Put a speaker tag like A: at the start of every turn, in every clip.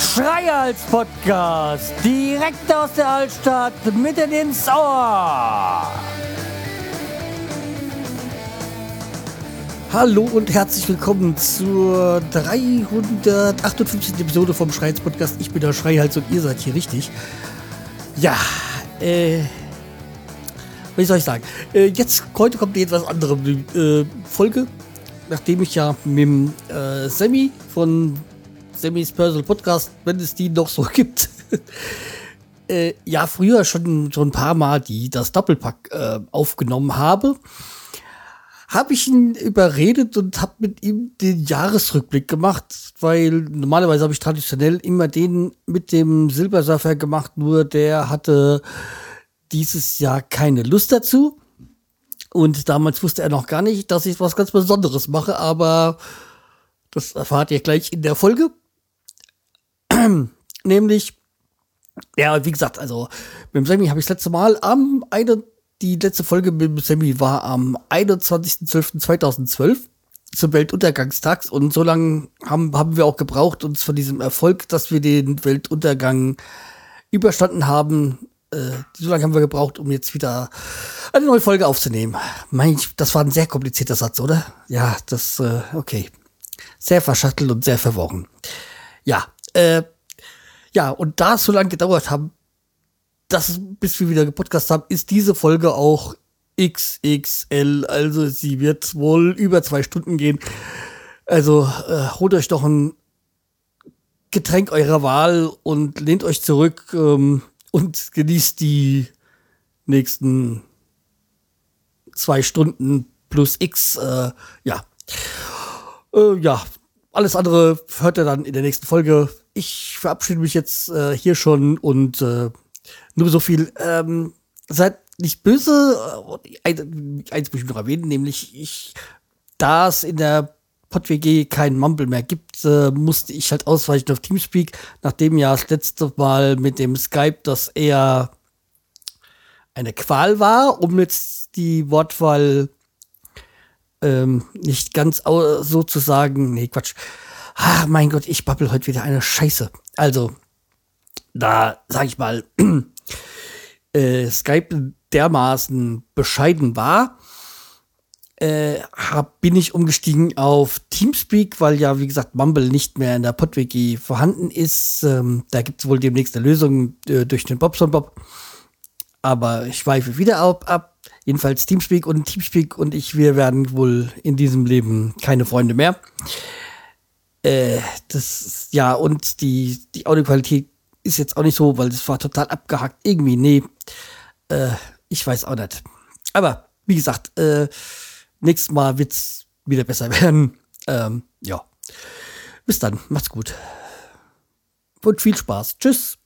A: Schreihals Podcast, direkt aus der Altstadt, mitten ins Ohr. Hallo und herzlich willkommen zur 358. Episode vom Schreihals Podcast. Ich bin der Schreihals und ihr seid hier richtig. Ja, äh, wie soll ich sagen? Äh, jetzt, heute kommt eine etwas andere äh, Folge, nachdem ich ja mit dem äh, Sammy von Sammys Personal Podcast, wenn es die noch so gibt, äh, ja, früher schon, schon ein paar Mal die, das Doppelpack äh, aufgenommen habe, habe ich ihn überredet und habe mit ihm den Jahresrückblick gemacht, weil normalerweise habe ich traditionell immer den mit dem Silbersurfer gemacht, nur der hatte dieses Jahr keine Lust dazu. Und damals wusste er noch gar nicht, dass ich was ganz Besonderes mache, aber das erfahrt ihr gleich in der Folge. Nämlich, ja, wie gesagt, also mit dem Sammy habe ich das letzte Mal am eine, die letzte Folge mit dem Sammy war am 21.12.2012 zum Weltuntergangstag und so lange haben, haben wir auch gebraucht, uns von diesem Erfolg, dass wir den Weltuntergang überstanden haben, so lange haben wir gebraucht, um jetzt wieder eine neue Folge aufzunehmen. Mein, das war ein sehr komplizierter Satz, oder? Ja, das, äh, okay. Sehr verschattelt und sehr verworren. Ja, äh, ja, und da es so lange gedauert haben, dass, bis wir wieder gepodcast haben, ist diese Folge auch XXL. Also sie wird wohl über zwei Stunden gehen. Also äh, holt euch doch ein Getränk eurer Wahl und lehnt euch zurück. Ähm, und genießt die nächsten zwei Stunden plus X. Äh, ja. Äh, ja, alles andere hört ihr dann in der nächsten Folge. Ich verabschiede mich jetzt äh, hier schon und äh, nur so viel. Ähm, seid nicht böse. Eins muss ich noch erwähnen, nämlich ich, da es in der PodWG kein Mumble mehr gibt, äh, musste ich halt ausweichen auf Teamspeak, nachdem ja das letzte Mal mit dem Skype das eher eine Qual war, um jetzt die Wortwahl ähm, nicht ganz so zu sagen. Nee, Quatsch. Ah, mein Gott, ich babbel heute wieder eine Scheiße. Also, da sag ich mal, äh, Skype dermaßen bescheiden war, äh, hab, bin ich umgestiegen auf Teamspeak, weil ja, wie gesagt, Mumble nicht mehr in der PodWG vorhanden ist. Ähm, da gibt es wohl demnächst eine Lösung äh, durch den Bobson Bob. Aber ich weife wieder ab, ab. Jedenfalls Teamspeak und Teamspeak und ich, wir werden wohl in diesem Leben keine Freunde mehr. Äh, das, ja, und die, die Audioqualität ist jetzt auch nicht so, weil es war total abgehackt. Irgendwie, nee. Äh, ich weiß auch nicht. Aber, wie gesagt, äh, Nächstes Mal wird's wieder besser werden. Ähm, ja. Bis dann. Macht's gut. Und viel Spaß. Tschüss.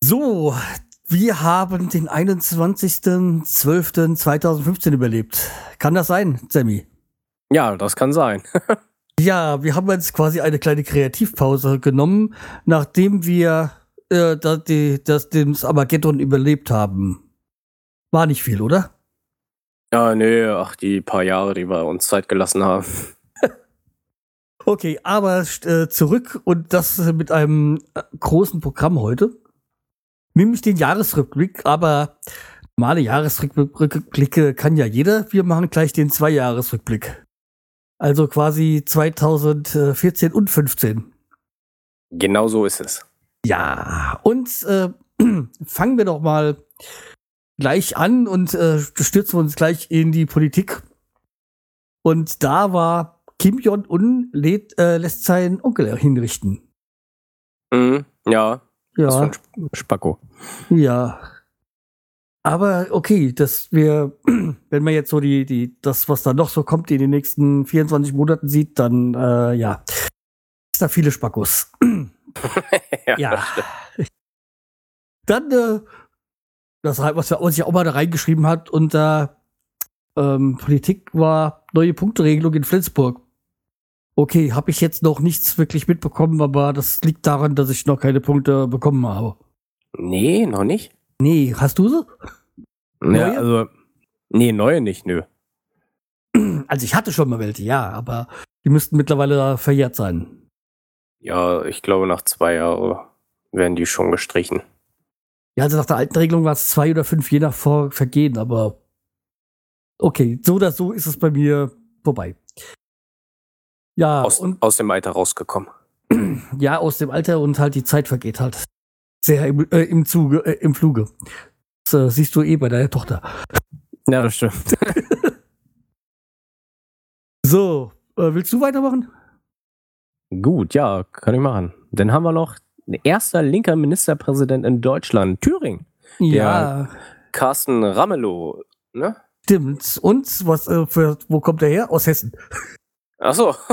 A: So, wir haben den 21.12.2015 überlebt. Kann das sein, Sammy?
B: Ja, das kann sein.
A: ja, wir haben jetzt quasi eine kleine Kreativpause genommen, nachdem wir äh, dass die, dass das Armageddon überlebt haben. War nicht viel, oder?
B: Ja, nee, ach, die paar Jahre, die wir uns Zeit gelassen haben.
A: okay, aber äh, zurück und das mit einem äh, großen Programm heute. Nämlich den Jahresrückblick, aber normale Jahresrückblicke kann ja jeder. Wir machen gleich den Zwei-Jahresrückblick. Also quasi 2014 und 15.
B: Genau so ist es.
A: Ja, und äh, fangen wir doch mal gleich an und äh, stürzen uns gleich in die Politik. Und da war Kim Jong-un äh, lässt seinen Onkel hinrichten.
B: Mhm, ja.
A: Ja.
B: Spacko.
A: Ja. Aber okay, dass wir, wenn man jetzt so die, die, das, was da noch so kommt, in den nächsten 24 Monaten sieht, dann, äh, ja, ist da viele Spackos. ja. ja. Dann, äh, das, was, was ich auch mal da reingeschrieben hat, unter ähm, Politik war neue Punkteregelung in Flensburg. Okay, habe ich jetzt noch nichts wirklich mitbekommen, aber das liegt daran, dass ich noch keine Punkte bekommen habe.
B: Nee, noch nicht.
A: Nee, hast du sie?
B: Ja,
A: Neue?
B: also. Nee, neue nicht, nö.
A: Also ich hatte schon mal welche, ja, aber die müssten mittlerweile verjährt sein.
B: Ja, ich glaube, nach zwei Jahren werden die schon gestrichen.
A: Ja, also nach der alten Regelung war es zwei oder fünf je nach Vor Vergehen, aber okay, so oder so ist es bei mir vorbei. Ja,
B: Aus,
A: und
B: aus dem Alter rausgekommen.
A: ja, aus dem Alter und halt die Zeit vergeht halt sehr im, äh, im Zuge, äh, im Fluge. Das äh, siehst du eh bei deiner Tochter.
B: Ja, das stimmt.
A: So, äh, willst du weitermachen?
B: Gut, ja, kann ich machen. Dann haben wir noch erster linker Ministerpräsident in Deutschland, Thüringen.
A: Ja,
B: Carsten Ramelow, ne?
A: stimmt. Und was äh, für, wo kommt er her? Aus Hessen.
B: Ach so.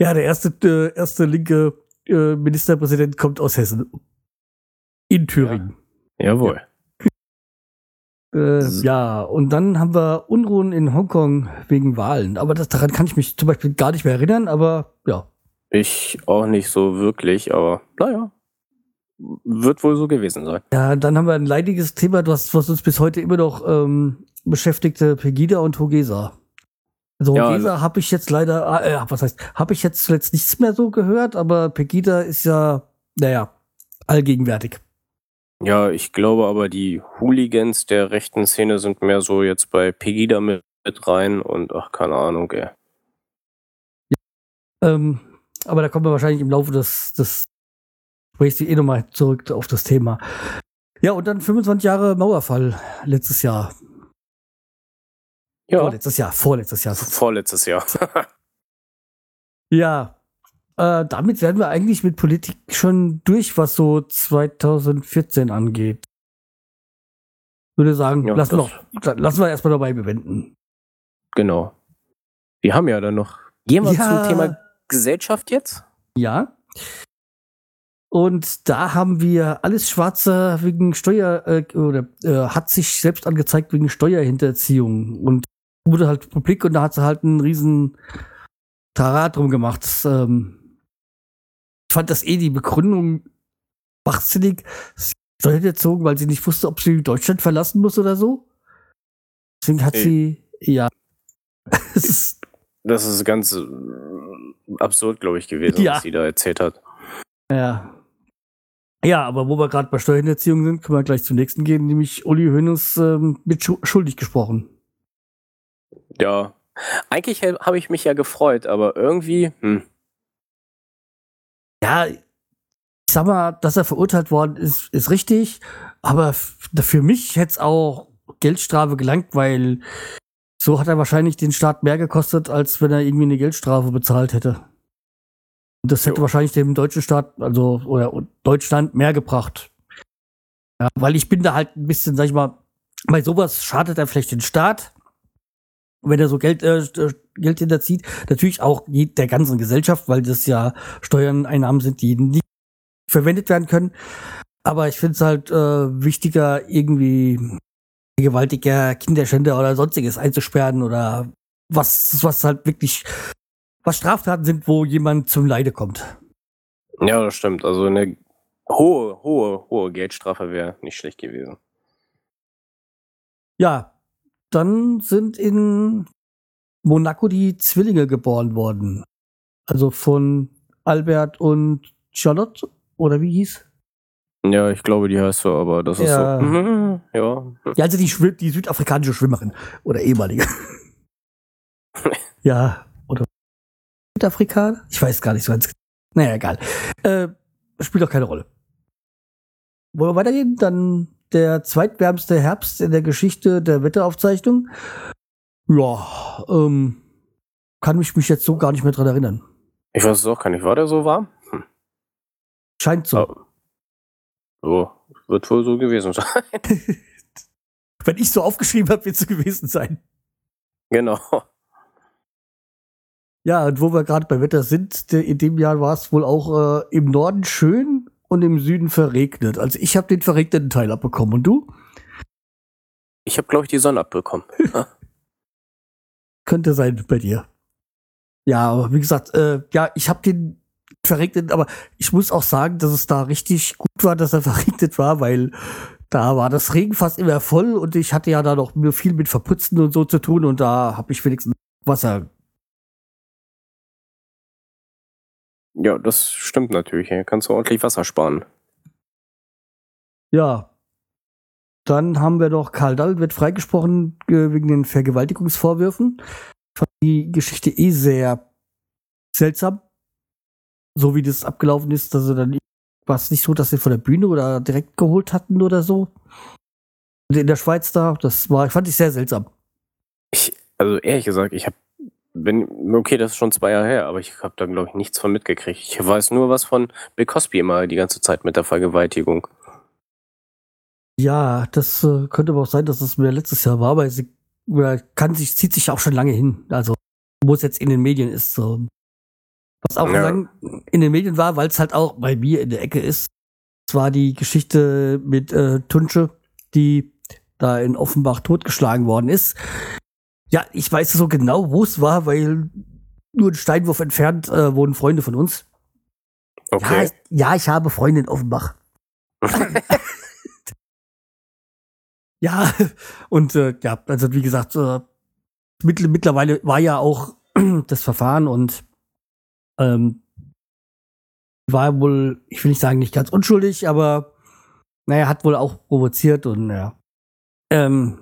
A: Ja, der erste, äh, erste linke äh, Ministerpräsident kommt aus Hessen. In Thüringen.
B: Jawohl.
A: Äh, ja, und dann haben wir Unruhen in Hongkong wegen Wahlen. Aber das, daran kann ich mich zum Beispiel gar nicht mehr erinnern, aber ja.
B: Ich auch nicht so wirklich, aber naja. Wird wohl so gewesen sein.
A: Ja, dann haben wir ein leidiges Thema, was, was uns bis heute immer noch ähm, beschäftigte, Pegida und Hogesa. Also
B: Ja,
A: Hogesa habe ich jetzt leider, äh, was heißt, habe ich jetzt zuletzt nichts mehr so gehört, aber Pegida ist ja, naja, allgegenwärtig.
B: Ja, ich glaube aber, die Hooligans der rechten Szene sind mehr so jetzt bei Pegida mit, mit rein und ach, keine Ahnung, ey.
A: Ähm, aber da kommen wir wahrscheinlich im Laufe des, des Gesprächs eh nochmal zurück auf das Thema. Ja, und dann 25 Jahre Mauerfall letztes Jahr.
B: Ja,
A: Vorletztes Jahr, vorletztes Jahr.
B: vorletztes Jahr.
A: Ja, äh, damit werden wir eigentlich mit Politik schon durch, was so 2014 angeht. Würde sagen,
B: Ja,
A: lassen, wir lassen wir erstmal dabei bewenden.
B: genau. Wir haben ja dann noch. Gehen wir
A: Ja.
B: zum Thema Gesellschaft jetzt?
A: Ja. Und da haben wir alles Schwarze wegen Steuer, äh, oder äh, hat sich selbst angezeigt wegen Steuerhinterziehung. Und wurde halt publik und da hat sie halt einen riesen Tarat drum gemacht. Ähm, fand das eh die Begründung schwachsinnig. Sie Steuerhinterzogen, weil sie nicht wusste, ob sie Deutschland verlassen muss oder so. Deswegen hat
B: Ey.
A: sie, ja.
B: Das ist ganz äh, absurd, glaube ich, gewesen,
A: Ja.
B: was sie da erzählt hat.
A: Ja. Ja, aber wo wir gerade bei Steuerhinterziehung sind, können wir gleich zum nächsten gehen, nämlich Uli Hoeneß ähm, mit schu schuldig gesprochen.
B: Ja. Eigentlich habe ich mich ja gefreut, aber irgendwie, hm,
A: Ja, ich sag mal, dass er verurteilt worden ist, ist richtig, aber für mich hätte es auch Geldstrafe gelangt, weil so hat er wahrscheinlich den Staat mehr gekostet, als wenn er irgendwie eine Geldstrafe bezahlt hätte. Und das hätte
B: Jo.
A: wahrscheinlich dem deutschen Staat, also oder Deutschland mehr gebracht. Ja, weil ich bin da halt ein bisschen, sag ich mal, bei sowas schadet er vielleicht den Staat, wenn er so Geld, äh, äh, Geld hinterzieht. Natürlich auch der ganzen Gesellschaft, weil das ja Steuerneinnahmen sind, die nicht verwendet werden können. Aber ich finde es halt äh, wichtiger, irgendwie gewaltiger Kinderschänder oder sonstiges einzusperren oder was, was halt wirklich, was Straftaten sind, wo jemand zum Leide kommt.
B: ja, das stimmt. Also eine hohe, hohe, hohe Geldstrafe wäre nicht schlecht gewesen.
A: Ja, dann sind in Monaco die Zwillinge geboren worden. Also von Albert und Charlotte, oder wie hieß?
B: Ja, ich glaube, die heißt so, aber das ist
A: Ja.
B: so. Mhm, ja.
A: Ja, also die, Schwim die südafrikanische Schwimmerin oder ehemalige. ja, oder Südafrikaner? Ich weiß gar nicht so ganz. Naja, egal. Äh, spielt doch keine Rolle. Wollen wir weitergehen? Dann der zweitwärmste Herbst in der Geschichte der Wetteraufzeichnung. Ja, ähm, kann mich mich jetzt so gar nicht mehr dran erinnern.
B: Ich weiß es auch gar nicht. War der so warm?
A: Scheint so.
B: Oh. So, wird wohl so gewesen sein.
A: Wenn ich so aufgeschrieben habe, wird es so gewesen sein.
B: genau.
A: Ja, und wo wir gerade bei Wetter sind, in dem Jahr war es wohl auch äh, im Norden schön und im Süden verregnet. Also ich habe den verregneten Teil abbekommen. Und du?
B: Ich habe, glaube ich, die Sonne abbekommen.
A: Könnte sein bei dir. Ja, aber wie gesagt, äh, ja, ich habe den verregnet, aber ich muss auch sagen, dass es da richtig gut war, dass er verregnet war, weil da war das Regen fast immer voll und ich hatte ja da noch viel mit Verputzen und so zu tun und da habe ich wenigstens Wasser.
B: Ja, das stimmt natürlich. Hier kannst du ordentlich Wasser sparen.
A: Ja. Dann haben wir noch Karl Dall wird freigesprochen äh, wegen den Vergewaltigungsvorwürfen. Ich fand die Geschichte eh sehr seltsam. So wie das abgelaufen ist, dass er dann war es nicht so, dass sie von der Bühne oder direkt geholt hatten oder so. In der Schweiz da, das war, fand ich sehr seltsam.
B: Ich, also ehrlich gesagt, ich habe bin, okay, das ist schon zwei Jahre her, aber ich habe da, glaube ich, nichts von mitgekriegt. Ich weiß nur was von Bill Cosby immer die ganze Zeit mit der Vergewaltigung.
A: Ja, das äh, könnte aber auch sein, dass das mir letztes Jahr war, weil sie kann sich, zieht sich auch schon lange hin. Also, wo es jetzt in den Medien ist. So. Was auch ja. lang in den Medien war, weil es halt auch bei mir in der Ecke ist. Es war die Geschichte mit äh, Tunsche, die da in Offenbach totgeschlagen worden ist. Ja, ich weiß so genau, wo es war, weil nur ein Steinwurf entfernt äh, wohnen Freunde von uns. Okay. Ja, ich, ja, ich habe Freunde in Offenbach. ja, und äh, ja, also wie gesagt, äh, mittlerweile war ja auch das Verfahren und ähm, war wohl, ich will nicht sagen, nicht ganz unschuldig, aber naja, hat wohl auch provoziert und ja. Ähm,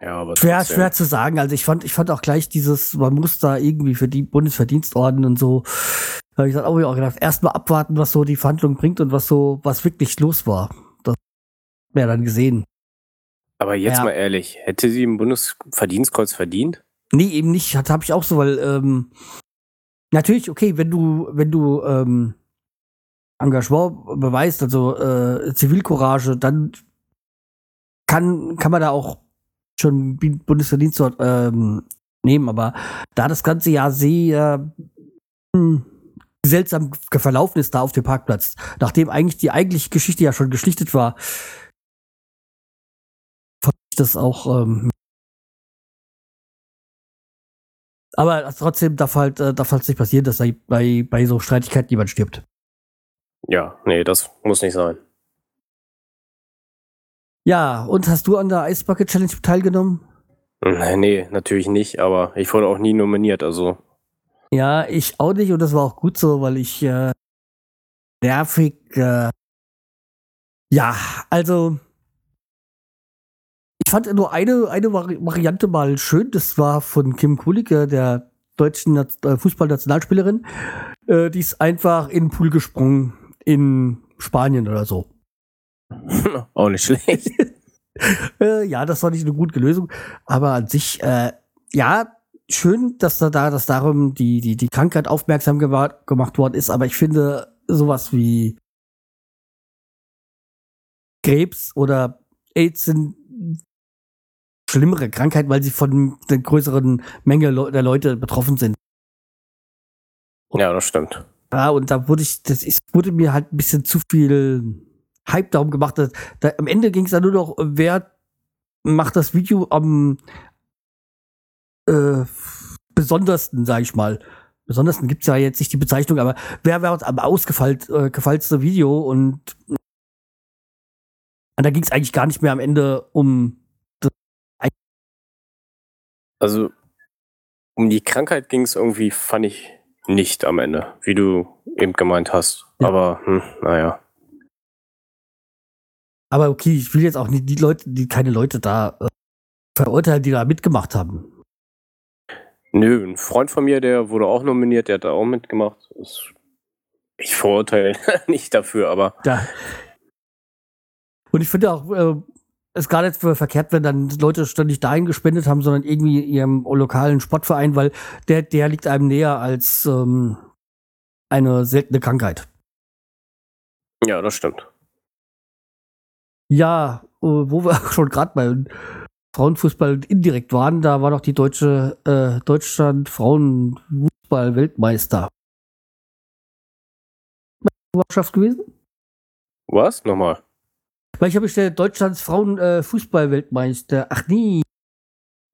A: ja, aber schwer, schwer zu sagen. Also ich fand, ich fand auch gleich dieses, man muss da irgendwie für die Bundesverdienstorden und so. Da habe ich gesagt, auch, gedacht, erstmal abwarten, was so die Verhandlung bringt und was so, was wirklich los war. Das wäre dann gesehen.
B: Aber jetzt ja. mal ehrlich, hätte sie im Bundesverdienstkreuz verdient?
A: Nee, eben nicht. Hat habe ich auch so, weil ähm, natürlich, okay, wenn du, wenn du ähm, Engagement beweist, also äh, Zivilcourage, dann kann, kann man da auch schon Bundesverdienst dort ähm, nehmen, aber da das ganze Jahr sehr äh, seltsam verlaufen ist da auf dem Parkplatz, nachdem eigentlich die eigentliche Geschichte ja schon geschlichtet war, fand ich das auch ähm, Aber trotzdem darf halt, äh, darf halt nicht passieren, dass bei, bei so Streitigkeiten jemand stirbt.
B: Ja, nee, das muss nicht sein.
A: Ja, und hast du an der Ice Bucket Challenge teilgenommen?
B: Nee, natürlich nicht, aber ich wurde auch nie nominiert, also.
A: Ja, ich auch nicht und das war auch gut so, weil ich äh, nervig. Äh, ja, also ich fand nur eine, eine Variante mal schön, das war von Kim Kulicke, der deutschen äh, Fußballnationalspielerin. Äh, die ist einfach in den Pool gesprungen in Spanien oder so.
B: Auch nicht schlecht.
A: äh, ja, das war nicht eine gute Lösung. Aber an sich, äh, ja, schön, dass da, da dass darum die, die, die Krankheit aufmerksam gemacht worden ist. Aber ich finde sowas wie Krebs oder AIDS sind schlimmere Krankheit, weil sie von der größeren Menge der Leute betroffen sind.
B: Und, ja, das stimmt.
A: Ja, und da wurde ich, das ist, wurde mir halt ein bisschen zu viel Hype darum gemacht. Dass, da, am Ende ging es dann nur noch, wer macht das Video am äh, besondersten, sag ich mal. Besondersten gibt's ja jetzt nicht die Bezeichnung, aber wer war am ausgefallste äh, Video und, und da ging es eigentlich gar nicht mehr am Ende um
B: also um die Krankheit ging es irgendwie, fand ich nicht am Ende, wie du eben gemeint hast. Ja. Aber hm, naja.
A: Aber okay, ich will jetzt auch nicht die Leute, die keine Leute da äh, verurteilen, die da mitgemacht haben.
B: Nö, ein Freund von mir, der wurde auch nominiert, der hat da auch mitgemacht. Ich verurteile nicht dafür, aber. Ja.
A: Und ich finde auch, äh, ist gar nicht verkehrt, wenn dann Leute ständig dahin gespendet haben, sondern irgendwie ihrem lokalen Sportverein, weil der, der liegt einem näher als ähm, eine seltene Krankheit.
B: Ja, das stimmt.
A: Ja, äh, wo wir schon gerade bei Frauenfußball indirekt waren, da war doch die deutsche äh, Deutschland Frauenfußball-Weltmeister. gewesen?
B: Was? Nochmal.
A: Weil ich habe bestellt, Deutschlands Frauen-Fußball-Weltmeister. Ach nee.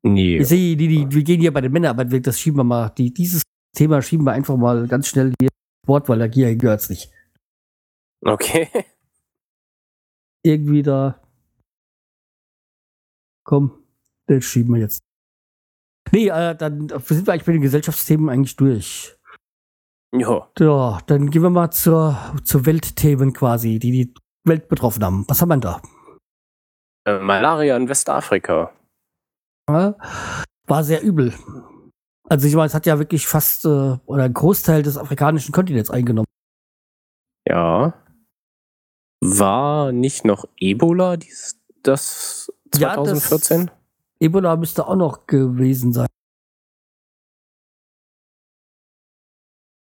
B: Nee.
A: Ich sehe, die, die, wir gehen hier bei den Männern, aber das schieben wir mal, die, dieses Thema schieben wir einfach mal ganz schnell hier Wort, weil hier gehört es nicht.
B: Okay.
A: Irgendwie da. Komm, das schieben wir jetzt. Nee, äh, dann sind wir eigentlich bei den Gesellschaftsthemen eigentlich durch.
B: Ja.
A: Ja, dann gehen wir mal zur, zur Weltthemen quasi, die die Welt betroffen haben. Was haben wir da?
B: Äh, Malaria in Westafrika.
A: Ja, war sehr übel. Also ich meine, es hat ja wirklich fast äh, oder einen Großteil des afrikanischen Kontinents eingenommen.
B: Ja. War nicht noch Ebola dies, das
A: Ja, das-
B: 2014?
A: Ebola müsste auch noch gewesen sein.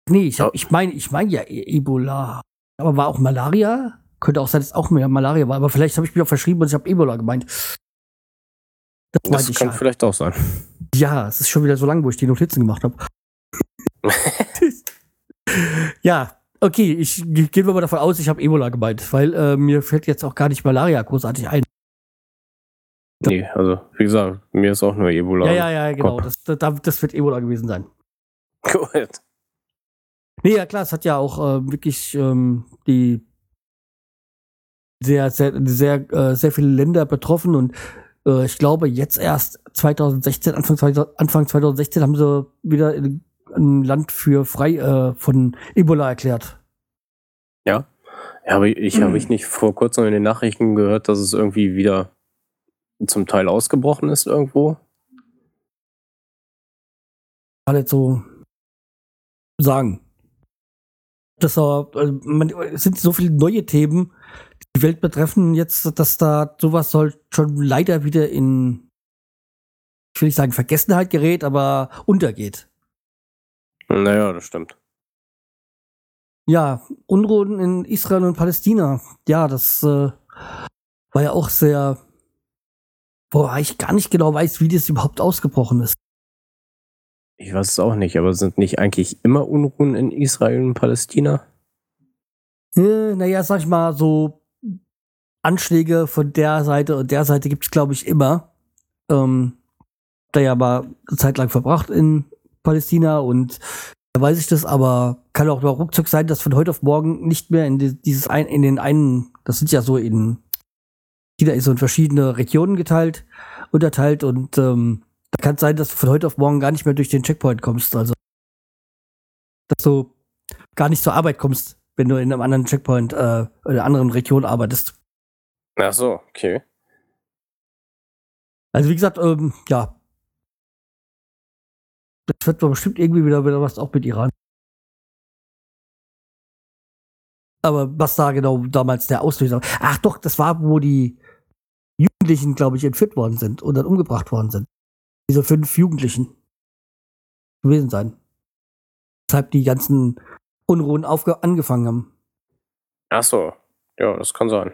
A: Nee, ich, hab,
B: Ja.
A: ich meine, ich meine ja E- Ebola. Aber war auch Malaria? Könnte auch sein, dass es auch mehr Malaria war. Aber vielleicht habe ich mich auch verschrieben und ich habe Ebola gemeint. Das,
B: Das kann
A: ja.
B: vielleicht auch sein.
A: Ja, es ist schon wieder so lang, wo ich die Notizen gemacht habe. ja, okay, ich ge- gehen wir mal davon aus, ich habe Ebola gemeint, weil äh, mir fällt jetzt auch gar nicht Malaria großartig ein.
B: Nee, also wie gesagt, mir ist auch nur Ebola.
A: Ja, ja, ja, genau. Das, das, das wird Ebola gewesen sein.
B: Gut.
A: Nee, ja klar, es hat ja auch äh, wirklich ähm, die sehr, sehr, sehr, äh, sehr viele Länder betroffen und äh, ich glaube jetzt erst 2016, Anfang, 2000 Anfang 2016 haben sie wieder in- ein Land für frei äh, von Ebola erklärt.
B: Ja, aber ich
A: Hm.
B: habe ich nicht vor kurzem in den Nachrichten gehört, dass es irgendwie wieder zum Teil ausgebrochen ist irgendwo.
A: Kann jetzt so sagen. Das war, also man, es sind so viele neue Themen, die die Welt betreffen jetzt, dass da sowas soll schon leider wieder in, ich will nicht sagen Vergessenheit gerät, aber untergeht.
B: Naja, das stimmt.
A: Ja, Unruhen in Israel und Palästina. Ja, das äh, war ja auch sehr, boah, ich gar nicht genau weiß, wie das überhaupt ausgebrochen ist.
B: Ich weiß es auch nicht, aber sind nicht eigentlich immer Unruhen in Israel und Palästina?
A: Äh, naja, sag ich mal, so Anschläge von der Seite und der Seite gibt's glaube ich, immer. Ähm, da ja aber eine Zeit lang verbracht in Palästina und da weiß ich das, aber kann auch mal ruckzuck sein, dass von heute auf morgen nicht mehr in die, dieses ein, in den einen, das sind ja so in, China ist so in verschiedene Regionen geteilt, unterteilt und ähm, da kann es sein, dass du von heute auf morgen gar nicht mehr durch den Checkpoint kommst, also dass du gar nicht zur Arbeit kommst, wenn du in einem anderen Checkpoint äh, in einer anderen Region arbeitest.
B: Ach so, okay.
A: Also wie gesagt, ähm, ja. Das wird bestimmt irgendwie wieder, wieder was auch mit Iran. Aber was da genau damals der Auslöser war. Ach doch, das war, wo die Jugendlichen, glaube ich, entführt worden sind und dann umgebracht worden sind. Diese fünf Jugendlichen gewesen sein. Weshalb die ganzen Unruhen angefangen haben.
B: Ach so, ja, das kann sein.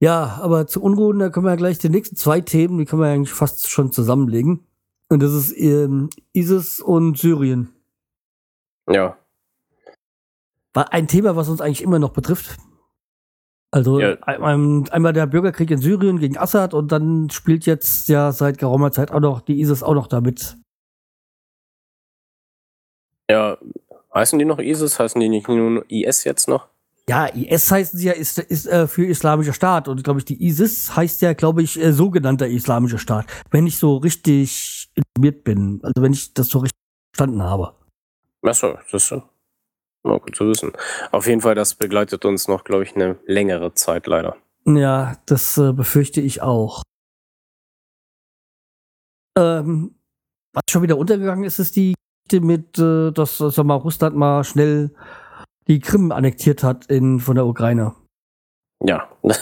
A: Ja, aber zu Unruhen, da können wir ja gleich die nächsten zwei Themen, die können wir eigentlich fast schon zusammenlegen. Und das ist ähm, ISIS und Syrien.
B: Ja,
A: War ein Thema, was uns eigentlich immer noch betrifft. Also
B: Ja.
A: ein, einmal der Bürgerkrieg in Syrien gegen Assad und dann spielt jetzt ja seit geraumer Zeit auch noch die ISIS auch noch damit.
B: ja. Heißen die noch ISIS? Heißen die nicht nur IS jetzt noch?
A: Ja, IS heißen sie ja ist, ist äh, für Islamischer Staat und glaube ich die ISIS heißt ja glaube ich äh, sogenannter Islamischer Staat, wenn ich so richtig informiert bin, also wenn ich das so richtig verstanden habe.
B: Ach so, das ist ja na, gut zu wissen. Auf jeden Fall, das begleitet uns noch, glaube ich, eine längere Zeit leider.
A: Ja, das äh, befürchte ich auch. Ähm, was schon wieder untergegangen ist, ist die Geschichte mit, äh, dass äh, sag mal, Russland mal schnell die Krim annektiert hat in, von der Ukraine.
B: Ja.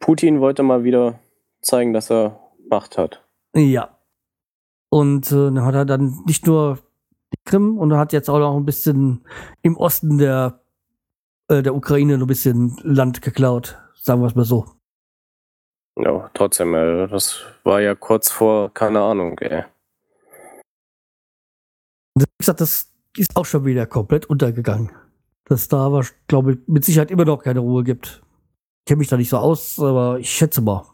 B: Putin wollte mal wieder zeigen, dass er Macht hat.
A: Ja. Und äh, dann hat er dann nicht nur die Krim und hat jetzt auch noch ein bisschen im Osten der, äh, der Ukraine noch ein bisschen Land geklaut. Sagen wir es mal so.
B: Ja, trotzdem, äh, das war ja kurz vor, keine Ahnung, ey.
A: Wie gesagt, das ist auch schon wieder komplett untergegangen. Dass da aber, glaube ich, mit Sicherheit immer noch keine Ruhe gibt. Ich kenne mich da nicht so aus, aber ich schätze mal.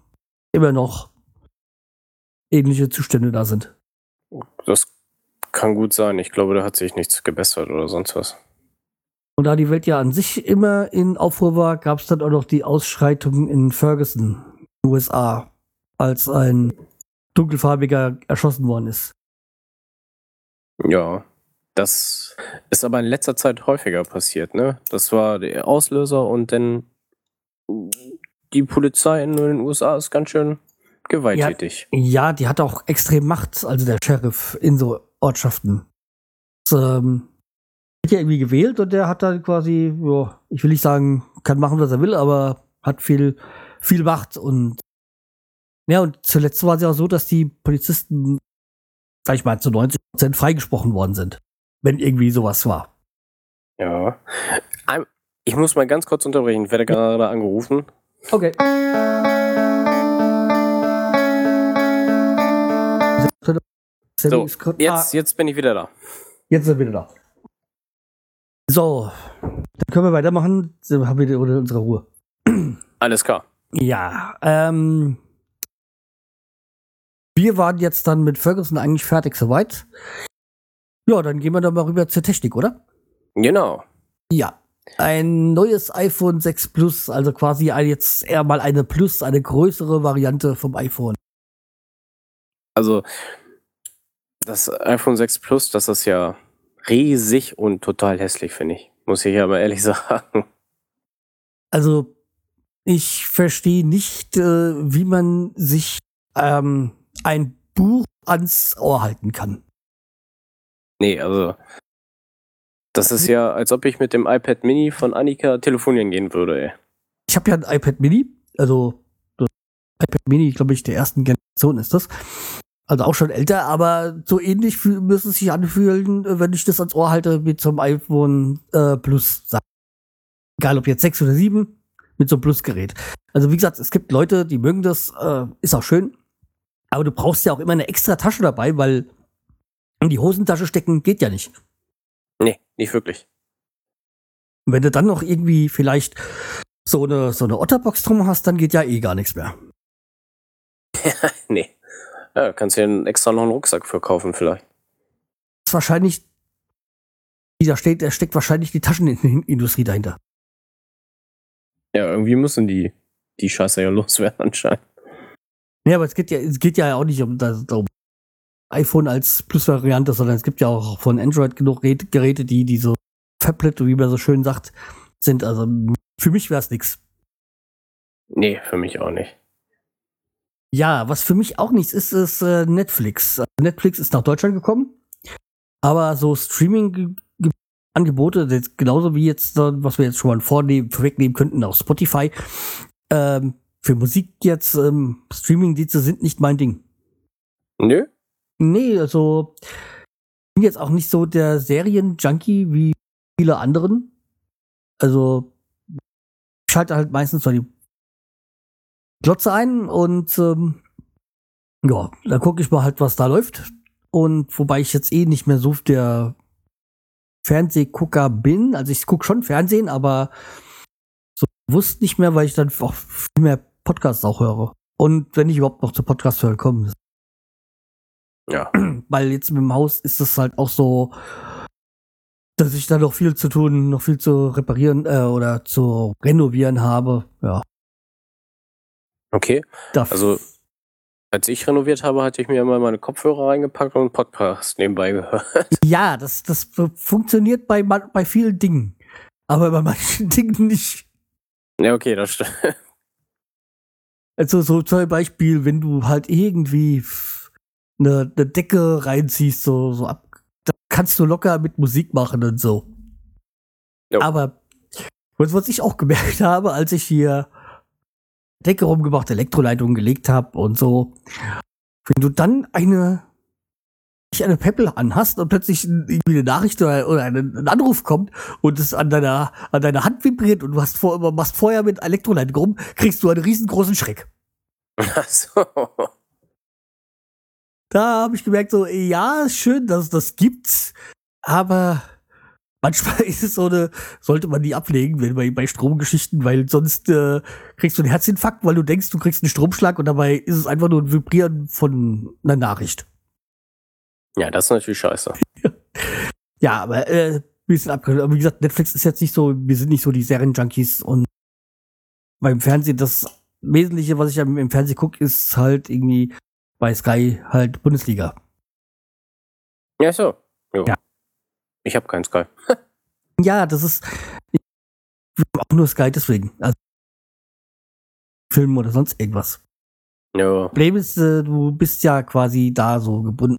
A: Immer noch ähnliche Zustände da sind.
B: Das kann gut sein. Ich glaube, da hat sich nichts gebessert oder sonst was.
A: Und da die Welt ja an sich immer in Aufruhr war, gab es dann auch noch die Ausschreitungen in Ferguson, USA, als ein dunkelfarbiger erschossen worden ist.
B: Ja, das ist aber in letzter Zeit häufiger passiert, ne? Das war der Auslöser und dann die Polizei in den USA ist ganz schön gewalttätig.
A: Ja, ja, die hat auch extrem Macht, also der Sheriff in so Ortschaften. Das, ähm, wird ja irgendwie gewählt und der hat dann quasi, jo, ich will nicht sagen, kann machen, was er will, aber hat viel, viel Macht und ja, und zuletzt war es ja auch so, dass die Polizisten, sag ich mal, zu 90 Prozent freigesprochen worden sind, wenn irgendwie sowas war.
B: Ja. Ich muss mal ganz kurz unterbrechen. Ich werde gerade angerufen.
A: Okay.
B: So, jetzt, jetzt bin ich wieder da.
A: Jetzt sind wir wieder da. So, dann können wir weitermachen. Dann haben wir unsere Ruhe.
B: Alles klar.
A: Ja, ähm, wir waren jetzt dann mit Ferguson eigentlich fertig soweit. Ja, dann gehen wir dann mal rüber zur Technik, oder?
B: Genau.
A: Ja. Ein neues iPhone 6 Plus, also quasi ein, jetzt eher mal eine Plus, eine größere Variante vom iPhone.
B: Also, das iPhone 6 Plus, das ist ja riesig und total hässlich, finde ich. Muss ich aber ehrlich sagen.
A: Also, ich verstehe nicht, äh, wie man sich ähm, ein Buch ans Ohr halten kann.
B: Nee, also das ist ja, als ob ich mit dem iPad Mini von Annika telefonieren gehen würde, ey.
A: Ich habe ja ein iPad Mini, also iPad Mini, glaube ich, der ersten Generation ist das. Also auch schon älter, aber so ähnlich müsste es sich anfühlen, wenn ich das ans Ohr halte wie zum iPhone äh, Plus. Egal ob jetzt 6 oder 7, mit so einem Plus-Gerät. Also wie gesagt, es gibt Leute, die mögen das, äh, ist auch schön. Aber du brauchst ja auch immer eine extra Tasche dabei, weil in die Hosentasche stecken geht ja nicht.
B: Nee, nicht wirklich.
A: Und wenn du dann noch irgendwie vielleicht so eine, so eine Otterbox drum hast, dann geht ja eh gar nichts mehr.
B: nee. Ja, kannst du ja extra noch einen Rucksack für kaufen, vielleicht.
A: Das ist wahrscheinlich, da steht, da steckt wahrscheinlich die Taschenindustrie dahinter.
B: Ja, irgendwie müssen die die Scheiße ja loswerden anscheinend.
A: Ja, aber es geht ja, es geht ja auch nicht um das um iPhone als Plus-Variante, sondern es gibt ja auch von Android genug Geräte, die diese Fablet, wie man so schön sagt, sind. Also für mich wäre es nichts.
B: Nee, für mich auch nicht.
A: Ja, was für mich auch nichts ist, ist äh, Netflix. Netflix ist nach Deutschland gekommen, aber so Streaming-Angebote, genauso wie jetzt, was wir jetzt schon mal vornehmen, vorwegnehmen könnten, auch Spotify, ähm, für Musik jetzt, ähm, Streaming-Dienste sind nicht mein Ding.
B: Nö?
A: Nee, also ich bin jetzt auch nicht so der Serien-Junkie wie viele anderen. Also ich schalte halt meistens so die Glotze ein und ähm, ja, da gucke ich mal halt, was da läuft. Und wobei ich jetzt eh nicht mehr so der Fernsehgucker bin. Also ich gucke schon Fernsehen, aber so bewusst nicht mehr, weil ich dann auch viel mehr Podcasts auch höre. Und wenn ich überhaupt noch zu Podcasts hören komme.
B: Ja.
A: Weil jetzt mit dem Haus ist es halt auch so, dass ich da noch viel zu tun, noch viel zu reparieren äh, oder zu renovieren habe. Ja.
B: Okay. Darf also als ich renoviert habe, hatte ich mir mal meine Kopfhörer reingepackt und einen Podcast nebenbei gehört.
A: Ja, das, das funktioniert bei, bei vielen Dingen. Aber bei manchen Dingen nicht.
B: Ja, okay, das stimmt.
A: Also so zum Beispiel, wenn du halt irgendwie eine, eine Decke reinziehst, so, so ab, da kannst du locker mit Musik machen und so. Jo. Aber was, ich auch gemerkt habe, als ich hier Decke rumgemacht, Elektroleitungen gelegt habe und so, wenn du dann eine eine Peppel anhast und plötzlich irgendwie eine Nachricht oder, oder ein, Anruf kommt und es an deiner, an deiner Hand vibriert und du hast vor, machst vorher mit Elektroleitung rum, kriegst du einen riesengroßen Schreck.
B: Ach so.
A: Da habe ich gemerkt, so, ja, schön, dass es das gibt, aber manchmal ist es so eine, sollte man die ablegen, wenn bei, bei Stromgeschichten, weil sonst äh, kriegst du einen Herzinfarkt, weil du denkst, du kriegst einen Stromschlag und dabei ist es einfach nur ein Vibrieren von einer Nachricht.
B: Ja, das ist natürlich scheiße.
A: ja, aber äh, bisschen abgehört. Aber wie gesagt, Netflix ist jetzt nicht so, wir sind nicht so die Serien-Junkies und beim Fernsehen, das Wesentliche, was ich im Fernsehen gucke, ist halt irgendwie bei Sky halt Bundesliga.
B: Ja, so.
A: Jo. Ja.
B: Ich habe keinen Sky.
A: ja, das ist ich, auch nur Sky deswegen. Also Film oder sonst irgendwas.
B: Ja.
A: Problem ist, äh, du bist ja quasi da so gebunden.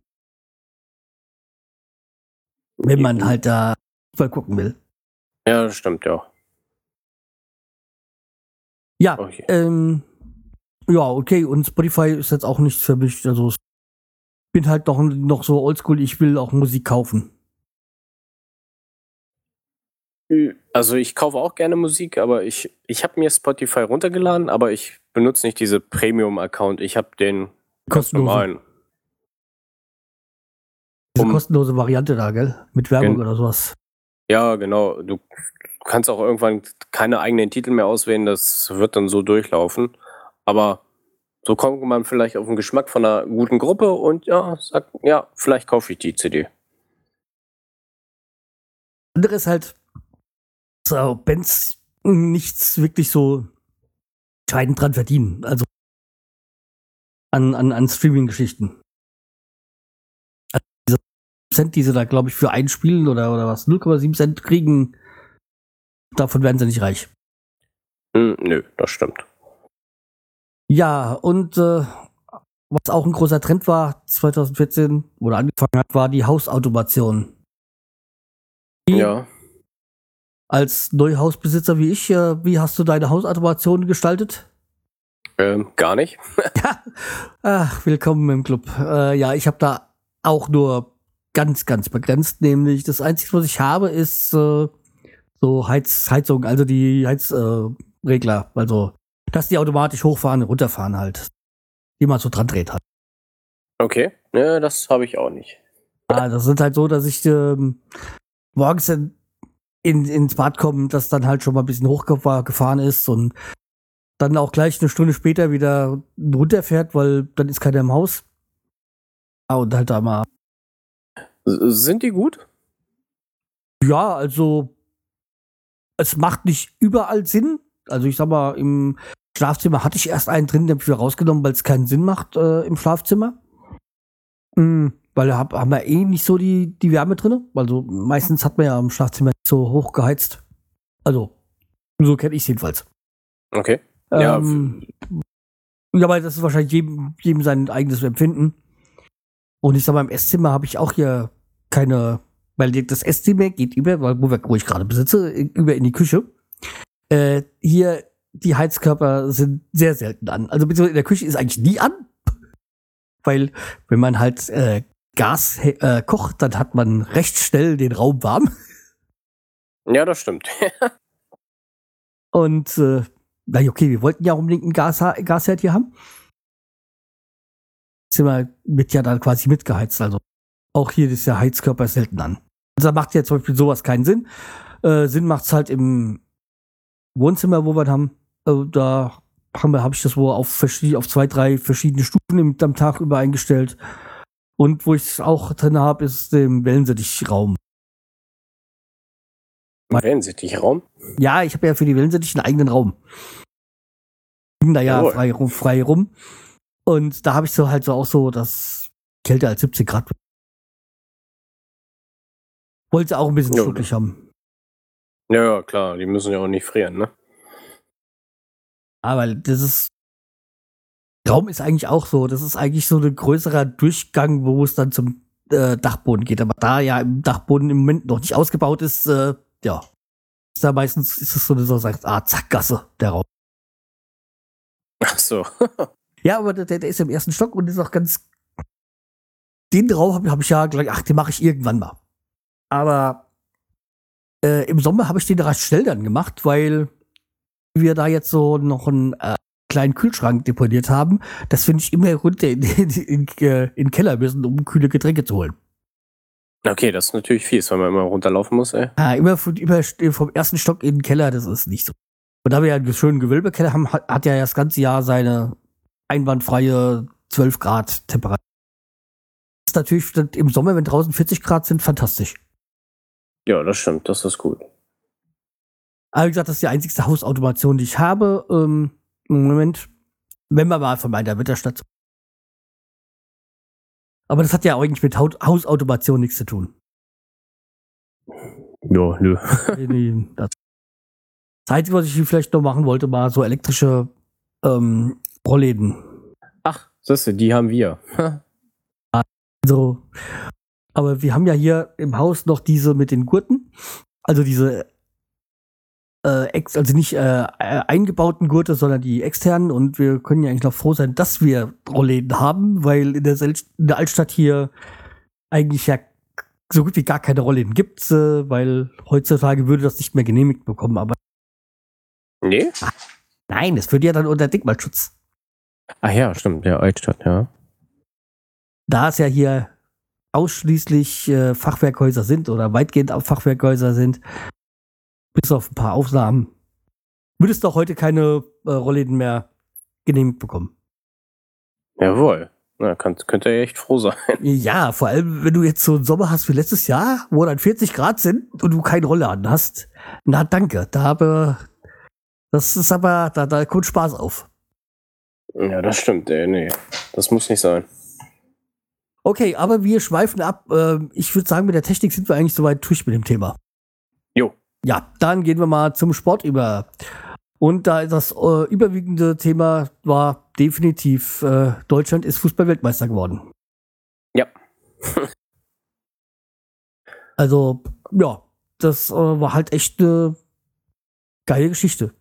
A: Wenn man halt da mal gucken will.
B: Ja, das stimmt, ja.
A: Ja, okay. ähm, ja, okay, und Spotify ist jetzt auch nichts für mich. Also ich bin halt noch, noch so oldschool, ich will auch Musik kaufen.
B: Also ich kaufe auch gerne Musik, aber ich, ich habe mir Spotify runtergeladen, aber ich benutze nicht diese Premium-Account. Ich habe den
A: kostenlosen. Diese um, kostenlose Variante da, gell? Mit Werbung oder sowas.
B: Ja, genau. Du kannst auch irgendwann keine eigenen Titel mehr auswählen, das wird dann so durchlaufen. Aber so kommt man vielleicht auf den Geschmack von einer guten Gruppe und ja, sagt, ja, vielleicht kaufe ich die CD.
A: Andere ist halt, so, Bands nichts wirklich so entscheidend dran verdienen. Also an, an, an Streaming-Geschichten. Also diese Cent, die sie da, glaube ich, für einspielen oder, oder was, 0,7 Cent kriegen, davon werden sie nicht reich.
B: Hm, nö, das stimmt.
A: Ja, und äh, was auch ein großer Trend war, 2014, oder angefangen hat, war die Hausautomation.
B: Die, ja.
A: Als Neuhausbesitzer wie ich, äh, wie hast du deine Hausautomation gestaltet?
B: Ähm, gar nicht.
A: ja. Ach, willkommen im Club. Äh, ja, ich habe da auch nur ganz, ganz begrenzt, nämlich das Einzige, was ich habe, ist äh, so Heiz Heizung, also die Heizregler, also dass die automatisch hochfahren und runterfahren halt, die man so dran dreht hat.
B: Okay, ja, das habe ich auch nicht.
A: Ah, das sind halt so, dass ich ähm, morgens in, in, ins Bad komme, das dann halt schon mal ein bisschen hochgefahren ist und dann auch gleich eine Stunde später wieder runterfährt, weil dann ist keiner im Haus. Ah, und halt da mal.
B: Sind die gut?
A: Ja, also es macht nicht überall Sinn. Also ich sag mal, im Schlafzimmer hatte ich erst einen drin, den habe ich wieder rausgenommen, weil es keinen Sinn macht äh, im Schlafzimmer. Mhm, weil da hab, haben wir eh nicht so die, die Wärme drin. Also meistens hat man ja im Schlafzimmer nicht so hoch geheizt. Also, so kenne ich es jedenfalls.
B: Okay.
A: Ähm, ja. ja, aber das ist wahrscheinlich jedem, jedem sein eigenes Empfinden. Und ich sag mal, im Esszimmer habe ich auch hier keine weil das Esszimmer geht über, wo ich gerade besitze, über in die Küche. Äh, hier, die Heizkörper sind sehr selten an. Also beziehungsweise in der Küche ist eigentlich nie an. Weil, wenn man halt äh, Gas äh, kocht, dann hat man recht schnell den Raum warm.
B: Ja, das stimmt.
A: Und äh, na okay, wir wollten ja unbedingt einen Gas Gasherd hier haben. Zimmer wird ja dann quasi mitgeheizt. Also auch hier ist der Heizkörper selten an. Da macht ja zum Beispiel sowas keinen Sinn. Äh, Sinn macht's halt im Wohnzimmer, wo wir haben. Äh, da habe ich das wohl auf, verschiedene, auf zwei, drei verschiedene Stufen am Tag über eingestellt. Und wo ich es auch drin habe, ist im Wellensittichraum.
B: Wellensittichraum?
A: Ja, ich habe ja für die Wellensittich einen eigenen Raum. Ging da ja frei, frei rum. Und da habe ich so halt so auch so, dass kälter als 70 Grad wollte auch ein bisschen ja, haben.
B: Ja, klar, die müssen ja auch nicht frieren, ne?
A: Aber das ist. Raum ist eigentlich auch so. Das ist eigentlich so ein größerer Durchgang, wo es dann zum äh, Dachboden geht. Aber da ja im Dachboden im Moment noch nicht ausgebaut ist, äh, ja. Ist da meistens ist es so eine so sagt, ah, Zackgasse, der Raum.
B: Ach so.
A: ja, aber der, der ist im ersten Stock und ist auch ganz. Den Raum habe hab ich ja gleich, ach, den mache ich irgendwann mal. Aber äh, im Sommer habe ich den recht schnell dann gemacht, weil wir da jetzt so noch einen äh, kleinen Kühlschrank deponiert haben. Das finde ich immer runter in, in, in, in, in den Keller müssen, um kühle Getränke zu holen.
B: Okay, das ist natürlich fies, weil man immer runterlaufen muss, ey.
A: Ah, immer, von, immer vom ersten Stock in den Keller, das ist nicht so. Und da wir ja einen schönen Gewölbekeller haben, hat, hat ja das ganze Jahr seine einwandfreie 12 Grad Temperatur. Das ist natürlich im Sommer, wenn draußen 40 Grad sind, fantastisch.
B: Ja, das stimmt, das ist gut.
A: Aber wie gesagt, das ist die einzigste Hausautomation, die ich habe. Ähm, Im Moment, wenn man mal von meiner Wetterstation. Aber das hat ja eigentlich mit Hausautomation nichts zu tun.
B: Ja, nö.
A: das Einzige, was ich vielleicht noch machen wollte, war so elektrische ähm, Rollläden.
B: Ach, siehst du, die haben wir.
A: also, aber wir haben ja hier im Haus noch diese mit den Gurten. Also diese äh, also nicht äh, eingebauten Gurte, sondern die externen. Und wir können ja eigentlich noch froh sein, dass wir Rollläden haben, weil in der, Sel in der Altstadt hier eigentlich ja so gut wie gar keine Rollläden gibt, äh, weil heutzutage würde das nicht mehr genehmigt bekommen. Aber
B: nee?
A: Nein, das würde ja dann unter Denkmalschutz.
B: Ach ja, stimmt, der Altstadt, ja.
A: Da es ja hier ausschließlich äh, Fachwerkhäuser sind oder weitgehend auch Fachwerkhäuser sind, bis auf ein paar Aufnahmen, würdest du auch heute keine äh, Rollläden mehr genehmigt bekommen.
B: Jawohl. Na, kann, könnte er echt froh sein.
A: Ja, vor allem, wenn du jetzt so einen Sommer hast wie letztes Jahr, wo dann 40 Grad sind und du keinen Rollladen hast. Na, danke. Da habe, das ist aber, da, da kommt Spaß auf.
B: Ja, das stimmt, ey. Nee, das muss nicht sein.
A: Okay, aber wir schweifen ab. Ähm, ich würde sagen, mit der Technik sind wir eigentlich soweit durch mit dem Thema. Ja, dann gehen wir mal zum Sport über. Und da das äh, überwiegende Thema war definitiv, äh, Deutschland ist Fußballweltmeister geworden.
B: Ja.
A: also, ja, das äh, war halt echt eine geile Geschichte.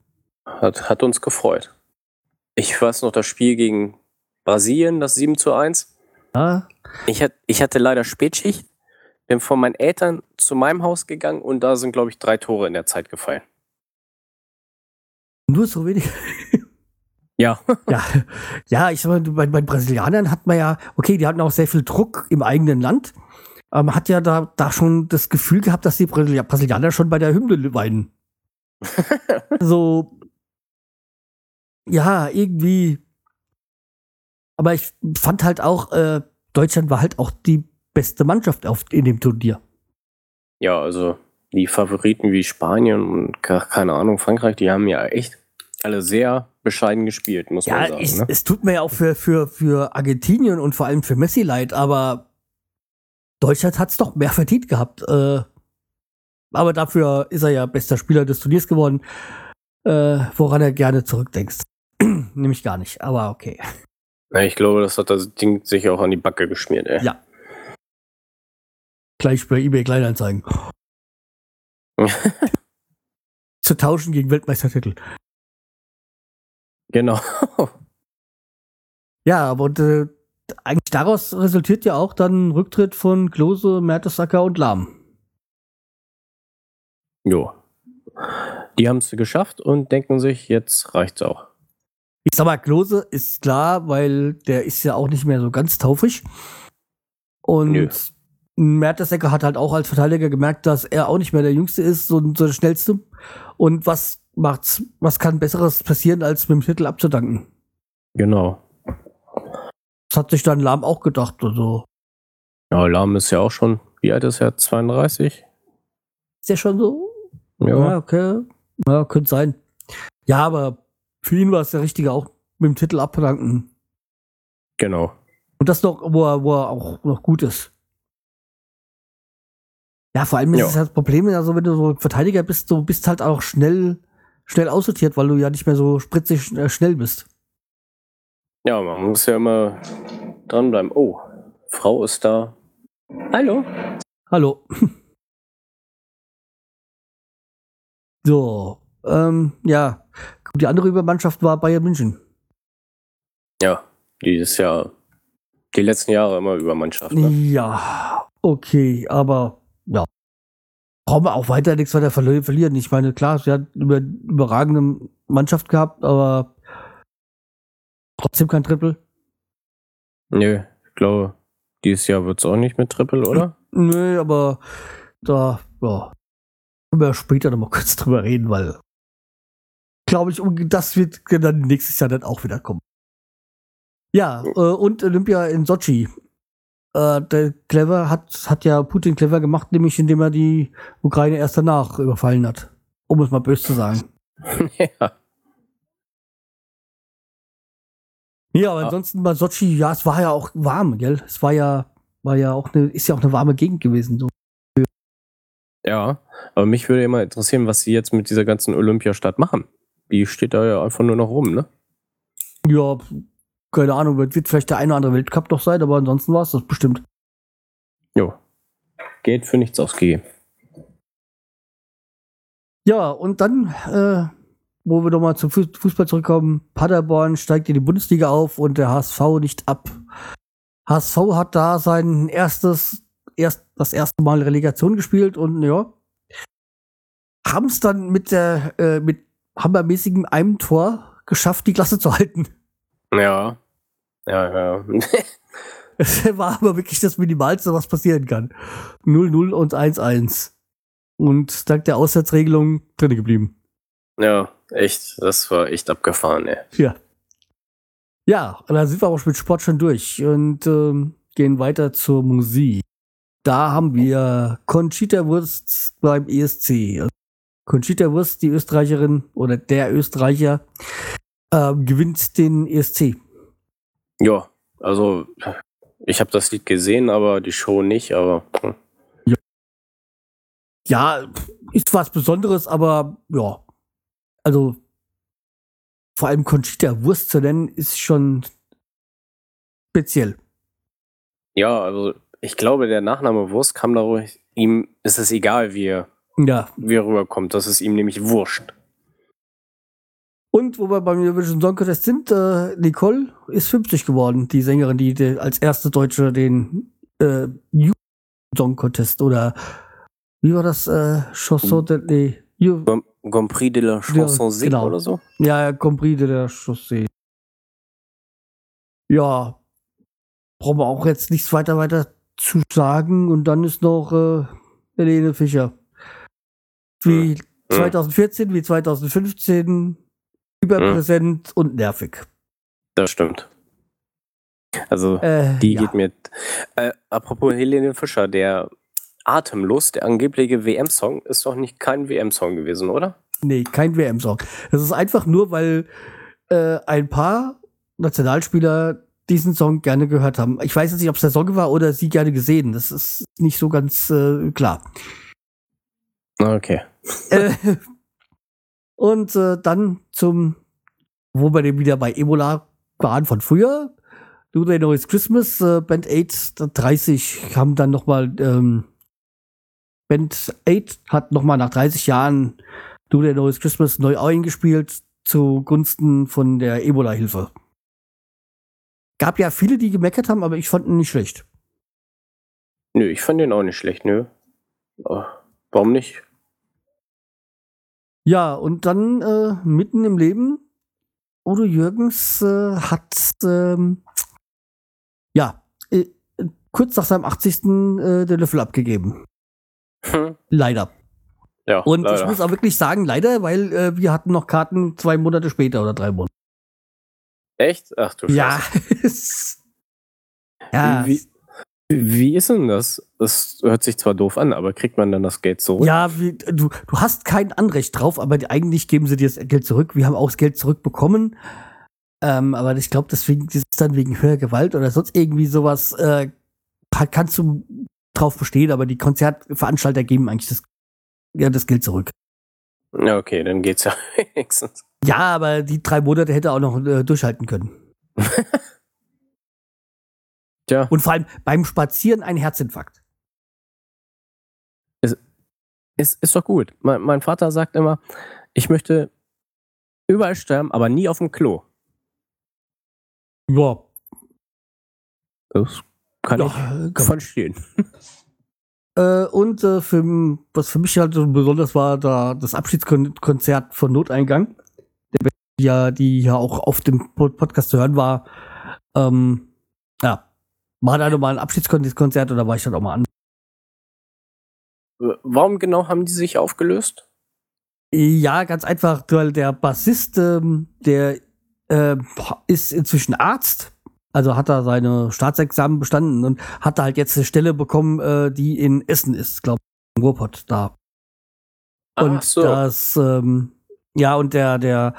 B: Hat, hat uns gefreut. Ich weiß noch das Spiel gegen Brasilien, das 7 zu 1.
A: Ja.
B: Ich, hat, ich hatte leider Spätschicht, bin von meinen Eltern zu meinem Haus gegangen und da sind, glaube ich, drei Tore in der Zeit gefallen.
A: Nur so wenig.
B: Ja.
A: ja. Ja, ich sag mal, bei, bei Brasilianern hat man ja, okay, die hatten auch sehr viel Druck im eigenen Land. Aber man hat ja da, da schon das Gefühl gehabt, dass die Brasilianer schon bei der Hymne weinen. so, ja, irgendwie. Aber ich fand halt auch, äh, Deutschland war halt auch die beste Mannschaft auf, in dem Turnier.
B: Ja, also die Favoriten wie Spanien und keine Ahnung, Frankreich, die haben ja echt alle sehr bescheiden gespielt, muss
A: ja,
B: man sagen.
A: Ich,
B: ne?
A: Es tut mir ja auch für, für, für Argentinien und vor allem für Messi leid, aber Deutschland hat es doch mehr verdient gehabt. Äh, aber dafür ist er ja bester Spieler des Turniers geworden, äh, woran er gerne zurückdenkst. Nämlich gar nicht, aber okay.
B: Ja, ich glaube, das hat das Ding sich auch an die Backe geschmiert, ey.
A: Ja. Gleich bei eBay Kleinanzeigen. Zu tauschen gegen Weltmeistertitel.
B: Genau.
A: ja, aber äh, eigentlich daraus resultiert ja auch dann Rücktritt von Klose, Mertesacker und Lahm.
B: Jo. Die haben es geschafft und denken sich, jetzt reicht's auch.
A: Ich sag mal, Klose ist klar, weil der ist ja auch nicht mehr so ganz taufrig. Und Nö. Mertesacker hat halt auch als Verteidiger gemerkt, dass er auch nicht mehr der Jüngste ist und so der Schnellste. Und was macht's, was kann Besseres passieren, als mit dem Titel abzudanken?
B: Genau.
A: Das hat sich dann Lahm auch gedacht, also.
B: Ja, Lahm ist ja auch schon, wie alt ist er? 32?
A: Ist der schon so?
B: Ja.
A: ja, okay. Ja, könnte sein. Ja, aber für ihn war es der Richtige, auch mit dem Titel abzudanken.
B: Genau.
A: Und das noch, wo er, wo er auch noch gut ist. Ja, vor allem ist es ja das Problem, also wenn du so Verteidiger bist, du bist halt auch schnell schnell aussortiert, weil du ja nicht mehr so spritzig äh, schnell bist.
B: Ja, man muss ja immer dranbleiben. Oh, Frau ist da. Hallo.
A: Hallo. so, ähm, ja. Die andere Übermannschaft war Bayern München.
B: Ja, die ist ja die letzten Jahre immer Übermannschaft. Ne?
A: Ja, okay, aber brauchen wir auch weiter nichts weiter verlieren. Ich meine, klar, sie hat eine überragende Mannschaft gehabt, aber trotzdem kein Triple.
B: Nö, ich glaube, dieses Jahr wird es auch nicht mit Triple, oder?
A: Nö, aber da, ja, können wir später noch mal kurz drüber reden, weil glaube ich, das wird dann nächstes Jahr dann auch wieder kommen. Ja, äh, und Olympia in Sochi. Äh, der Clever hat, hat ja Putin clever gemacht, nämlich indem er die Ukraine erst danach überfallen hat. Um es mal böse zu sagen. ja. Ja, aber ansonsten bei Sochi, ja, es war ja auch warm, gell? Es war ja, war ja auch eine, ist ja auch eine warme Gegend gewesen. So.
B: Ja, aber mich würde immer interessieren, was sie jetzt mit dieser ganzen Olympiastadt machen. Die steht da ja einfach nur noch rum, ne?
A: Ja, keine Ahnung, wird vielleicht der eine oder andere Weltcup noch sein, aber ansonsten war es das bestimmt.
B: Jo. Geld für nichts ausgegeben.
A: Ja, und dann, äh, wo wir nochmal zum Fußball zurückkommen, Paderborn steigt in die Bundesliga auf und der HSV nicht ab. HSV hat da sein erstes, erst das erste Mal Relegation gespielt und ja, haben es dann mit der, äh, mit hammermäßigem einem Tor geschafft, die Klasse zu halten.
B: Ja. Ja, ja.
A: Es war aber wirklich das Minimalste, was passieren kann. 0-0 und 1-1. Und dank der Auswärtsregelung drin geblieben.
B: Ja, echt. Das war echt abgefahren, ey.
A: Ja. Ja, und dann sind wir auch mit Sport schon durch und ähm, gehen weiter zur Musik. Da haben wir Conchita Wurst beim ESC. Conchita Wurst, die Österreicherin oder der Österreicher, äh, gewinnt den ESC.
B: Ja, also ich habe das Lied gesehen, aber die Show nicht, aber. Hm.
A: Ja. ja, ist was Besonderes, aber ja. Also vor allem Conchita Wurst zu nennen, ist schon speziell.
B: Ja, also ich glaube, der Nachname Wurst kam darüber, ihm ist es egal, wie er,
A: ja.
B: wie er rüberkommt. Das ist ihm nämlich wurscht.
A: Und wo wir beim Eurovision Song Contest sind, äh, Nicole ist 50 geworden, die Sängerin, die, die als erste Deutsche den äh, Song Contest oder wie war das? Äh, Chanson de, nee,
B: Grand Prix de la Chanson ja, genau. oder so?
A: Ja, Grand Prix de la Chaussee. Ja, brauchen wir auch jetzt nichts weiter weiter zu sagen. Und dann ist noch äh, Helene Fischer. Wie hm. 2014, wie 2015 überpräsent hm. und nervig.
B: Das stimmt. Also, äh, die ja. geht mir. Äh, apropos Helene Fischer, der Atemlos, der angebliche WM-Song, ist doch nicht kein WM-Song gewesen, oder?
A: Nee, kein WM-Song. Das ist einfach nur, weil äh, ein paar Nationalspieler diesen Song gerne gehört haben. Ich weiß jetzt nicht, ob es der Song war oder sie gerne gesehen. Das ist nicht so ganz äh, klar.
B: Okay.
A: Äh, und äh, dann zum, wo wir wieder bei Ebola waren von früher. Do They Know It's Christmas, äh, Band 8 30 haben dann nochmal, ähm, Band 8 hat nochmal nach 30 Jahren Do They Know It's Christmas neu eingespielt zugunsten von der Ebola-Hilfe. Gab ja viele, die gemeckert haben, aber ich fand ihn nicht schlecht.
B: Nö, ich fand den auch nicht schlecht, nö. Oh, warum nicht?
A: Ja, und dann äh, mitten im Leben, Udo Jürgens äh, hat ähm, ja äh, kurz nach seinem 80. Äh, den Löffel abgegeben. Hm. Leider.
B: Ja,
A: und
B: leider.
A: ich muss auch wirklich sagen, leider, weil äh, wir hatten noch Karten zwei Monate später oder drei Monate.
B: Echt? Ach du
A: Scheiße. Ja.
B: ja. Wie, wie ist denn das? Das hört sich zwar doof an, aber kriegt man dann das Geld zurück?
A: Ja, wie, du, du hast kein Anrecht drauf, aber eigentlich geben sie dir das Geld zurück. Wir haben auch das Geld zurückbekommen. Ähm, aber ich glaube, deswegen ist es dann wegen höherer Gewalt oder sonst irgendwie sowas, äh, kannst du drauf bestehen, aber die Konzertveranstalter geben eigentlich das, ja, das Geld zurück.
B: Ja, okay, dann geht's ja wenigstens.
A: Ja, aber die drei Monate hätte er auch noch äh, durchhalten können.
B: Tja.
A: Und vor allem beim Spazieren ein Herzinfarkt.
B: Ist, ist, ist doch gut. Mein, mein Vater sagt immer, ich möchte überall sterben, aber nie auf dem Klo.
A: Ja.
B: Das kann ja, ich kann verstehen.
A: Äh, und äh, für, was für mich halt so besonders war, da das Abschiedskonzert von Noteingang, der ja, die ja auch auf dem Podcast zu hören war. Ähm, war da nochmal ein Abschiedskonzert oder war ich dann auch mal an?
B: warum genau haben die sich aufgelöst?
A: Ja, ganz einfach, weil der Bassist, ähm, der äh, ist inzwischen Arzt, also hat er seine Staatsexamen bestanden und hat da halt jetzt eine Stelle bekommen, äh, die in Essen ist, glaube ich, im Ruhrpott da. Und
B: Ach so.
A: das, ähm, ja, und der, der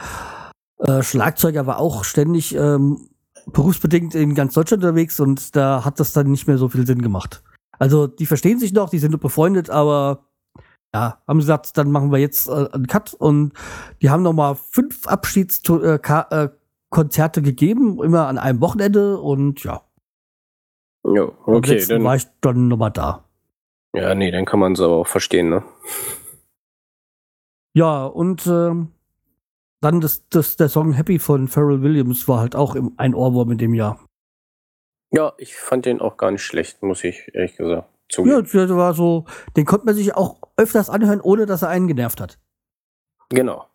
A: äh, Schlagzeuger war auch ständig ähm, berufsbedingt in ganz Deutschland unterwegs und da hat das dann nicht mehr so viel Sinn gemacht. Also die verstehen sich noch, die sind befreundet, aber ja, haben gesagt, dann machen wir jetzt äh, einen Cut und die haben noch mal fünf Abschiedskonzerte äh, gegeben, immer an einem Wochenende und ja.
B: Ja,
A: Am
B: okay, dann.
A: war ich dann noch mal da.
B: Ja, nee, dann kann man es aber auch verstehen, ne?
A: Ja, und ähm, dann das, das, der Song Happy von Pharrell Williams war halt auch im, ein Ohrwurm in dem Jahr.
B: Ja, ich fand den auch gar nicht schlecht, muss ich ehrlich gesagt
A: Ja,
B: zugeben.
A: der war so, den konnte man sich auch öfters anhören, ohne dass er einen genervt hat.
B: Genau.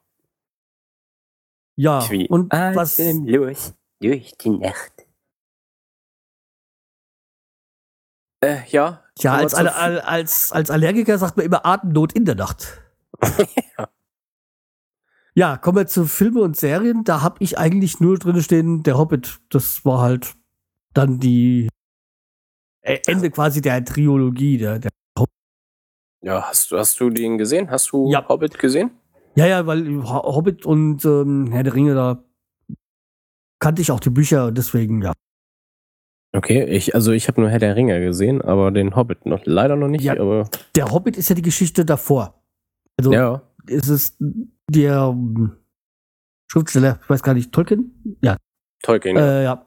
A: Ja,
B: Wie
A: und was,
B: los durch die Nacht. Äh, ja.
A: ja, als, als, als Allergiker sagt man immer Atemnot in der Nacht.
B: Ja.
A: Ja, kommen wir zu Filme und Serien. Da habe ich eigentlich nur drin stehen, der Hobbit. Das war halt dann die äh, Ende quasi der Trilogie. Der, der
B: Ja, hast du, hast du den gesehen? Hast du
A: Ja.
B: Hobbit gesehen?
A: ja, ja, weil Ho- Hobbit und ähm, Herr der Ringe, da kannte ich auch die Bücher deswegen, ja.
B: Okay, ich, also ich habe nur Herr der Ringe gesehen, aber den Hobbit noch leider noch nicht,
A: Ja.
B: aber
A: Der Hobbit ist ja die Geschichte davor. Also
B: ja.
A: es ist der Schriftsteller, ich weiß gar nicht, Tolkien? Ja,
B: Tolkien. ja.
A: Äh, ja.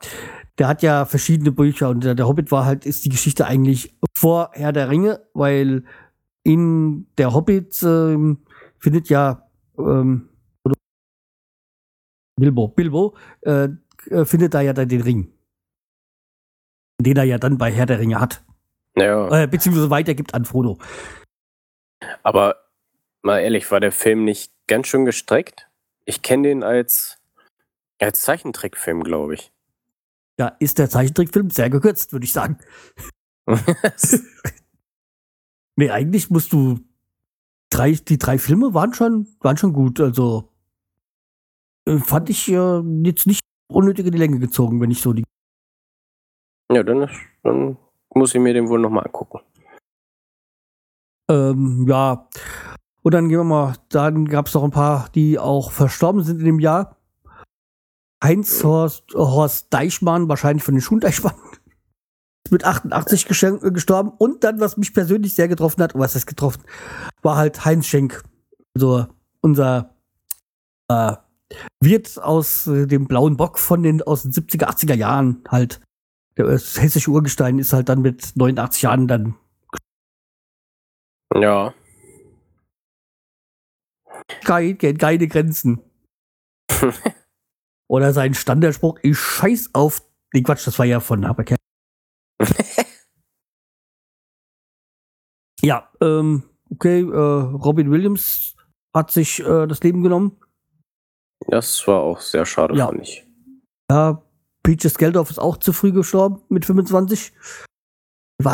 A: Der hat ja verschiedene Bücher und der, der Hobbit war halt, ist die Geschichte eigentlich vor Herr der Ringe, weil in der Hobbit ähm, findet ja ähm, Bilbo, Bilbo äh, äh, findet da ja dann den Ring. Den er ja dann bei Herr der Ringe hat.
B: ja.
A: Äh, beziehungsweise weitergibt an Frodo.
B: Aber mal ehrlich, war der Film nicht ganz schön gestreckt? Ich kenne den als, als Zeichentrickfilm, glaube ich.
A: Ja, ist der Zeichentrickfilm sehr gekürzt, würde ich sagen. Nee, eigentlich musst du drei, die drei Filme waren schon, waren schon gut. Also äh, fand ich äh, jetzt nicht unnötig in die Länge gezogen, wenn ich so die.
B: ja, dann, dann muss ich mir den wohl nochmal angucken.
A: Ähm, ja. Und dann gehen wir mal, dann gab es noch ein paar, die auch verstorben sind in dem Jahr. Heinz Horst, Horst Deichmann, wahrscheinlich von den Schuhen Deichmann, ist mit 88 geschenk, äh, gestorben. Und dann, was mich persönlich sehr getroffen hat, was heißt getroffen, war halt Heinz Schenk. Also unser äh, Wirt aus äh, dem blauen Bock von den aus den 70er, 80er Jahren halt. Der äh, hessische Urgestein ist halt dann mit 89 Jahren dann
B: Ja.
A: Kein, keine Grenzen. Oder sein Standardspruch, ich scheiß auf. Nee, Quatsch, das war ja von Haberker. Ja, ähm, okay, äh, Robin Williams hat sich äh, das Leben genommen.
B: Das war auch sehr schade,
A: Ja.
B: fand ich.
A: Ja, Peaches Geldorf ist auch zu früh gestorben mit 25. War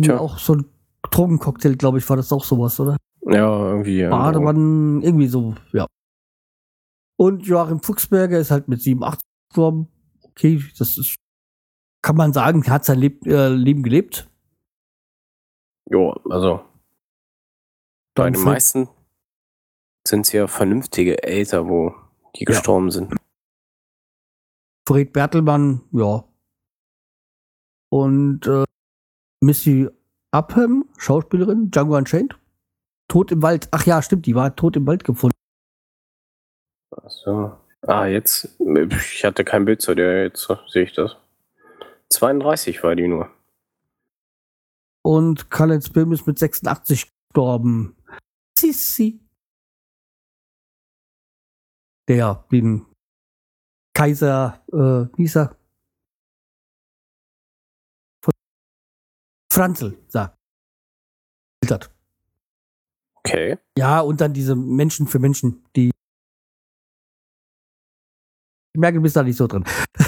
B: Tja.
A: auch so ein Drogencocktail, glaube ich, war das auch sowas, oder?
B: Ja, irgendwie. ja, genau.
A: Bademann, irgendwie so, ja. Und Joachim Fuchsberger ist halt mit 87 gestorben. Okay, das ist, kann man sagen, er hat sein Leb äh, Leben gelebt.
B: Jo, also bei den meisten sind es ja vernünftige Elter, wo die
A: Ja.
B: gestorben sind.
A: Fred Bertelmann, ja. Und äh, Missy Upham, Schauspielerin, Django Unchained. Tot im Wald. Ach ja, stimmt, die war tot im Wald gefunden.
B: So. Ah, jetzt. Ich hatte kein Bild zu der, jetzt sehe ich das. 32 war die nur.
A: Und Karl-Heinz Böhm ist mit 86 gestorben. Sissi. Der den Kaiser, äh, wie er? Franzl, sagt.
B: Okay.
A: Ja, und dann diese Menschen für Menschen, die. Ich merke, du bist da nicht so drin.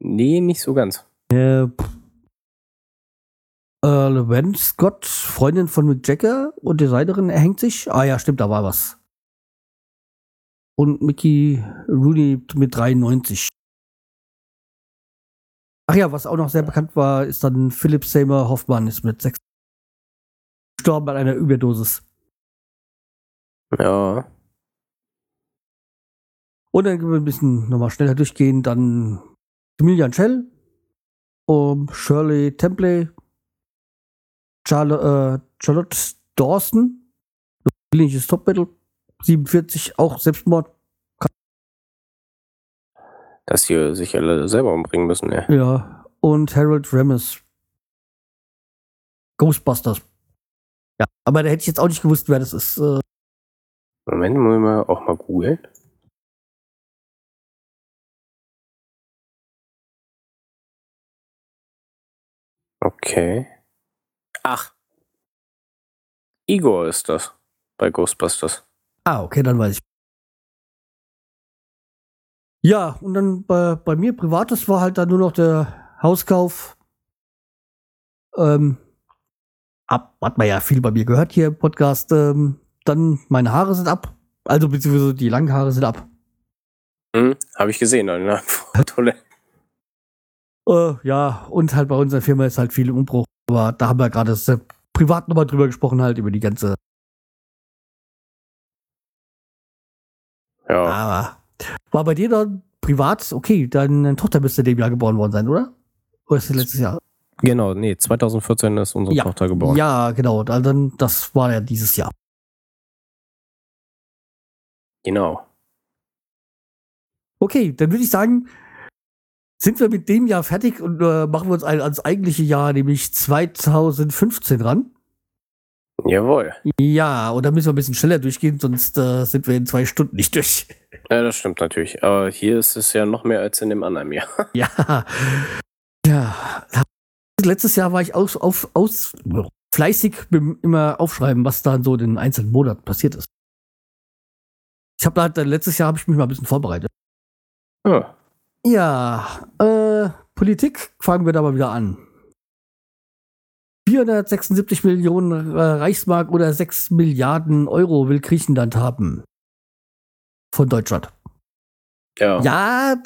B: Nee, nicht so ganz.
A: Äh. Laverne Scott, Freundin von Mick Jagger und Designerin, erhängt sich. Ah ja, stimmt, da war was. Und Mickey Rooney mit 93. Ach ja, was auch noch sehr bekannt war, ist dann Philip Seymour Hoffmann ist mit 6 gestorben an einer Überdosis.
B: Ja.
A: Und dann können wir ein bisschen nochmal schneller durchgehen. Dann Emilian Schell, um Shirley Templey, Charlotte, äh, Charlotte Dawson, ähnliches Top-Battle, 47, auch Selbstmord.
B: Dass die sich alle selber umbringen müssen, ja.
A: Ja, und Harold Ramis. Ghostbusters. Ja, aber da hätte ich jetzt auch nicht gewusst, wer das ist. Äh,
B: Moment, muss ich mal auch mal googeln. Okay. Ach. Igor ist das bei Ghostbusters.
A: Ah, okay, dann weiß ich. Ja, und dann bei, bei mir privates war halt dann nur noch der Hauskauf. Ähm, ab, hat man ja viel bei mir gehört hier im Podcast. Ähm, dann meine Haare sind ab. Also beziehungsweise die langen Haare sind ab.
B: Hm, habe ich gesehen in der Fotolle.
A: Äh, ja, und halt bei unserer Firma ist halt viel im Umbruch. Aber da haben wir gerade äh, privat nochmal drüber gesprochen, halt über die ganze.
B: Ja.
A: Aber war bei dir dann privat, okay, deine Tochter müsste dem Jahr geboren worden sein, oder? Oder ist das letztes Jahr?
B: Genau, nee, 2014 ist unsere
A: Ja.
B: Tochter geboren.
A: Ja, genau. Dann, das war ja dieses Jahr.
B: Genau.
A: Okay, dann würde ich sagen, sind wir mit dem Jahr fertig und äh, machen wir uns ein, ans eigentliche Jahr, nämlich 2015 ran.
B: Jawohl.
A: Ja, und da müssen wir ein bisschen schneller durchgehen, sonst äh, sind wir in zwei Stunden nicht durch.
B: Ja, das stimmt natürlich. Aber hier ist es ja noch mehr als in dem anderen Jahr.
A: Ja. Ja. Letztes Jahr war ich aus, auf, aus fleißig immer aufschreiben, was da in so den einzelnen Monaten passiert ist. Ich habe halt, letztes Jahr habe ich mich mal ein bisschen vorbereitet.
B: Ja.
A: Ja, äh, Politik fangen wir da mal wieder an. 476 Millionen äh, Reichsmark oder 6 Milliarden Euro will Griechenland haben. Von Deutschland.
B: Ja.
A: Ja,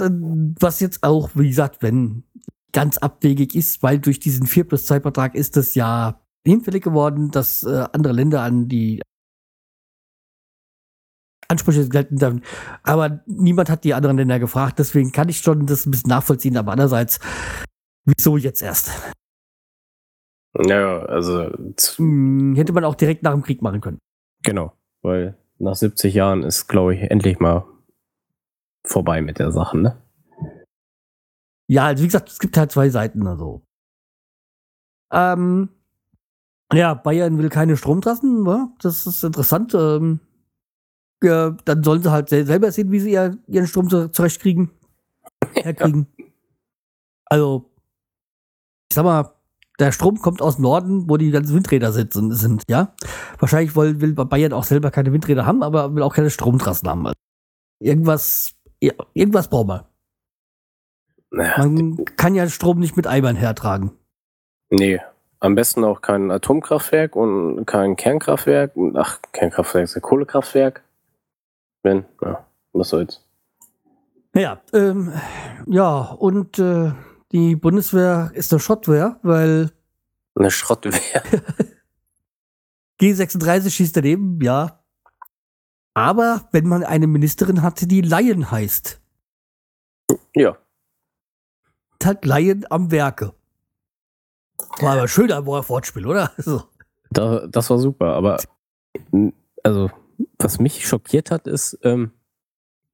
A: was jetzt auch, wie gesagt, wenn ganz abwegig ist, weil durch diesen 4 plus 2 Vertrag ist es ja hinfällig geworden, dass äh, andere Länder an die Ansprüche gelten dann. Aber niemand hat die anderen Länder gefragt, deswegen kann ich schon das ein bisschen nachvollziehen, aber andererseits, wieso jetzt erst?
B: Ja, also
A: Hm, hätte man auch direkt nach dem Krieg machen können.
B: genau. Weil nach 70 Jahren ist, glaube ich, endlich mal vorbei mit der Sache, ne?
A: Ja, also wie gesagt, es gibt halt zwei Seiten. Also. Ähm, ja, Bayern will keine Stromtrassen, wa? das ist interessant. Ähm, ja, dann sollen sie halt sel selber sehen, wie sie ihr, ihren Strom zu- zurechtkriegen. Herkriegen. Also, ich sag mal, der Strom kommt aus Norden, wo die ganzen Windräder sitzen, sind, ja. Wahrscheinlich will, will Bayern auch selber keine Windräder haben, aber will auch keine Stromtrassen haben. Also, irgendwas, ja, irgendwas braucht man.
B: Naja,
A: Man kann ja Strom nicht mit Eimern hertragen.
B: nee. Am besten auch kein Atomkraftwerk und kein Kernkraftwerk. Ach, Kernkraftwerk ist ein Kohlekraftwerk. Wenn, ja, was soll's.
A: Naja, ähm, ja, und äh, die Bundeswehr ist eine Schrottwehr, weil
B: Eine Schrottwehr.
A: G36 schießt daneben, ja. Aber wenn man eine Ministerin hatte, die Laien heißt,
B: ja.
A: Halt Laien am Werke. War aber schön ein Wortspiel, oder? So.
B: Da, das war super, aber also, was mich schockiert hat, ist, ähm,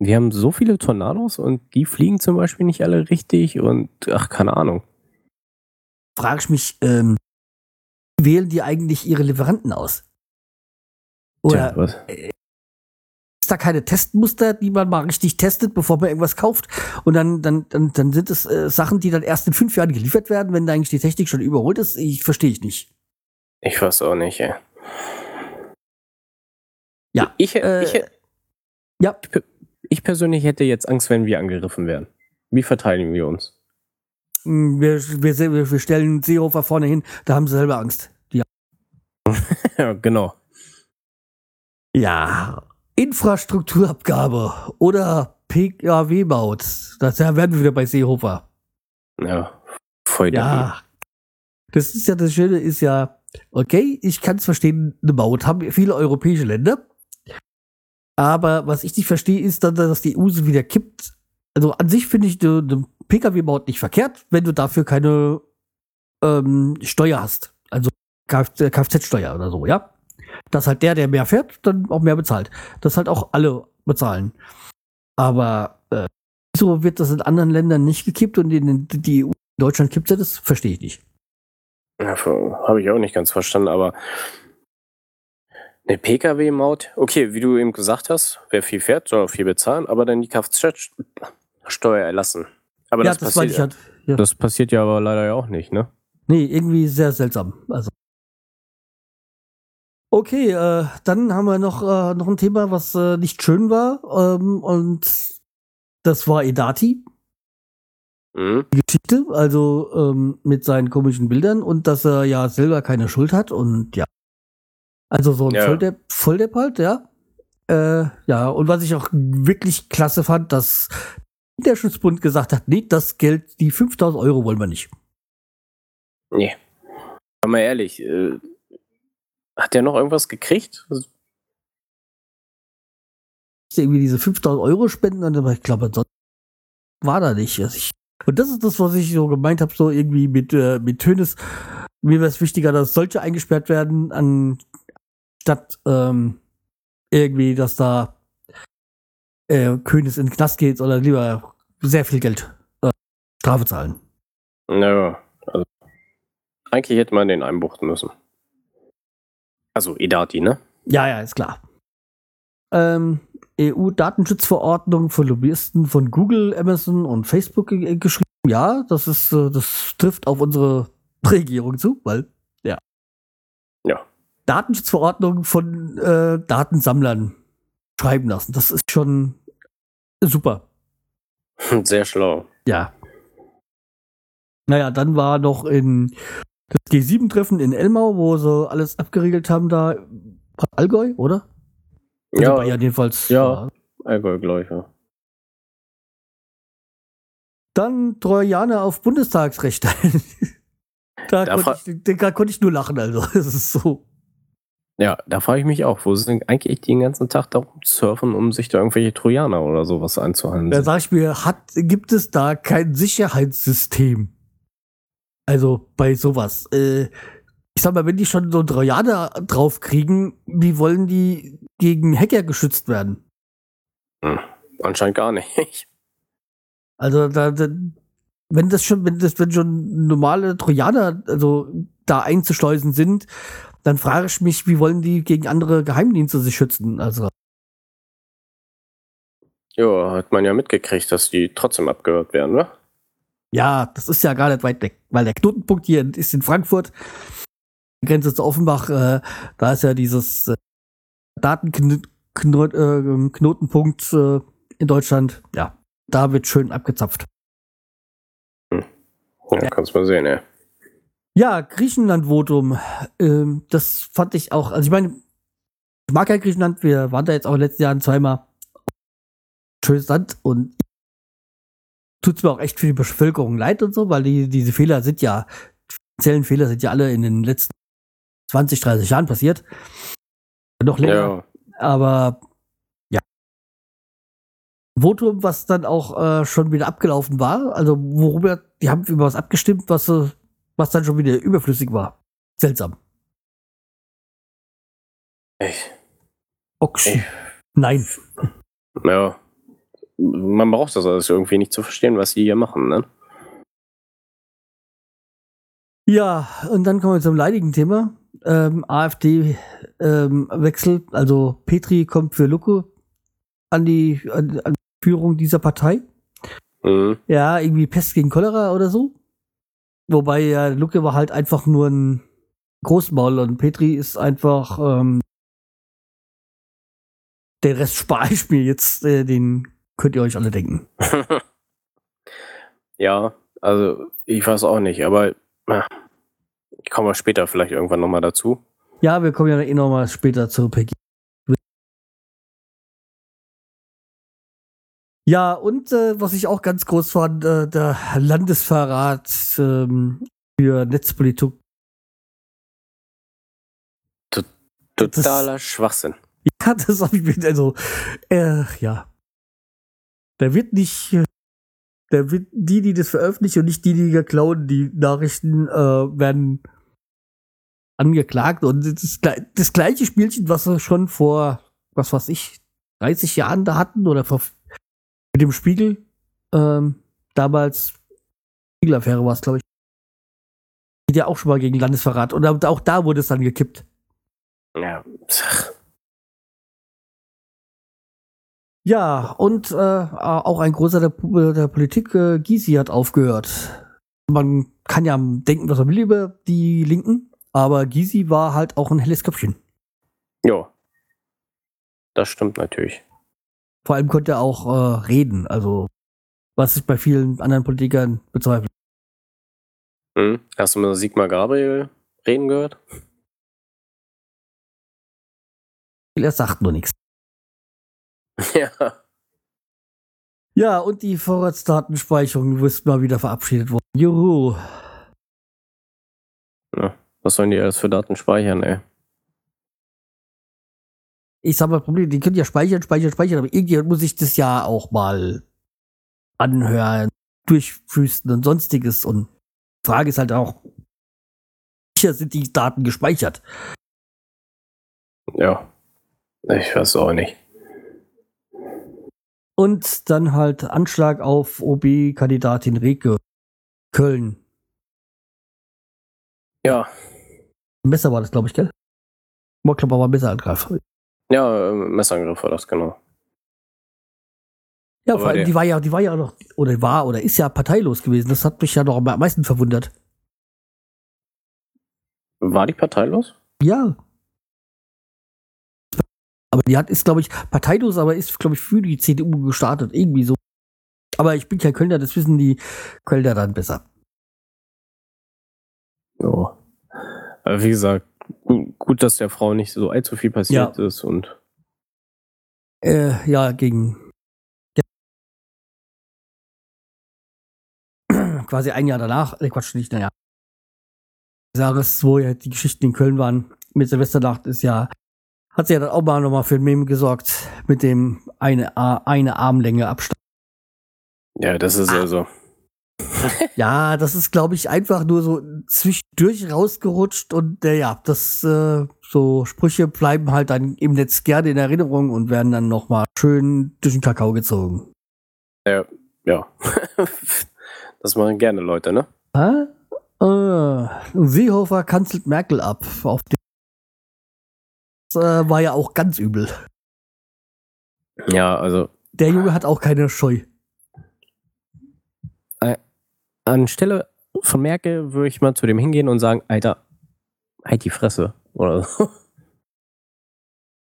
B: wir haben so viele Tornados und die fliegen zum Beispiel nicht alle richtig und ach, keine Ahnung.
A: Frage ich mich, ähm, wie wählen die eigentlich ihre Lieferanten aus? Oder
B: Tja,
A: da keine Testmuster, die man mal richtig testet, bevor man irgendwas kauft? Und dann, dann, dann, dann sind es äh, Sachen, die dann erst in fünf Jahren geliefert werden, wenn eigentlich die Technik schon überholt ist. Ich verstehe ich nicht.
B: Ich weiß auch nicht, ey.
A: Ja,
B: Ich,
A: äh,
B: ich,
A: ja.
B: ich persönlich hätte jetzt Angst, wenn wir angegriffen werden. Wie verteidigen wir uns?
A: hm, wir, wir, wir stellen Seehofer vorne hin, da haben sie selber Angst. Die
B: ja, genau.
A: Ja, Infrastrukturabgabe oder PKW-Maut. Da werden wir wieder bei Seehofer.
B: Ja, voll
A: Ja, das ist ja das Schöne, ist ja, okay, ich kann es verstehen, eine Maut haben viele europäische Länder. Aber was ich nicht verstehe, ist dann, dass die EU sie wieder kippt. Also an sich finde ich eine, eine Pkw-Maut nicht verkehrt, wenn du dafür keine ähm, Steuer hast. Also Kfz-Steuer oder so, ja. Dass halt der, der mehr fährt, dann auch mehr bezahlt. Dass halt auch alle bezahlen. Aber äh, wieso wird das in anderen Ländern nicht gekippt und in die EU, in Deutschland kippt es das? Verstehe ich nicht.
B: Ja, Habe ich auch nicht ganz verstanden, aber eine Pkw-Maut, okay, wie du eben gesagt hast, wer viel fährt, soll auch viel bezahlen, aber dann die Kfz-Steuer erlassen. Aber ja, das, das passiert, halt, ja. das passiert ja aber leider ja auch nicht, ne?
A: Nee, irgendwie sehr seltsam. Also. Okay, äh, dann haben wir noch, äh, noch ein Thema, was äh, nicht schön war. Ähm, und das war Edati. Mhm. Die Geschichte, also ähm, mit seinen komischen Bildern und dass er ja selber keine Schuld hat und ja. Also so ein ja. Volldepp, Volldepp halt, ja. Äh, ja, und was ich auch wirklich klasse fand, dass der Schutzbund gesagt hat, nee, das Geld, die 5000 Euro wollen wir nicht.
B: Nee. Aber mal ehrlich, äh, hat der noch irgendwas gekriegt?
A: Irgendwie diese 5000 Euro spenden, aber ich glaube, sonst war da nicht. Also ich, und das ist das, was ich so gemeint habe, so irgendwie mit, äh, mit Tönes. Mir wäre es wichtiger, dass solche eingesperrt werden, anstatt ähm, irgendwie, dass da äh, Königs in den Knast geht, oder lieber sehr viel Geld äh, Strafe zahlen.
B: Naja, also eigentlich hätte man den einbuchten müssen. Also Edati, ne?
A: Ja, ja, ist klar. Ähm, EU-Datenschutzverordnung für Lobbyisten von Google, Amazon und Facebook geschrieben. Ja, das ist, äh, das trifft auf unsere Regierung zu, weil, ja.
B: Ja.
A: Datenschutzverordnung von äh, Datensammlern schreiben lassen. Das ist schon super.
B: Sehr schlau.
A: Ja. Naja, dann war noch in das G7-Treffen in Elmau, wo sie alles abgeriegelt haben, da Allgäu, oder?
B: Also ja.
A: Bayern jedenfalls.
B: Ja, Allgäu gleich, ja.
A: Dann Trojaner auf Bundestagsrechte. da, da, konnte ich, da konnte ich nur lachen, also. Das ist so.
B: Ja, da frage ich mich auch, wo sind eigentlich den ganzen Tag da surfen, um sich da irgendwelche Trojaner oder sowas einzuhandeln?
A: Da sag ich mir, hat, gibt es da kein Sicherheitssystem? Also bei sowas. Äh, ich sag mal, wenn die schon so Trojaner draufkriegen, wie wollen die gegen Hacker geschützt werden?
B: Hm, anscheinend gar nicht.
A: Also da, da, wenn das schon, wenn das, wenn schon normale Trojaner, also da einzuschleusen sind, dann frage ich mich, wie wollen die gegen andere Geheimdienste sich schützen? Also.
B: Ja, hat man ja mitgekriegt, dass die trotzdem abgehört werden, ne?
A: Ja, das ist ja gar nicht weit weg, weil der Knotenpunkt hier ist in Frankfurt, Grenze zu Offenbach, äh, da ist ja dieses äh, Datenknotenpunkt äh, äh, in Deutschland, ja, da wird schön abgezapft.
B: Hm. Ja, ja. kannst mal sehen, ja.
A: Ja, Griechenland-Votum. Ähm, das fand ich auch. Also ich meine, ich mag ja Griechenland. Wir waren da jetzt auch in den letzten Jahren zweimal. Schönes Land und tut es mir auch echt für die Bevölkerung leid und so, weil die, diese Fehler sind ja, finanziellen Fehler sind ja alle in den letzten 20, 30 Jahren passiert. Noch länger. Ja. Aber ja. Votum, was dann auch äh, schon wieder abgelaufen war, also worüber, die haben über was abgestimmt, was was dann schon wieder überflüssig war. Seltsam.
B: Echt?
A: Okay. Nein.
B: Ja. Man braucht das alles irgendwie nicht zu verstehen, was sie hier machen, ne?
A: Ja, und dann kommen wir zum leidigen Thema. Ähm, AfD-Wechsel. Ähm, also Petri kommt für Lucke an die, an, an Führung dieser Partei. Mhm. Ja, irgendwie Pest gegen Cholera oder so. Wobei ja, Luke war halt einfach nur ein Großmaul und Petri ist einfach ähm, der Rest spare ich mir jetzt, äh, den könnt ihr euch alle denken.
B: ja, Also, ich weiß auch nicht, aber na, ich komme später vielleicht irgendwann nochmal dazu.
A: Ja, wir kommen ja eh noch mal später zu Peggy. Ja, und äh, was ich auch ganz groß fand, äh, der Landesverrat ähm, für Netzpolitik.
B: Totaler Schwachsinn.
A: Ja, das habe ich mir, also, äh, ja. Da wird nicht, äh, da wird die, die das veröffentlichen und nicht die, die klauen, die Nachrichten, äh, werden angeklagt. Und das, das gleiche Spielchen, was wir schon vor, was weiß ich, 30 Jahren da hatten oder vor, mit dem Spiegel, ähm, damals, Spiegelaffäre war es, glaube ich. Geht ja auch schon mal gegen Landesverrat. Und auch da wurde es dann gekippt.
B: Ja.
A: Ja, und äh, auch ein großer der, der Politik, äh, Gysi, hat aufgehört. Man kann ja denken, was man will über die Linken, aber Gysi war halt auch ein helles Köpfchen.
B: Ja. Das stimmt natürlich.
A: Vor allem konnte er auch äh, reden, also was ich bei vielen anderen Politikern bezweifle.
B: Hm. Hast du mit Sigmar Gabriel reden gehört?
A: Er sagt nur nichts.
B: Ja.
A: Ja, und die Vorratsdatenspeicherung ist mal wieder verabschiedet worden. Juhu.
B: ja. Was sollen die alles für Daten speichern, ey?
A: Ich sag mal, Problem, die können ja speichern, speichern, speichern, aber irgendjemand muss sich das ja auch mal anhören, durchfüßen und sonstiges. Und die Frage ist halt auch, sicher sind die Daten gespeichert?
B: Ja. Ich weiß auch nicht.
A: Und dann halt Anschlag auf OB-Kandidatin Reke. Köln.
B: Ja.
A: Messer war das, glaube ich, gell? Ich glaube, aber Messerangriff.
B: Ja, äh, Messerangriff war das, genau.
A: Ja,
B: Aber
A: vor allem, die war ja, die war ja noch, oder war, oder ist ja parteilos gewesen. Das hat mich ja noch am meisten verwundert.
B: War die parteilos?
A: Ja. Aber die hat, ist, glaube ich, parteilos, aber ist, glaube ich, für die CDU gestartet. Irgendwie so. Aber ich bin kein Kölner, das wissen die Kölner dann besser.
B: Ja. Aber wie gesagt, gut, gut, dass der Frau nicht so allzu viel passiert ist und
A: Äh, ja, gegen quasi ein Jahr danach, äh, Quatsch, nicht, naja. Jahres, wo ja die Geschichten in Köln waren, mit Silvesternacht ist ja, hat sie ja dann auch mal nochmal für ein Meme gesorgt, mit dem eine, A- eine Armlänge Abstand.
B: ja, das ist
A: Ah.
B: also.
A: Ja, das ist, glaube ich, einfach nur so zwischendurch rausgerutscht und äh, ja, das äh, so Sprüche bleiben halt dann im Netz gerne in Erinnerung und werden dann nochmal schön durch den Kakao gezogen.
B: Ja. das machen gerne Leute, ne?
A: Hä? Äh, Seehofer kanzelt Merkel ab. Auf äh, war ja auch ganz übel.
B: Ja, also
A: Der Junge hat auch keine Scheu.
B: anstelle von Merkel würde ich mal zu dem hingehen und sagen, Alter, halt die Fresse. Oder so.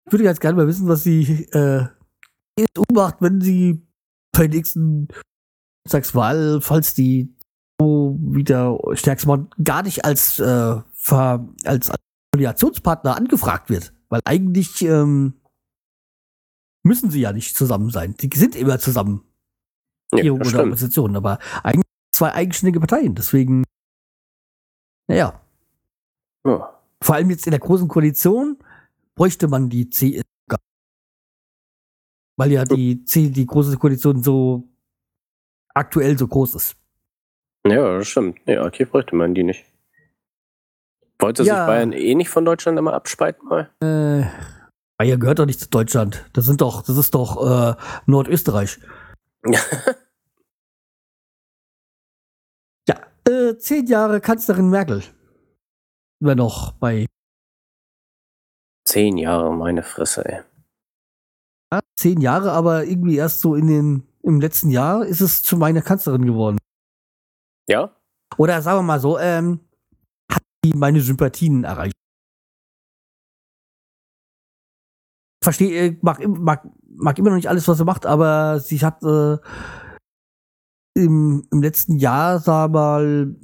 A: Ich würde ganz gerne mal wissen, was sie äh, CSU macht, wenn sie bei der nächsten Bundestagswahl, falls die so wieder stärkst machen, gar nicht als, äh, als Koalitionspartner angefragt wird. Weil eigentlich ähm, müssen sie ja nicht zusammen sein. Die sind immer zusammen.
B: Ja,
A: Regierung
B: das
A: oder
B: stimmt.
A: Opposition, aber eigentlich zwei eigenständige Parteien. Deswegen, naja,
B: Ja.
A: vor allem jetzt in der großen Koalition bräuchte man die CSU. gar. Weil ja die, C, die große Koalition so aktuell so groß ist.
B: ja, das stimmt. Ja, okay, bräuchte man die nicht. Wollte
A: Ja.
B: sich Bayern eh nicht von Deutschland immer abspalten mal?
A: Äh, Bayern gehört doch nicht zu Deutschland. Das sind doch, das ist doch äh, Nordösterreich. Ja, äh, zehn Jahre Kanzlerin Merkel. Wäre noch bei
B: Zehn Jahre, meine Fresse, ey.
A: ja, zehn Jahre, aber irgendwie erst so in den im letzten Jahr ist es zu meiner Kanzlerin geworden.
B: Ja?
A: Oder sagen wir mal so, ähm, meine Sympathien erreicht. Verstehe, äh, mag, mag, mag immer noch nicht alles, was sie macht, aber sie hat, äh, im, im letzten Jahr, sag mal,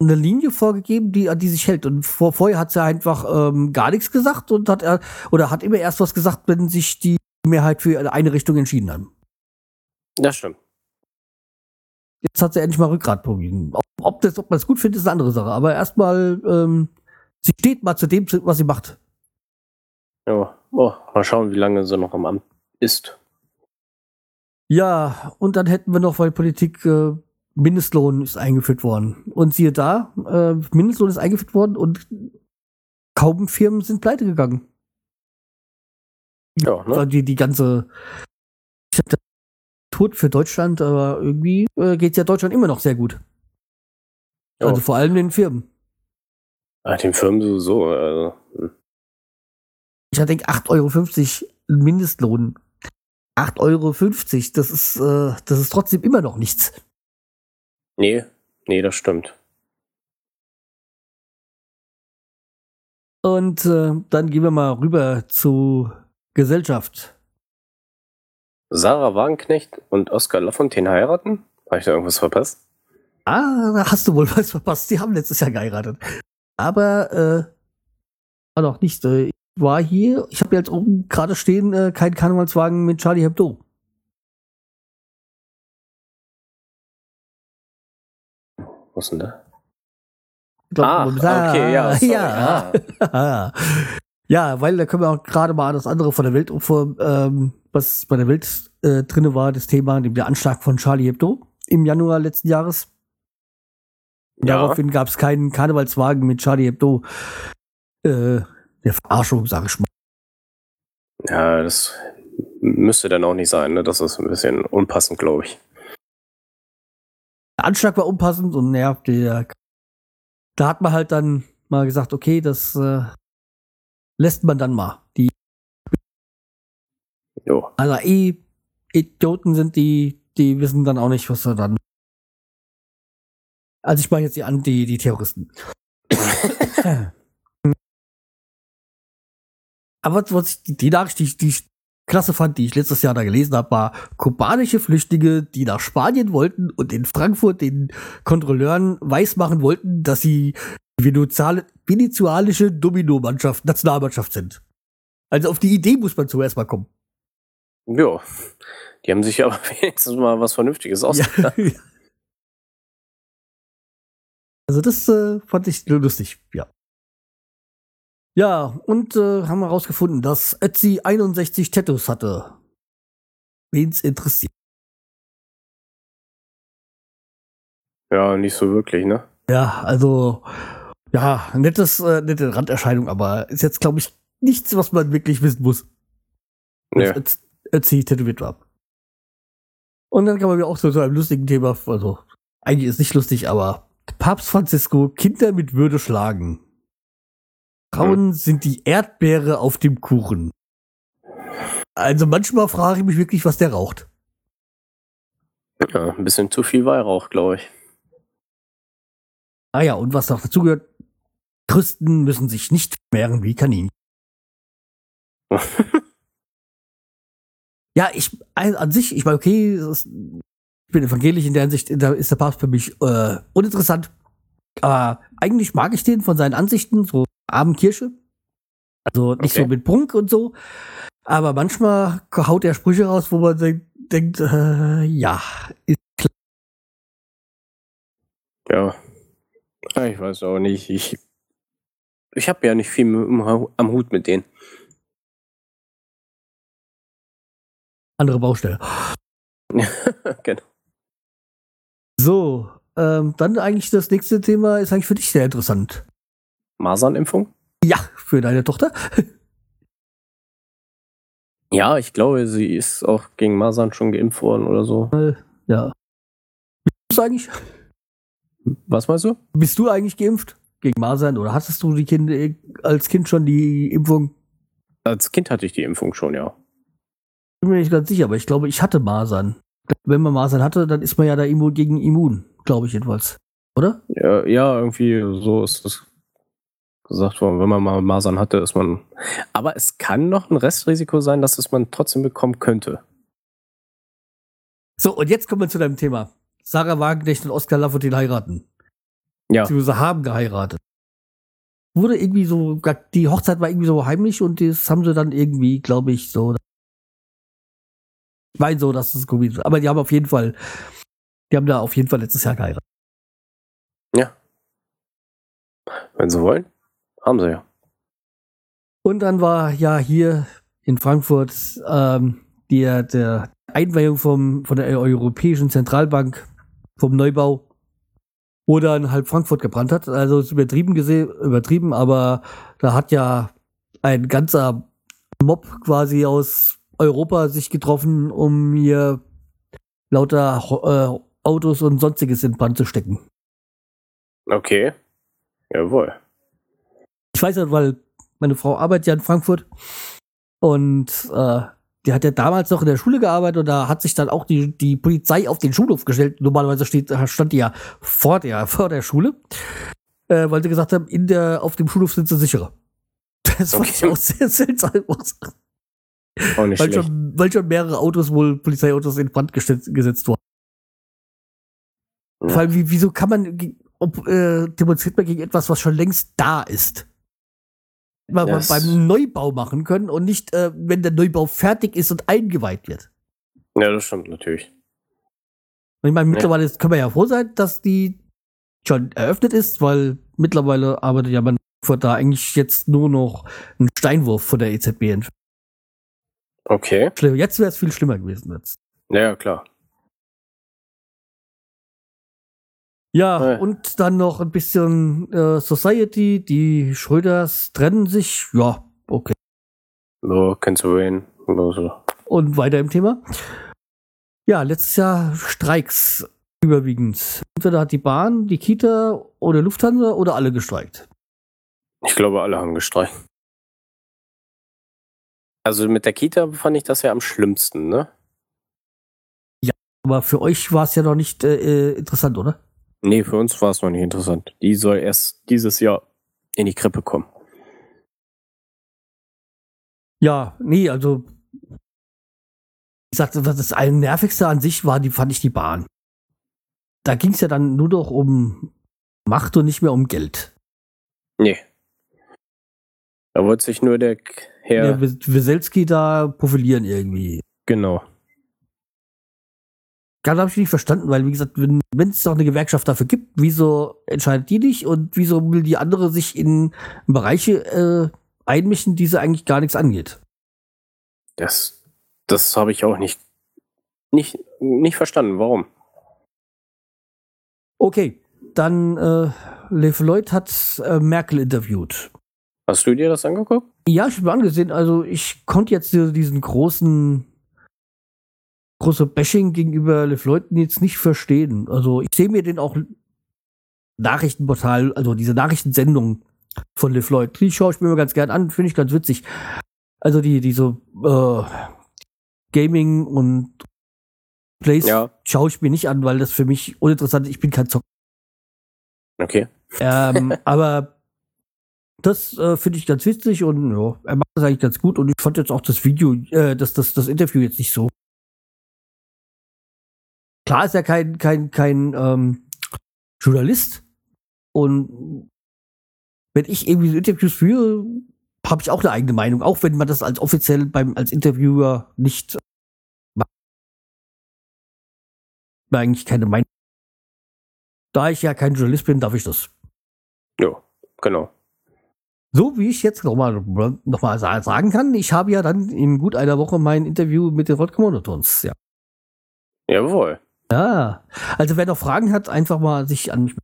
A: eine Linie vorgegeben, die, an die sich hält. Und vor, vorher hat sie einfach ähm, gar nichts gesagt und hat er, oder hat immer erst was gesagt, wenn sich die Mehrheit für eine Richtung entschieden hat.
B: Das stimmt.
A: Jetzt hat sie endlich mal Rückgrat. Ob, ob, das, ob man es gut findet, ist eine andere Sache. Aber erstmal, ähm, sie steht mal zu dem, was sie macht.
B: Ja, oh, mal schauen, wie lange sie noch am Amt ist.
A: Ja, und dann hätten wir noch, weil Politik äh, Mindestlohn ist eingeführt worden. Und siehe da, äh, Mindestlohn ist eingeführt worden und kaum Firmen sind pleite gegangen. Ja, ne? Die, die ganze ich hab das Tod für Deutschland, aber irgendwie äh, geht es ja Deutschland immer noch sehr gut. Jo. Also vor allem den Firmen.
B: Ah, den Firmen sowieso. Also. Hm.
A: Ich denke 8,50 Euro Mindestlohn. 8,50 Euro, das ist, äh, das ist trotzdem immer noch nichts.
B: Nee, nee, das stimmt.
A: Und äh, dann gehen wir mal rüber zu Gesellschaft.
B: Sarah Wagenknecht und Oskar Lafontaine heiraten? Habe ich da irgendwas verpasst?
A: Ah, da hast du wohl was verpasst. Die haben letztes Jahr geheiratet. Aber, äh, war doch nicht. Äh, ich war hier, ich habe jetzt oben gerade stehen, äh, kein Karnevalswagen mit Charlie Hebdo.
B: Was ist denn da?
A: Glaub, ah, okay, ja. Sorry, ja. Ah. ja, weil da können wir auch gerade mal das andere von der Welt, ähm, was bei der Welt äh, drinne war, das Thema, der Anschlag von Charlie Hebdo im Januar letzten Jahres. Ja. Daraufhin gab es keinen Karnevalswagen mit Charlie Hebdo. Äh, der Verarschung, sage ich mal.
B: Ja, das müsste dann auch nicht sein, ne? Das ist ein bisschen unpassend, glaube ich.
A: Der Anschlag war unpassend und ja, der, da hat man halt dann mal gesagt, okay, das äh, lässt man dann mal. Die jo. Also eh Idioten sind die, die wissen dann auch nicht, was sie dann. Also ich meine jetzt die, die, die Terroristen. Aber was ich, die Nachricht, die, die ich klasse fand, die ich letztes Jahr da gelesen habe, war kubanische Flüchtlinge, die nach Spanien wollten und in Frankfurt den Kontrolleuren weismachen wollten, dass sie venezuelische Domino-Mannschaft, Nationalmannschaft sind. Also auf die Idee muss man zuerst mal kommen.
B: Ja, die haben sich aber wenigstens mal was Vernünftiges ausgedacht. Ja.
A: Also das äh, fand ich lustig, ja. Ja, und äh, haben wir rausgefunden, dass Etsy 61 Tattoos hatte. Wen's interessiert.
B: Ja, nicht so wirklich, ne?
A: Ja, also, ja, nettes, äh, nette Randerscheinung, aber ist jetzt, glaube ich, nichts, was man wirklich wissen muss.
B: Ja.
A: Etsy tätowiert war. Und dann kann man auch so zu einem lustigen Thema, also, eigentlich ist nicht lustig, aber Papst Francisco Kinder mit Würde schlagen. Frauen sind die Erdbeere auf dem Kuchen. Also manchmal frage ich mich wirklich, was der raucht.
B: Ja, ein bisschen zu viel Weihrauch, glaube ich.
A: Ah ja, und was noch dazu gehört, Christen müssen sich nicht mehren wie Kaninchen. ja, ich an sich, ich meine, okay, ist, ich bin evangelisch in der Hinsicht, da ist der Papst für mich äh, uninteressant. Aber eigentlich mag ich den von seinen Ansichten, so Abendkirche. Also nicht okay. so mit Prunk und so. Aber manchmal haut er Sprüche raus, wo man denkt, denkt äh, ja, ist klar.
B: Ja. Ich weiß auch nicht. Ich, ich habe ja nicht viel am Hut mit denen.
A: Andere Baustelle.
B: genau.
A: Ähm, dann eigentlich das nächste Thema ist eigentlich für dich sehr interessant.
B: Masernimpfung?
A: Ja, für deine Tochter.
B: Ja, ich glaube, sie ist auch gegen Masern schon geimpft worden oder so.
A: Äh, ja. Bist du eigentlich?
B: Was meinst du?
A: Bist du eigentlich geimpft gegen Masern oder hattest du die Kinder als Kind schon die Impfung?
B: Als Kind hatte ich die Impfung schon, ja.
A: Bin mir nicht ganz sicher, aber ich glaube, ich hatte Masern. Wenn man Masern hatte, dann ist man ja da immun gegen immun, glaube ich jedenfalls. Oder?
B: Ja, ja, irgendwie so ist das gesagt worden, wenn man mal Masern hatte, ist man. Aber es kann noch ein Restrisiko sein, dass es man trotzdem bekommen könnte.
A: So, und jetzt kommen wir zu deinem Thema. Sarah Wagenknecht und Oskar Lafontaine heiraten.
B: Ja.
A: Beziehungsweise haben geheiratet. Wurde irgendwie so, die Hochzeit war irgendwie so heimlich und das haben sie dann irgendwie, glaube ich, so. Ich meine so, dass es komisch ist. Aber die haben auf jeden Fall, die haben da auf jeden Fall letztes Jahr geheiratet.
B: Ja. Wenn sie wollen, haben sie ja.
A: Und dann war ja hier in Frankfurt ähm, der, der Einweihung vom, von der Europäischen Zentralbank vom Neubau, wo dann halb Frankfurt gebrannt hat. Also ist übertrieben gesehen, übertrieben, aber da hat ja ein ganzer Mob quasi aus Europa sich getroffen, um hier lauter äh, Autos und sonstiges in Brand zu stecken.
B: Okay. Jawohl.
A: Ich weiß ja, weil meine Frau arbeitet ja in Frankfurt und äh, die hat ja damals noch in der Schule gearbeitet und da hat sich dann auch die, die Polizei auf den Schulhof gestellt. Normalerweise steht, stand die ja vor der, vor der Schule, äh, weil sie gesagt haben, in der, auf dem Schulhof sind sie sicherer. Das fand ich auch sehr seltsam.
B: Auch nicht
A: weil,
B: schlecht.
A: schon, weil schon mehrere Autos, wohl Polizeiautos in Brand gesetzt, gesetzt wurden.
B: Ja.
A: Vor allem, wie, wieso kann man, ob, äh, demonstriert man gegen etwas, was schon längst da ist? Mal
B: Das-
A: beim Neubau machen können und nicht, äh, wenn der Neubau fertig ist und eingeweiht wird.
B: Ja, das stimmt natürlich.
A: Und ich meine, mittlerweile ist- können wir ja froh sein, dass die schon eröffnet ist, weil mittlerweile arbeitet ja man da eigentlich jetzt nur noch ein Steinwurf von der EZB entfernt.
B: Okay.
A: Schlimm. Jetzt wäre es viel schlimmer gewesen. Jetzt.
B: Ja, klar.
A: Ja,
B: Ja.
A: und dann noch ein bisschen äh, Society. Die Schröders trennen sich. Ja, okay.
B: So, kennst du wen?
A: Und weiter im Thema. Ja, letztes Jahr Streiks überwiegend. Entweder hat die Bahn, die Kita oder Lufthansa oder alle gestreikt.
B: Ich glaube, alle haben gestreikt. Also mit der Kita fand ich das ja am schlimmsten, ne?
A: Aber für euch war es ja noch nicht äh, äh, interessant, oder?
B: Nee, für uns war es noch nicht interessant. Die soll erst dieses Jahr in die Krippe kommen.
A: Ja, nee, also ich sagte, was das ein nervigste an sich war, die fand ich die Bahn. Da ging es ja dann nur noch um Macht und nicht mehr um Geld.
B: Nee. Da wollte sich nur der Herr.
A: Wes- Weselski da profilieren irgendwie.
B: genau.
A: Gerade habe ich nicht verstanden, weil, wie gesagt, wenn wenn es doch eine Gewerkschaft dafür gibt, wieso entscheidet die nicht und wieso will die andere sich in Bereiche äh, einmischen, die sie eigentlich gar nichts angeht?
B: Das, das habe ich auch nicht, nicht, nicht verstanden. Warum?
A: Okay, dann äh, Le Floyd hat äh, Merkel interviewt.
B: Hast du dir das angeguckt?
A: Ja, ich habe mir angesehen, also ich konnte jetzt diesen großen große Bashing gegenüber Le Floyd jetzt nicht verstehen. Also ich sehe mir den auch Nachrichtenportal, also diese Nachrichtensendung von Le Floyd, die schaue ich mir immer ganz gern an, finde ich ganz witzig. Also die diese äh, Gaming und Plays
B: Ja.
A: schaue ich mir nicht an, weil das für mich uninteressant ist. Ich bin kein Zocker.
B: Okay.
A: Ähm, aber das äh, finde ich ganz witzig und ja, er macht das eigentlich ganz gut und ich fand jetzt auch das Video, äh, das, das, das Interview jetzt nicht so. Klar ist er kein, kein, kein ähm, Journalist und wenn ich irgendwie so Interviews führe, habe ich auch eine eigene Meinung, auch wenn man das als offiziell beim als Interviewer nicht macht. Mir eigentlich keine Meinung. Da ich ja kein Journalist bin, darf ich das.
B: Ja, genau.
A: So wie ich jetzt nochmal noch mal sa- sagen kann, ich habe ja dann in gut einer Woche mein Interview mit den Rodka Monotons. Ja.
B: Jawohl.
A: ja. Also wer noch Fragen hat, einfach mal sich an mich.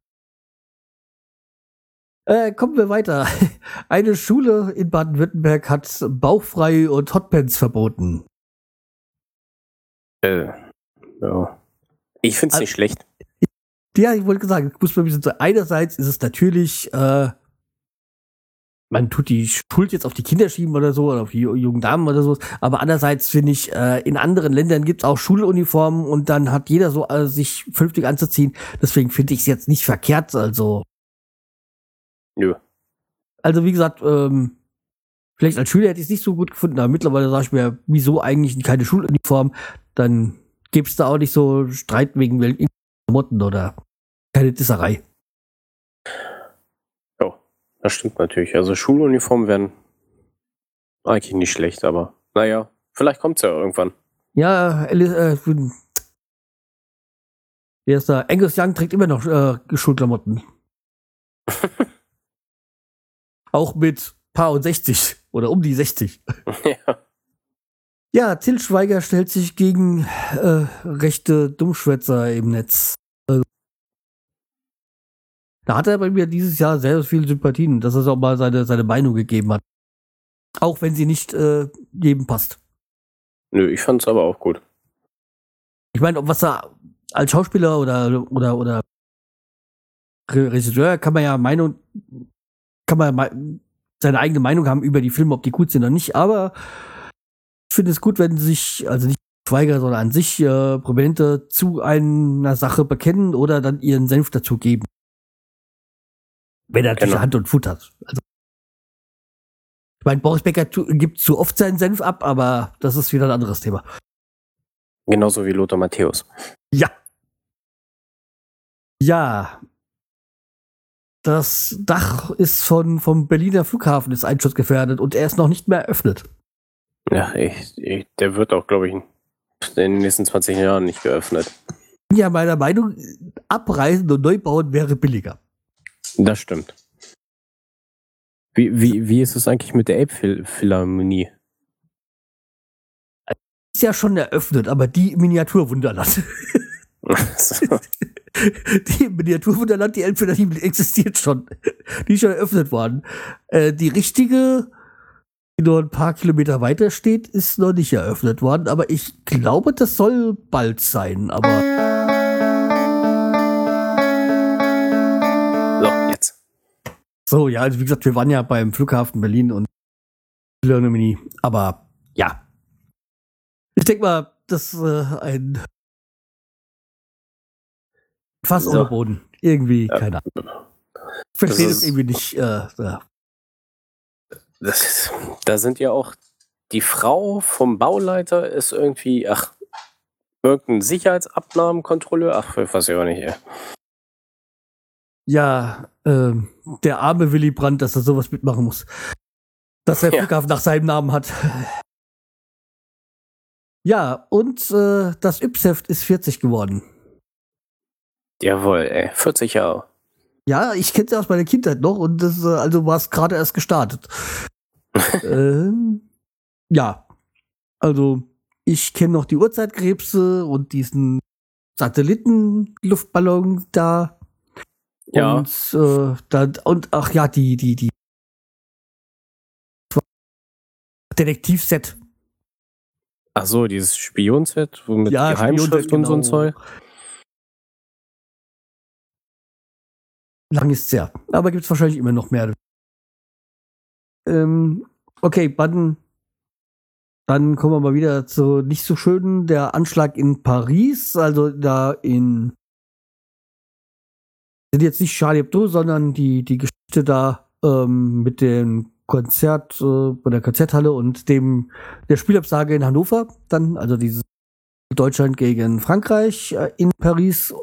A: Äh, kommen wir weiter. Eine Schule in Baden-Württemberg hat bauchfrei und Hotpants verboten.
B: Äh, ja. Ich finde es
A: Also-
B: nicht schlecht.
A: Ja, ich wollte sagen, ich muss mal ein bisschen so. Einerseits ist es natürlich, äh, man tut die Schuld jetzt auf die Kinder schieben oder so, oder auf die jungen Damen oder so. Aber andererseits finde ich, äh, in anderen Ländern gibt es auch Schuluniformen und dann hat jeder so, äh, sich vernünftig anzuziehen. Deswegen finde ich es jetzt nicht verkehrt. Also,
B: Nö.
A: also wie gesagt, ähm, vielleicht als Schüler hätte ich es nicht so gut gefunden, aber mittlerweile sage ich mir, wieso eigentlich keine Schuluniform? Dann gibt es da auch nicht so Streit wegen Klamotten oder keine Disserei.
B: Das stimmt natürlich. Also Schuluniformen wären eigentlich nicht schlecht, aber naja, vielleicht kommt es ja irgendwann.
A: Ja, Alice, äh, Wer ist da? Angus Young trägt immer noch äh, Schulklamotten. Auch mit paar und 60 oder um die 60.
B: ja.
A: Ja, Till Schweiger stellt sich gegen äh, rechte Dummschwätzer im Netz. Da hat er bei mir dieses Jahr sehr viel Sympathien, dass er auch mal seine, seine Meinung gegeben hat. Auch wenn sie nicht äh, jedem passt.
B: Nö, ich fand's aber auch gut.
A: Ich meine, was er als Schauspieler oder oder oder Regisseur kann man ja Meinung kann man seine eigene Meinung haben über die Filme, ob die gut sind oder nicht, aber ich finde es gut, wenn sich, also nicht Schweiger, sondern an sich äh, Prominente zu einer Sache bekennen oder dann ihren Senf dazu geben. Wenn er natürlich
B: Genau.
A: Hand und Fuß hat. Also, ich meine, Boris Becker gibt zu oft seinen Senf ab, aber das ist wieder ein anderes Thema.
B: Genauso wie Lothar Matthäus.
A: Ja. Ja. Das Dach ist von, vom Berliner Flughafen ist einschussgefährdet und er ist noch nicht mehr eröffnet.
B: Ja, ich, ich, der wird auch, glaube ich, in den nächsten 20 Jahren nicht geöffnet.
A: ja meiner Meinung, abreißen und neu bauen wäre billiger.
B: Das stimmt. Wie, wie, wie ist es eigentlich mit der Elbphilharmonie?
A: Ist ja schon eröffnet, aber die Miniaturwunderland. die im Miniaturwunderland, die Elbphilharmonie existiert schon. Die ist schon eröffnet worden. Äh, die richtige, die nur ein paar Kilometer weiter steht, ist noch nicht eröffnet worden, aber ich glaube, das soll bald sein, aber.
B: So,
A: ja, also wie gesagt, wir waren ja beim Flughafen Berlin und Philharmonie, aber ja. Ich denke mal, das ist äh, ein Fass
B: So.
A: ohne Boden. Irgendwie,
B: Ja.
A: keine Ahnung. Ich verstehe
B: Das
A: das irgendwie nicht. Äh, ja.
B: Das, da sind ja auch die Frau vom Bauleiter ist irgendwie, ach, irgendein Sicherheitsabnahmenkontrolleur. Ach, ich weiß ich auch nicht, ey.
A: Ja, ähm, der arme Willy Brandt, dass er sowas mitmachen muss. Dass der
B: Ja.
A: Flughafen nach seinem Namen hat. Ja, und äh, das Yps-Heft ist 40 geworden.
B: Jawohl, ey. 40 Jahre.
A: Ja, ich kenne es aus meiner Kindheit noch und das, äh, also war es gerade erst gestartet. ähm, ja, also ich kenne noch die Uhrzeitkrebse und diesen Satellitenluftballon da.
B: Ja.
A: Und, äh, da, und ach ja, die, die, die Detektivset.
B: Ach so, dieses Spionset, wo mit
A: Ja,
B: Geheimschrift
A: Spionset,
B: und so ein
A: genau.
B: Zeug.
A: Lang ist's ja. Aber gibt's wahrscheinlich immer noch mehr. Ähm, okay, dann, dann kommen wir mal wieder zu nicht so schönen, der Anschlag in Paris, also da in sind jetzt nicht Charlie Hebdo, sondern die, die Geschichte da ähm, mit dem Konzert äh, bei der Konzerthalle und dem der Spielabsage in Hannover, dann, also dieses Deutschland gegen Frankreich äh, in Paris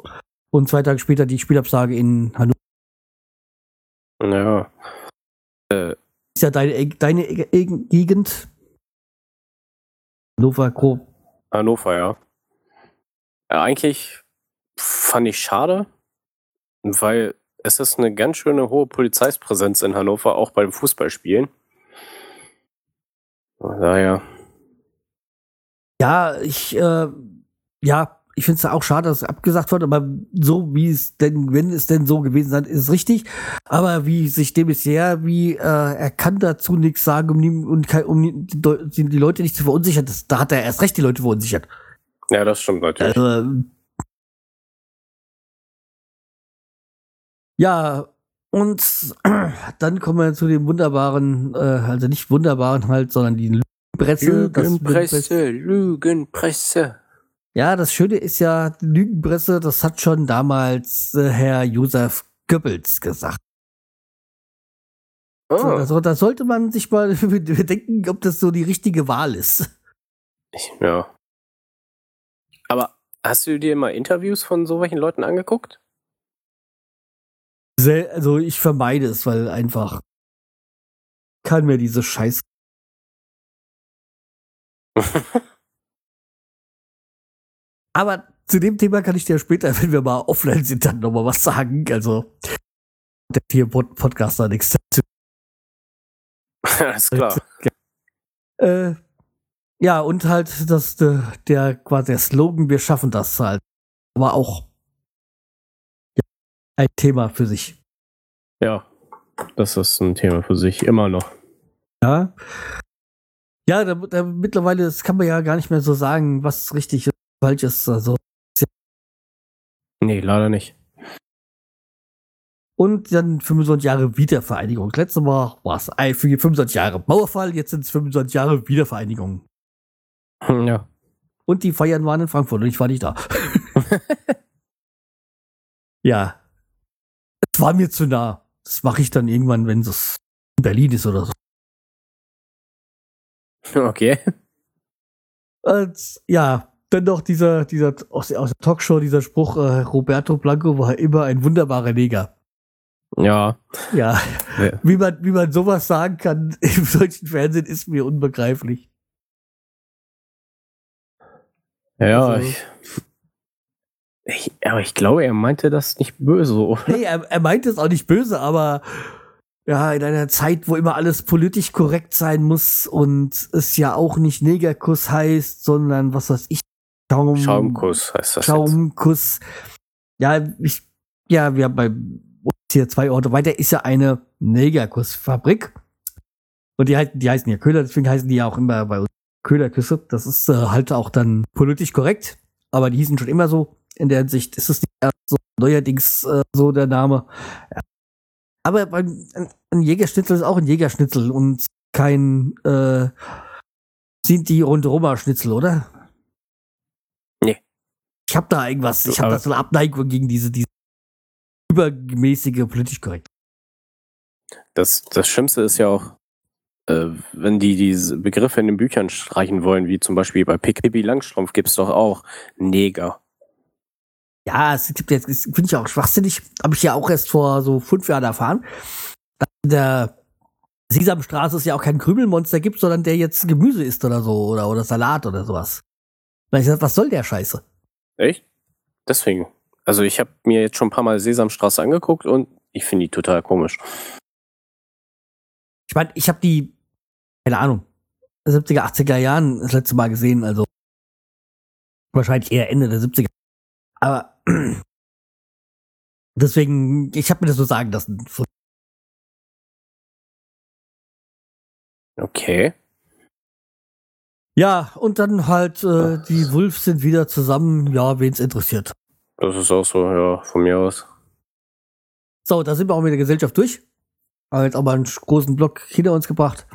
A: und zwei Tage später die Spielabsage in Hannover.
B: Ja.
A: ist ja deine, deine Gegend. Hannover, grob.
B: Hannover, ja. ja. Eigentlich fand ich schade, weil es ist eine ganz schöne hohe Polizeipräsenz in Hannover, auch beim Fußballspielen. Daher,
A: Ja, ich, äh, ja, ich finde es auch schade, dass es abgesagt wird, aber so wie es denn, wenn es denn so gewesen sein, ist es richtig. Aber wie sich dem bisher, wie, äh, er kann dazu nichts sagen, um, um, um die die Leute nicht zu verunsichern. Das, da hat er erst recht die Leute verunsichert.
B: ja, das stimmt natürlich.
A: Also, ja, und dann kommen wir zu dem wunderbaren, äh, also nicht wunderbaren halt, sondern die Lügenpresse.
B: Lügenpresse, Lügenpresse.
A: Ja, das Schöne ist ja, die Lügenpresse, das hat schon damals äh, Herr Josef Goebbels gesagt.
B: Ah,
A: Also, da sollte man sich mal bedenken, ob das so die richtige Wahl ist.
B: ja. Aber Hast du dir mal Interviews von so welchen Leuten angeguckt?
A: Also ich vermeide es, weil einfach kann mir diese Scheiß. Aber zu dem Thema kann ich dir später, wenn wir mal offline sind, dann nochmal was sagen. Also der vier Pod Podcaster nichts dazu.
B: Alles klar.
A: Äh, ja, und halt das, der, der quasi der Slogan, wir schaffen das halt. Aber auch ein Thema für sich.
B: Ja, das ist ein Thema für sich, immer noch.
A: Ja. Ja, da, da, mittlerweile, das kann man ja gar nicht mehr so sagen, was richtig und falsch ist. Also.
B: Nee, leider nicht.
A: Und dann 25 Jahre Wiedervereinigung. Letztes Mal war es 25 Jahre Mauerfall, jetzt sind es 25 Jahre Wiedervereinigung.
B: Ja.
A: Und die Feiern waren in Frankfurt und ich war nicht da. ja. War mir zu nah. Das mache ich dann irgendwann, wenn es in Berlin ist oder so.
B: Okay.
A: Und, ja, dann noch dieser, dieser aus, aus der Talkshow, dieser Spruch, äh, Roberto Blanco war immer ein wunderbarer Neger.
B: Ja.
A: Ja. ja. Wie, man, wie man sowas sagen kann im deutschen Fernsehen, ist mir unbegreiflich.
B: Ja, also, ich, ich, aber ich glaube, er meinte das nicht böse. Oder?
A: Nee, er, er meinte es auch nicht böse, aber ja, in einer Zeit, wo immer alles politisch korrekt sein muss und es ja auch nicht Negerkuss heißt, sondern was weiß ich,
B: Schaum, Schaumkuss heißt das.
A: Schaumkuss. Jetzt. Ja, ich, ja, wir haben bei uns hier zwei Orte weiter ist ja eine Negerkussfabrik. Und die, die heißen ja Köhler, deswegen heißen die ja auch immer bei uns Köhlerküsse. Das ist äh, halt auch dann politisch korrekt, aber die hießen schon immer so. In der Hinsicht ist es nicht erst so neuerdings äh, so der Name. Aber beim, ein, Jägerschnitzel ist auch ein Jägerschnitzel und kein äh, Sinti und Roma-Schnitzel, oder?
B: Nee.
A: Ich habe da irgendwas, ich habe da so eine Abneigung gegen diese, diese übermäßige politisch korrekt.
B: Das, das Schlimmste ist ja auch, äh, wenn die diese Begriffe in den Büchern streichen wollen, wie zum Beispiel bei PKB Langstrumpf gibt es doch auch Neger.
A: Ja, es gibt jetzt, finde ich auch schwachsinnig, habe ich ja auch erst vor so fünf Jahren erfahren, dass in der Sesamstraße es ja auch kein Krümelmonster gibt, sondern der jetzt Gemüse isst oder so oder, oder Salat oder sowas. Weil ich gesagt, was soll der Scheiße?
B: Echt? Deswegen. Also ich habe mir jetzt schon ein paar Mal Sesamstraße angeguckt und ich finde die total komisch.
A: Ich meine, ich habe die, keine Ahnung, 70er, 80er Jahren das letzte Mal gesehen, also wahrscheinlich eher Ende der 70er. Aber deswegen, ich habe mir das so sagen lassen.
B: Okay.
A: Ja, und dann halt, äh, die Wolf sind wieder zusammen, ja, wen's interessiert.
B: Das ist auch so, ja, von mir aus.
A: So, da sind wir auch mit der Gesellschaft durch. Haben jetzt aber einen großen Block hinter uns gebracht.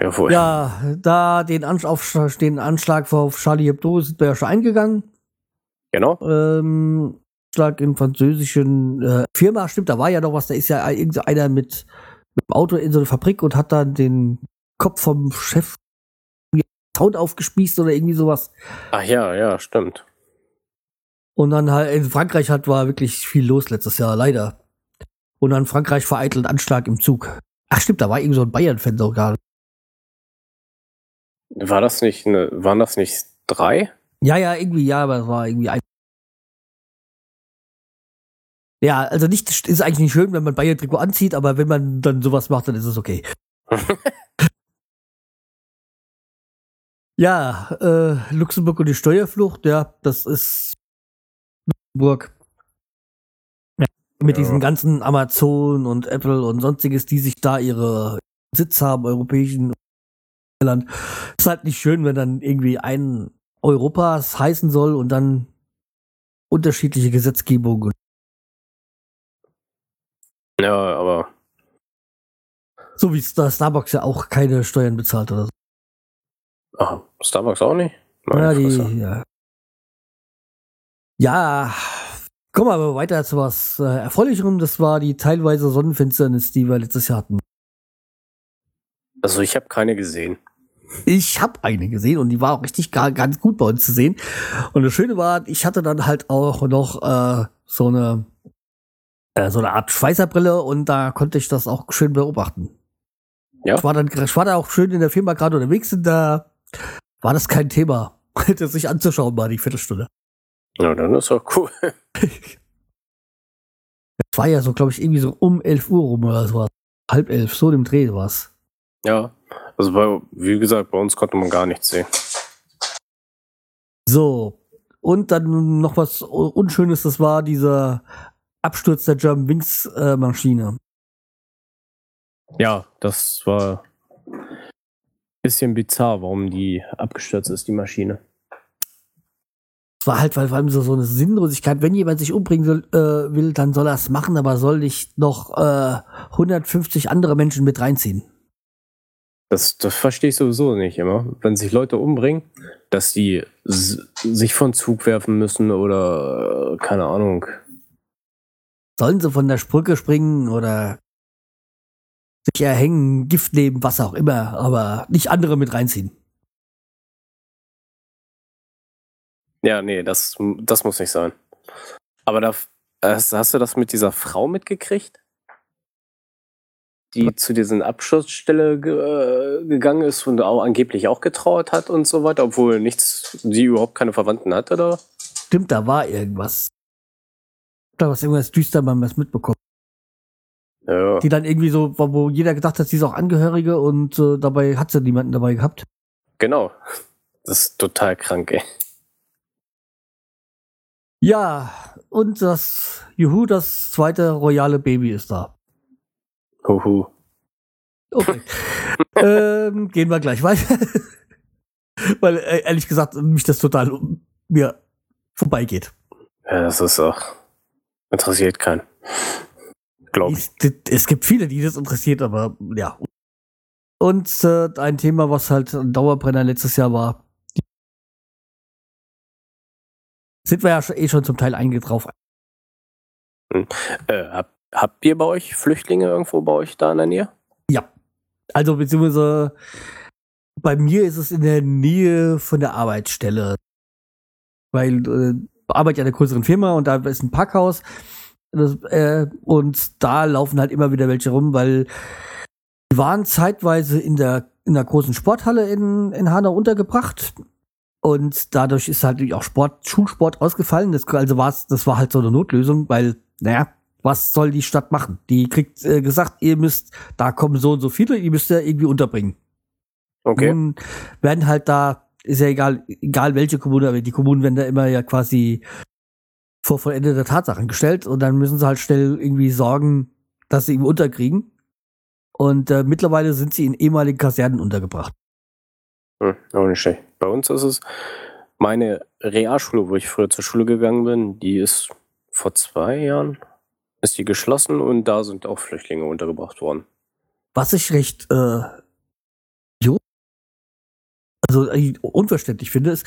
B: Ja.
A: Ja, da den, Ansch auf, den Anschlag auf Charlie Hebdo sind wir ja schon eingegangen.
B: Genau.
A: Ähm, Anschlag in französischen äh, Firma, stimmt, da war ja noch was, da ist ja irgendeiner mit, mit dem Auto in so eine Fabrik und hat dann den Kopf vom Chef Sound aufgespießt oder irgendwie sowas.
B: Ach ja, ja, stimmt.
A: Und dann halt in Frankreich hat war wirklich viel los letztes Jahr, leider. Und dann Frankreich vereitelt Anschlag im Zug. Ach stimmt, da war irgendwie so ein Bayern-Fan sogar.
B: War das nicht, eine, waren das nicht drei?
A: Ja, ja, irgendwie, ja, aber es war irgendwie ein. Ja, also nicht, ist eigentlich nicht schön, wenn man Bayern-Trikot anzieht, aber wenn man dann sowas macht, dann ist es okay. ja, äh, Luxemburg und die Steuerflucht, ja, das ist Luxemburg. Ja, mit ja. diesen ganzen Amazon und Apple und sonstiges, die sich da ihre Sitz haben, europäischen Land. Ist halt nicht schön, wenn dann irgendwie ein Europas heißen soll und dann unterschiedliche Gesetzgebungen.
B: Ja, aber.
A: So wie Starbucks ja auch keine Steuern bezahlt oder so.
B: Ach, Starbucks auch nicht?
A: Meine ja, die, ja. ja, kommen wir aber weiter zu was äh, Erfreulicherem. Das war die teilweise Sonnenfinsternis, die wir letztes Jahr hatten.
B: Also ich habe keine gesehen.
A: Ich habe eine gesehen und die war auch richtig gar, ganz gut bei uns zu sehen. Und das Schöne war, ich hatte dann halt auch noch äh, so eine äh, so eine Art Schweißerbrille und da konnte ich das auch schön beobachten. Ja. Ich war dann, ich war da auch schön in der Firma gerade unterwegs und da war das kein Thema, das sich anzuschauen, mal die Viertelstunde.
B: Ja, dann ist auch cool.
A: Es war ja so, glaube ich, irgendwie so um 11 Uhr rum oder so. Halb elf, so im Dreh war's.
B: Ja, also bei, wie gesagt, bei uns konnte man gar nichts sehen.
A: So, und dann noch was Unschönes, das war dieser Absturz der German Wings äh, Maschine.
B: Ja, das war ein bisschen bizarr, warum die abgestürzt ist, die Maschine.
A: Es war halt, weil vor allem so, so eine Sinnlosigkeit, wenn jemand sich umbringen soll, äh, will, dann soll er es machen, aber soll nicht noch äh, 150 andere Menschen mit reinziehen.
B: Das, das verstehe ich sowieso nicht immer. Wenn sich Leute umbringen, dass die sich von Zug werfen müssen oder äh, keine Ahnung.
A: Sollen sie von der Brücke springen oder sich erhängen, Gift nehmen, was auch immer, aber nicht andere mit reinziehen.
B: Ja, nee, das, das muss nicht sein. Aber da, hast, hast du das mit dieser Frau mitgekriegt? Die zu dieser Abschussstelle ge, äh, gegangen ist und auch angeblich auch getrauert hat und so weiter, obwohl nichts, sie überhaupt keine Verwandten hat, oder?
A: Stimmt, da war irgendwas. Da war irgendwas düster, man was mitbekommen. Ja. Die dann irgendwie so, wo jeder gedacht hat, sie ist auch Angehörige und äh, dabei hat sie niemanden dabei gehabt.
B: Genau. Das ist total krank, ey.
A: Ja, und das Juhu, das zweite royale Baby ist da.
B: Huhu.
A: Okay. ähm, gehen wir gleich weiter. Weil äh, ehrlich gesagt mich das total um mir vorbeigeht.
B: Ja, das ist auch interessiert keinen. Glaube ich.
A: Es gibt viele, die das interessiert, aber ja. Und äh, ein Thema, was halt ein Dauerbrenner letztes Jahr war, sind wir ja eh schon zum Teil eingetrauf.
B: Hm. Äh, hab, habt ihr bei euch Flüchtlinge irgendwo bei euch da in der Nähe?
A: Ja. Also beziehungsweise bei mir ist es in der Nähe von der Arbeitsstelle. Weil äh, arbeite ja in einer größeren Firma und da ist ein Packhaus. Das, äh, und da laufen halt immer wieder welche rum, weil die waren zeitweise in der in der großen Sporthalle in, in Hanau untergebracht und dadurch ist halt auch Sport, Schulsport ausgefallen. Das, also war's, das war halt so eine Notlösung, weil, naja, was soll die Stadt machen? Die kriegt äh, gesagt, ihr müsst, da kommen so und so viele, ihr müsst ja irgendwie unterbringen. Okay. Nun werden halt da, ist ja egal, egal welche Kommune, aber die Kommunen werden da immer ja quasi vor vollendete Tatsachen gestellt und dann müssen sie halt schnell irgendwie sorgen, dass sie irgendwie unterkriegen. Und äh, mittlerweile sind sie in ehemaligen Kasernen untergebracht.
B: Hm, auch nicht schlecht. Bei uns ist es meine Realschule, wo ich früher zur Schule gegangen bin, die ist vor zwei Jahren ist die geschlossen und da sind auch Flüchtlinge untergebracht worden.
A: Was ich recht äh, also äh, unverständlich finde, ist,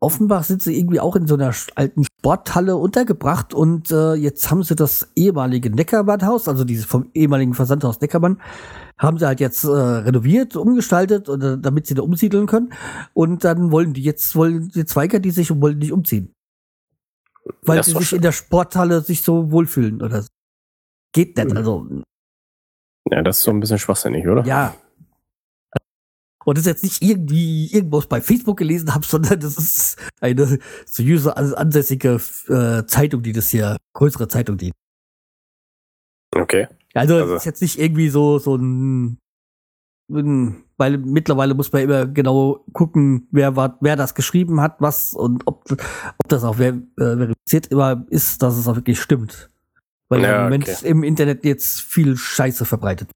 A: offenbar sind sie irgendwie auch in so einer alten Sporthalle untergebracht und äh, jetzt haben sie das ehemalige Neckermann-Haus, also dieses vom ehemaligen Versandhaus Neckermann, haben sie halt jetzt äh, renoviert, umgestaltet, oder, damit sie da umsiedeln können. Und dann wollen die jetzt, wollen jetzt weigern die sich und wollen nicht umziehen. Weil sie sich schön. in der Sporthalle sich so wohlfühlen oder so. Geht nicht, also.
B: Ja, das ist so ein bisschen schwachsinnig, oder?
A: Ja, und das jetzt nicht irgendwie irgendwas bei Facebook gelesen habe, sondern das ist eine seriöse ansässige äh, Zeitung, die das hier, größere Zeitung, die.
B: Okay.
A: Also, also. ist jetzt nicht irgendwie so, so ein, ein, weil mittlerweile muss man immer genau gucken, wer, war, wer das geschrieben hat, was und ob, ob das auch ver, äh, verifiziert immer ist, dass es auch wirklich stimmt. Weil ja, im Moment okay. im Internet jetzt viel Scheiße verbreitet.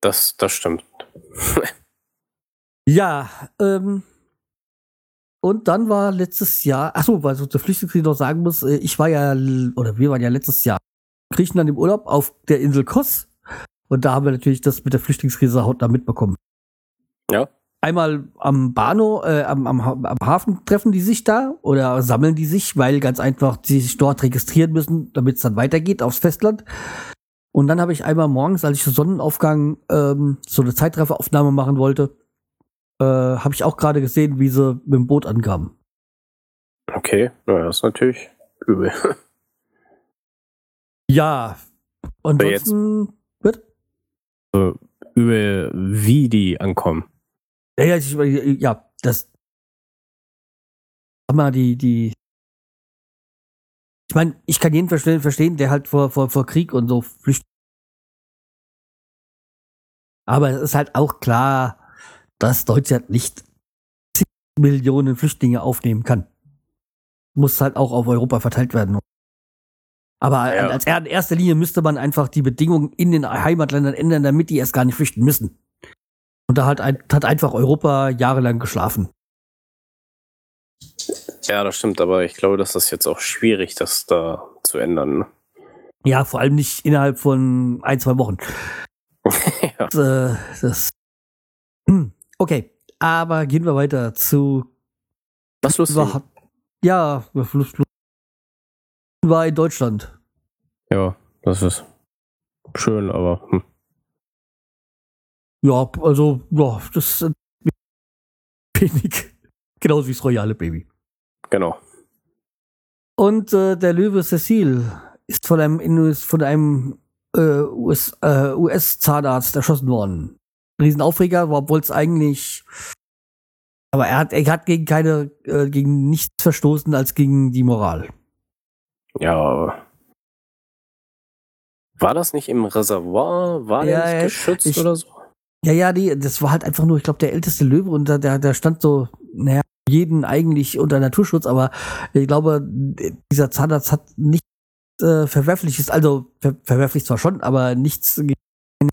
B: Das, das stimmt.
A: Ja, ähm, und dann war letztes Jahr, ach so, weil so der Flüchtlingskrise noch sagen muss, äh, ich war ja, oder wir waren ja letztes Jahr in Griechenland im Urlaub auf der Insel Kos. Und da haben wir natürlich das mit der Flüchtlingskrise hautnah mitbekommen.
B: Ja.
A: Einmal am Bahnhof, äh, am, am, am Hafen treffen die sich da oder sammeln die sich, weil ganz einfach die sich dort registrieren müssen, damit es dann weitergeht aufs Festland. Und dann habe ich einmal morgens, als ich Sonnenaufgang ähm, so eine Zeitrafferaufnahme machen wollte, Äh, Habe ich auch gerade gesehen, wie sie mit dem Boot ankamen.
B: Okay, na, das ist natürlich übel.
A: Ja. Und
B: jetzt-
A: Wird?
B: übel, wie die ankommen.
A: Ja, ja, ich, ja, das. Sag mal, die, die. Ich meine, ich kann jeden verstehen, verstehen, der halt vor, vor, vor Krieg und so flüchtet. Aber es ist halt auch klar, dass Deutschland nicht zig Millionen Flüchtlinge aufnehmen kann. Muss halt auch auf Europa verteilt werden. Aber
B: Ja.
A: als in erster Linie müsste man einfach die Bedingungen in den Heimatländern ändern, damit die erst gar nicht flüchten müssen. Und da hat, hat einfach Europa jahrelang geschlafen.
B: Ja, das stimmt, aber ich glaube, das ist jetzt auch schwierig, das da zu ändern. ne?
A: Ja, vor allem nicht innerhalb von ein, zwei Wochen.
B: ja.
A: Das, äh, das hm, okay, aber gehen wir weiter zu
B: Was lustig.
A: war, ja, Fluss, Fluss war in Deutschland.
B: Ja, das ist schön, aber hm.
A: Ja, also, ja, das ist wenig. Genauso wie das Royale Baby.
B: genau.
A: Und äh, der Löwe Cecil ist von einem, in- von einem äh, US, äh, US-Zahnarzt erschossen worden. Riesenaufreger, obwohl es eigentlich. Aber er hat, er hat gegen keine, äh, gegen nichts verstoßen als gegen die Moral.
B: Ja, war das nicht im Reservoir? War
A: Ja,
B: der nicht geschützt
A: ich-
B: oder so?
A: Ja, ja, die, das war halt einfach nur, ich glaube, der älteste Löwe und da, der, der stand so, naja, jeden eigentlich unter Naturschutz, aber ich glaube, dieser Zahnarzt hat nichts äh, Verwerfliches, also ver verwerflich zwar schon, aber nichts gegen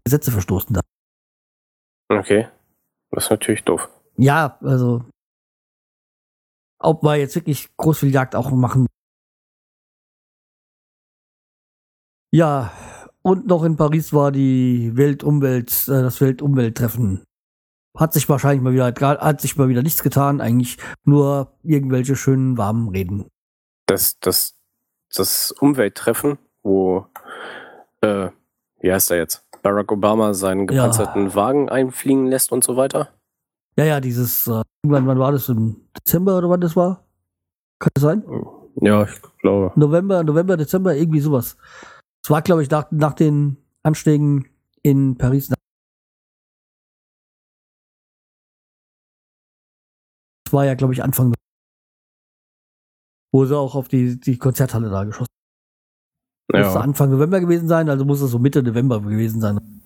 A: Gesetze verstoßen da.
B: Okay. Das ist natürlich doof.
A: Ja, also ob wir jetzt wirklich groß viel Jagd auch machen. Ja, und noch in Paris war die Weltumwelt, äh, das Weltumwelttreffen. Hat sich wahrscheinlich mal wieder, hat sich mal wieder nichts getan, eigentlich nur irgendwelche schönen warmen Reden.
B: Das, das, das Umwelttreffen, wo, äh, wie heißt er jetzt? Barack Obama seinen
A: Ja.
B: gepanzerten Wagen einfliegen lässt und so weiter.
A: Ja, ja, dieses, äh, irgendwann, wann war das? Im Dezember oder wann das war? Kann das sein?
B: Ja, ich glaube.
A: November, November, Dezember, irgendwie sowas. Es war, glaube ich, nach, nach den Anschlägen in Paris. Das war ja, glaube ich, Anfang, wo sie auch auf die, die Konzerthalle da geschossen Musste
B: Ja,
A: Anfang November gewesen sein, also muss es so Mitte November gewesen sein.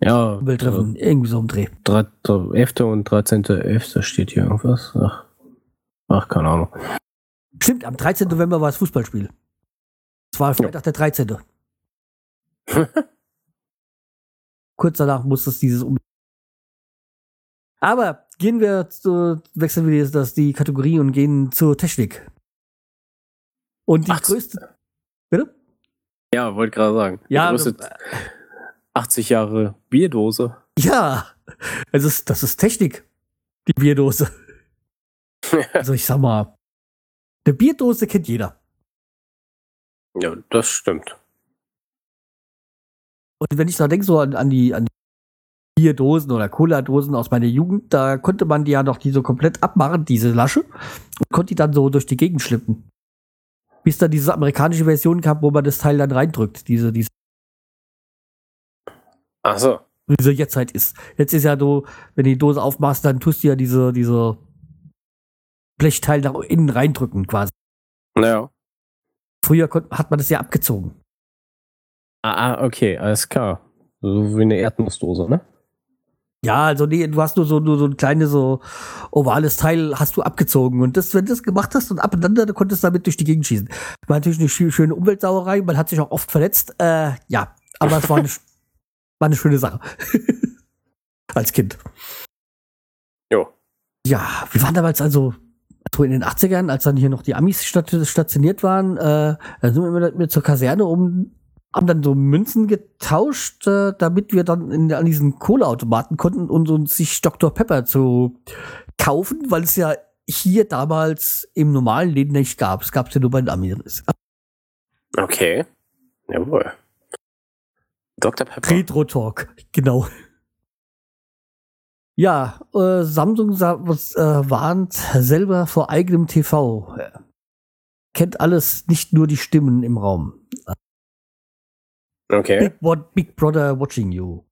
B: ja
A: Welttreffen, irgendwie so im Dreh.
B: Drei- drei- 11. und 13.11. steht hier irgendwas. Ach, ach keine Ahnung.
A: Stimmt, am 13. November war das Fußballspiel. Es war Freitag der 13. Kurz danach muss es dieses um. Aber gehen wir zu, wechseln wir jetzt das, die Kategorie und gehen zur Technik. Und die
B: Ach,
A: größte. Bitte?
B: Ja, wollte gerade sagen.
A: Ja,
B: größte 80 Jahre Bierdose.
A: Ja, es ist, das ist Technik. Die Bierdose. Also ich sag mal, eine Bierdose kennt jeder.
B: ja, das stimmt.
A: Und wenn ich da denke, so an, an die, an die Bierdosen oder Cola-Dosen aus meiner Jugend, da konnte man die ja noch die so komplett abmachen, diese Lasche, und konnte die dann so durch die Gegend schlippen. Bis dann diese amerikanische Version kam, wo man das Teil dann reindrückt, diese, diese,
B: Ach so.
A: diese jetzt halt ist. Jetzt ist ja so, wenn du die Dose aufmachst, dann tust du ja diese, diese Blechteil nach innen reindrücken, quasi.
B: Naja.
A: Früher hat man das ja abgezogen.
B: Ah, ah, okay, alles klar. So wie eine Erdnussdose, ne?
A: Ja, also nee, du hast nur so, nur so ein kleines, so ovales Teil hast du abgezogen. Und das, wenn du das gemacht hast und abeinander, dann konntest du damit durch die Gegend schießen. War natürlich eine schö- schöne Umweltsauerei, man hat sich auch oft verletzt. Äh, ja, aber es war eine, war eine schöne Sache. Als Kind.
B: Jo.
A: Ja, wir waren damals also, so in den 80ern, als dann hier noch die Amis stat stationiert waren, äh, da sind wir immer mit zur Kaserne um, haben dann so Münzen getauscht, äh, damit wir dann in, an diesen Kohleautomaten konnten und uns sich Dr. Pepper zu kaufen, weil es ja hier damals im normalen Leben nicht gab. Es gab es ja nur bei den Amis.
B: Okay. Jawohl. Dr. Pepper.
A: Retro Talk, genau. Ja, äh, Samsung sa- was, äh, warnt selber vor eigenem TV. Kennt alles, nicht nur die Stimmen im Raum.
B: Okay.
A: Big, What, Big Brother watching you.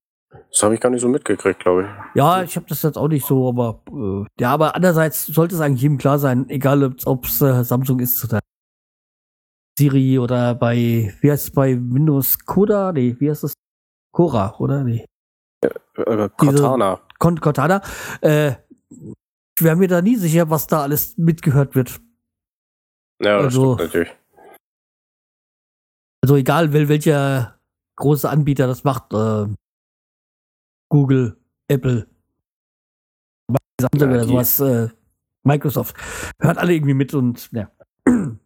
B: Das habe ich gar nicht so mitgekriegt, glaube ich.
A: Ja, ich habe das jetzt auch nicht so, aber äh, ja, aber andererseits sollte es eigentlich jedem klar sein, egal ob es äh, Samsung ist oder Siri oder bei, wie heißt es bei Windows Coda? Nee, wie heißt das? Cora, oder? Nee.
B: Äh, Cortana.
A: Con Cortana. Äh, ich wäre mir da nie sicher, was da alles mitgehört wird.
B: Ja, das
A: also-
B: stimmt natürlich.
A: Also egal, wel welcher große Anbieter das macht, äh, Google, Apple, Samsung
B: Ja,
A: oder sowas, äh, Microsoft, hört alle irgendwie mit und ja.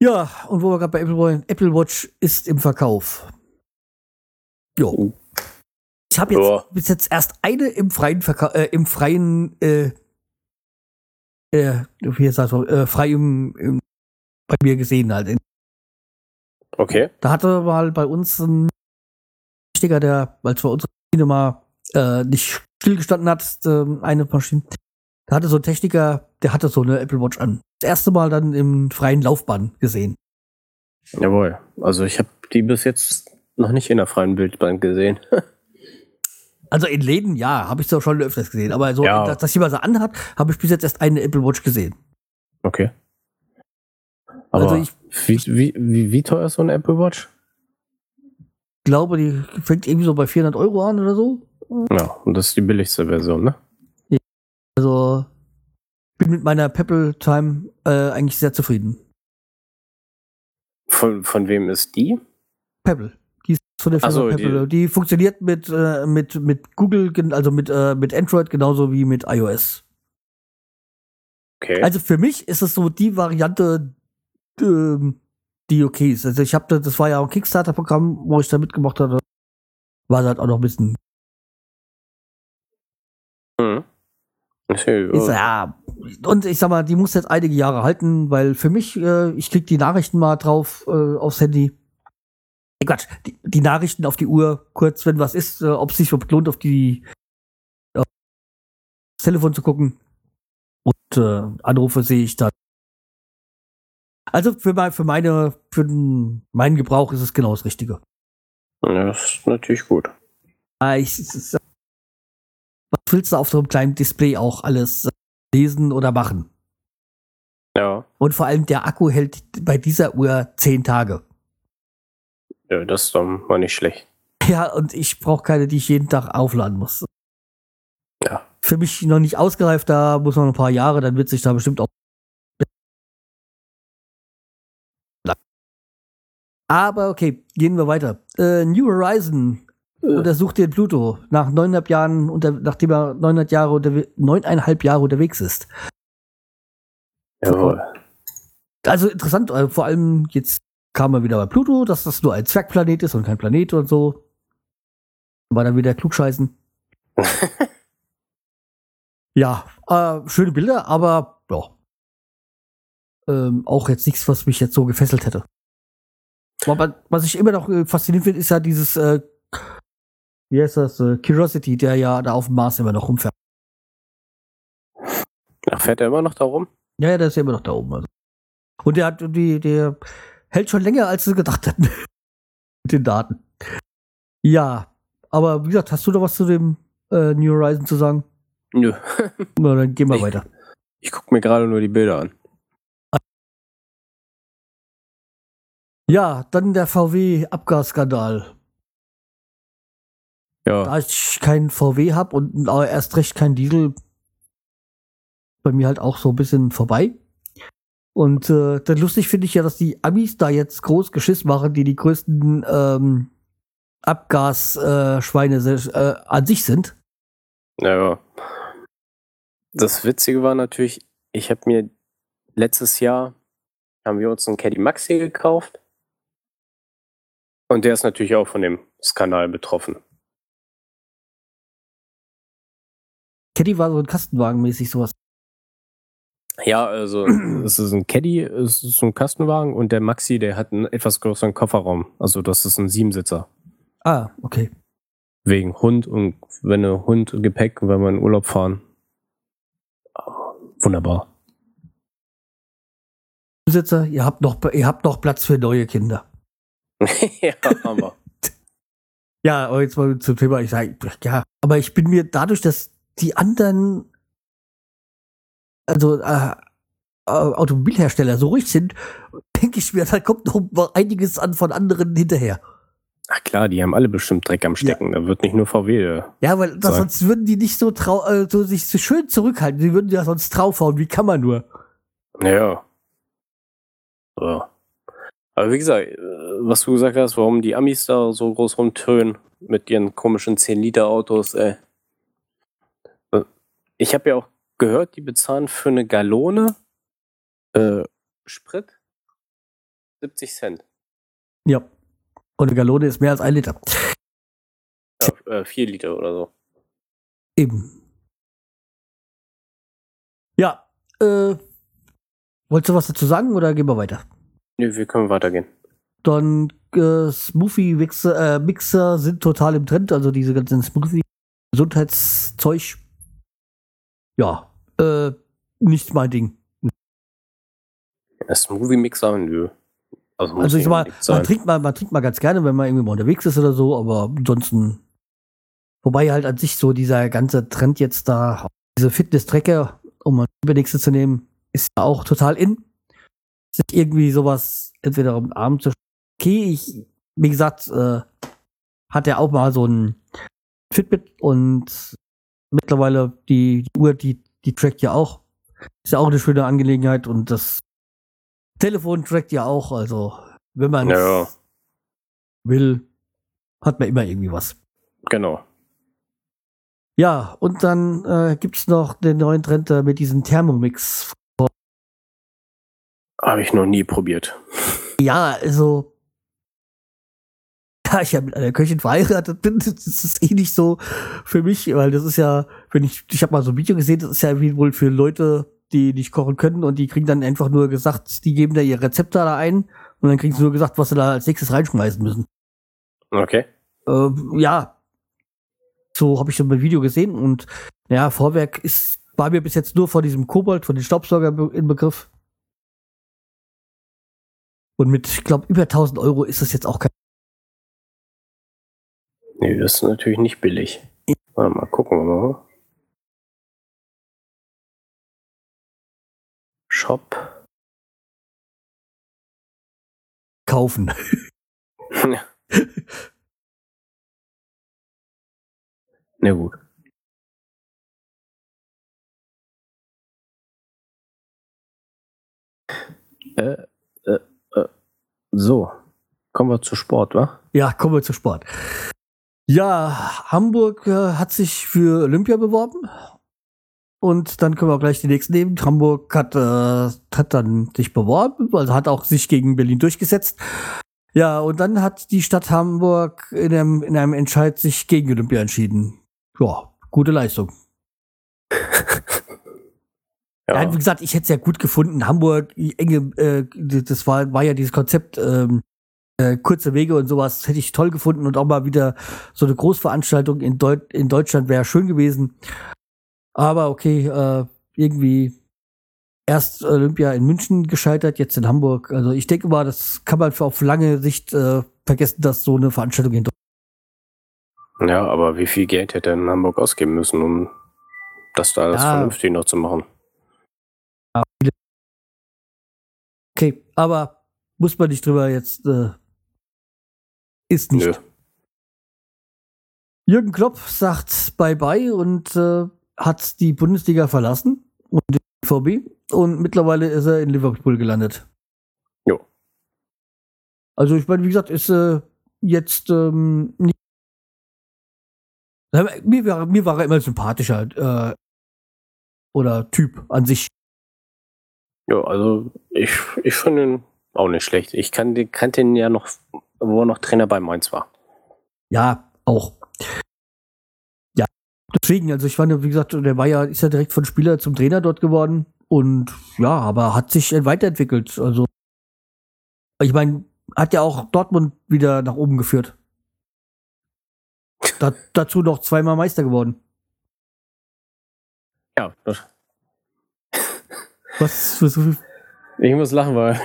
A: Ja, und wo wir gerade bei Apple wollen, Apple Watch ist im Verkauf. Jo.
B: Oh.
A: Ich habe jetzt
B: Ja.
A: bis jetzt erst eine im freien Verkauf, äh, im freien, äh, äh, wie heißt das, so, äh, frei im, im, bei mir gesehen halt.
B: Okay.
A: Da hatte mal bei uns ein Techniker, der, weil es bei Maschine mal äh, nicht stillgestanden hat, ähm, eine Maschine, da hatte so ein Techniker, der hatte so eine Apple Watch an. Das erste Mal dann im freien Laufbahn gesehen.
B: Jawohl. Also ich habe die bis jetzt noch nicht in der freien Bildband gesehen.
A: Also in Läden, ja, habe ich so schon öfters gesehen. Aber so,
B: Ja.
A: dass, dass jemand so anhat, habe ich bis jetzt erst eine Apple Watch gesehen.
B: Okay. Aber
A: Also ich
B: wie, wie, wie, wie teuer ist so eine Apple Watch?
A: glaube, die fängt irgendwie so bei 400 Euro an oder so.
B: Ja, und das ist die billigste Version, ne?
A: Also bin mit meiner Pebble Time äh, eigentlich sehr zufrieden.
B: Von, von wem ist die?
A: Pebble. Die ist von der Firma
B: so, die-
A: Pebble. Die, funktioniert mit, äh, mit, mit Google, also mit, äh, mit Android genauso wie mit iOS.
B: Okay.
A: Also für mich ist es so die Variante, ähm, die okay ist. Also ich habe, das war ja auch ein Kickstarter-Programm, wo ich da mitgemacht hatte. War halt auch noch ein bisschen.
B: hm. Ist ja.
A: Und ich sag mal, die muss jetzt einige Jahre halten, weil für mich, äh, ich krieg die Nachrichten mal drauf äh, aufs Handy. Äh, Quatsch, die, die Nachrichten auf die Uhr, kurz, wenn was ist, äh, ob es sich überhaupt lohnt, auf die auf das Telefon zu gucken. Und äh, Anrufe sehe ich dann. Also für, mein, für meine, für den, meinen Gebrauch ist es genau das Richtige.
B: ja, das ist natürlich gut.
A: Äh, ich, ist, was willst du auf so einem kleinen Display auch alles äh, lesen oder machen?
B: Ja,
A: Und vor allem der Akku hält bei dieser Uhr zehn Tage.
B: ja das ist dann mal nicht schlecht.
A: Ja, und ich brauche keine, die ich jeden Tag aufladen muss.
B: Ja.
A: Für mich noch nicht ausgereift, da muss noch ein paar Jahre, dann wird sich da bestimmt auch. Aber okay, gehen wir weiter. Äh, New Horizon untersucht den Pluto nach neuneinhalb Jahren, unter, nachdem er neuneinhalb Jahre, unterwe neuneinhalb Jahre unterwegs ist.
B: Jawohl.
A: Also interessant, äh, vor allem jetzt kam er wieder bei Pluto, dass das nur ein Zwergplanet ist und kein Planet und so. War dann wieder klugscheißen. ja, äh, schöne Bilder, aber ja. Ähm, auch jetzt nichts, was mich jetzt so gefesselt hätte. Aber was ich immer noch äh, faszinierend finde, ist ja dieses, äh, wie heißt das, äh, Curiosity, der ja da auf dem Mars immer noch rumfährt.
B: Ach, fährt er immer noch da rum?
A: Ja, ja, der ist ja immer noch da oben. Also. Und der hat die, der hält schon länger, als sie gedacht hatten. Mit den Daten. Ja, aber wie gesagt, hast du da was zu dem äh, New Horizon zu sagen?
B: Nö.
A: Na, dann gehen wir
B: Ich-
A: weiter.
B: Ich gucke mir gerade nur die Bilder an.
A: Ja, dann der VW-Abgasskandal.
B: Ja.
A: Da ich keinen VW hab und erst recht kein Diesel, bei mir halt auch so ein bisschen vorbei. Und äh, dann lustig finde ich ja, dass die Amis da jetzt groß Geschiss machen, die die größten ähm, Abgasschweine äh, an sich sind.
B: Ja, ja. Das Witzige war natürlich, ich habe mir letztes Jahr haben wir uns einen Caddy Maxi gekauft. Und der ist natürlich auch von dem Skandal betroffen.
A: Caddy war so ein Kastenwagen-mäßig sowas.
B: Ja, also es ist ein Caddy, es ist so ein Kastenwagen und der Maxi, der hat einen etwas größeren Kofferraum. Also das ist ein Siebensitzer.
A: Ah, okay.
B: wegen Hund und wenn eine Hund Gepäck, wenn wir in Urlaub fahren. Wunderbar.
A: Besitzer, ihr habt noch, ihr habt noch Platz für neue Kinder.
B: ja, aber.
A: Ja, aber jetzt mal zum Thema, ich sage, ja, aber ich bin mir dadurch, dass die anderen, also äh, äh, Automobilhersteller so ruhig sind, denke ich mir, da kommt noch einiges an von anderen hinterher.
B: Ach klar, die haben alle bestimmt Dreck am Stecken. Ja. Da wird nicht nur VW. Äh,
A: ja, weil das, sonst würden die nicht so, trau äh, so sich so schön zurückhalten. Die würden ja sonst draufhauen. Wie kann man nur?
B: Ja. So. Aber wie gesagt, äh, was du gesagt hast, warum die Amis da so groß rumtönen mit ihren komischen 10-Liter-Autos, ey. Ich habe ja auch gehört, die bezahlen für eine Gallone äh, Sprit 70 Cent.
A: Ja. Und eine Gallone ist mehr als ein Liter.
B: Ja, äh, vier Liter oder so.
A: Eben. Ja, äh, wolltest du was dazu sagen oder gehen wir weiter?
B: Nö, wir können weitergehen.
A: Dann äh, Smoothie-Mixer äh, Mixer sind total im Trend, also diese ganzen Smoothie-Gesundheitszeug. Ja, äh, nicht mein Ding.
B: Smoothie-Mixer, nö.
A: Also, also ich mal, man trinkt mal, man trinkt mal ganz gerne, wenn man irgendwie mal unterwegs ist oder so, aber ansonsten, wobei halt an sich so dieser ganze Trend jetzt da, diese Fitness-Trecker, um mal übernächste zu nehmen, ist ja auch total in. Sich irgendwie sowas entweder am Arm zu Okay, ich, wie gesagt, äh, hat er auch mal so ein Fitbit und mittlerweile die, die Uhr, die, die trackt ja auch. Ist ja auch eine schöne Angelegenheit und das Telefon trackt ja auch, also wenn man ja. will, hat man immer irgendwie was.
B: Genau.
A: Ja, und dann äh, gibt es noch den neuen Trend äh, mit diesem Thermomix.
B: Habe ich noch nie probiert.
A: Ja, also da ich ja mit einer Köchin verheiratet bin, das ist eh nicht so für mich, weil das ist ja, wenn ich, ich habe mal so ein Video gesehen, das ist ja wie wohl für Leute, die nicht kochen können und die kriegen dann einfach nur gesagt, die geben da ihr Rezept da ein und dann kriegen sie nur gesagt, was sie da als nächstes reinschmeißen müssen.
B: Okay.
A: Äh, ja. So habe ich schon ein Video gesehen und ja, Vorwerk ist, war mir bis jetzt nur vor diesem Kobold, von den Staubsauger in Begriff. Und mit, ich glaube, über 1000 Euro ist das jetzt auch kein.
B: Nee, das ist natürlich nicht billig. Mal gucken wir mal. Shop.
A: Kaufen.
B: Ja. Na gut. Äh, äh. So, kommen wir zu Sport, wa?
A: Ja, kommen wir zu Sport. Ja, Hamburg äh, hat sich für Olympia beworben und dann können wir gleich die nächsten nehmen. Hamburg hat, äh, hat dann sich beworben, also hat auch sich gegen Berlin durchgesetzt. Ja, und dann hat die Stadt Hamburg in einem, in einem Entscheid sich gegen Olympia entschieden. Ja, gute Leistung. Ja. ja. wie gesagt, ich hätte es ja gut gefunden. Hamburg, enge, äh, das war, war ja dieses Konzept, ähm, äh, kurze Wege und sowas hätte ich toll gefunden und auch mal wieder so eine Großveranstaltung in, Deut in Deutschland wäre schön gewesen. Aber okay, äh, irgendwie erst Olympia in München gescheitert, jetzt in Hamburg. Also ich denke mal, das kann man für auf lange Sicht äh, vergessen, dass so eine Veranstaltung in
B: Deutschland. Ja, aber wie viel Geld hätte er in Hamburg ausgeben müssen, um das da alles ja. vernünftig noch zu machen?
A: Okay, aber muss man nicht drüber jetzt. Äh, ist nicht. Nö. Jürgen Klopp sagt Bye-bye und äh, hat die Bundesliga verlassen und den BVB und mittlerweile ist er in Liverpool gelandet.
B: Jo.
A: Also ich meine, wie gesagt, ist äh, jetzt ähm, nicht mir war, mir war er immer sympathischer äh, oder Typ an sich.
B: Ja, also ich, ich finde ihn auch nicht schlecht. Ich kann, kannte ihn ja noch, wo er noch Trainer bei Mainz war.
A: Ja, auch. Deswegen, also ich fand, wie gesagt, der war ja, ist ja direkt von Spieler zum Trainer dort geworden und ja, aber hat sich weiterentwickelt. Also ich meine, hat ja auch Dortmund wieder nach oben geführt. Da, dazu noch zweimal Meister geworden.
B: Ja, das,
A: Was, was, was
B: ich muss lachen, weil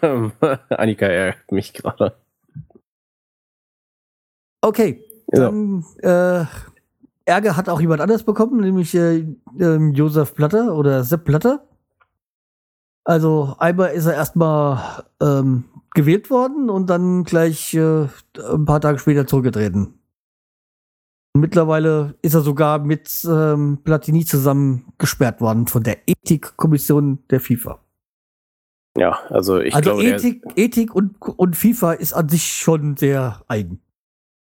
B: Annika ärgert mich gerade.
A: Okay,
B: Ja.
A: dann äh, Ärger hat auch jemand anders bekommen, nämlich äh, ähm, Josef Platter oder Sepp Platter. Also einmal ist er erstmal ähm, gewählt worden und dann gleich äh, ein paar Tage später zurückgetreten. Mittlerweile ist er sogar mit ähm, Platini zusammen gesperrt worden von der Ethikkommission der FIFA.
B: Ja, also ich
A: also
B: glaube,
A: Ethik, Ethik und, und FIFA ist an sich schon sehr eigen.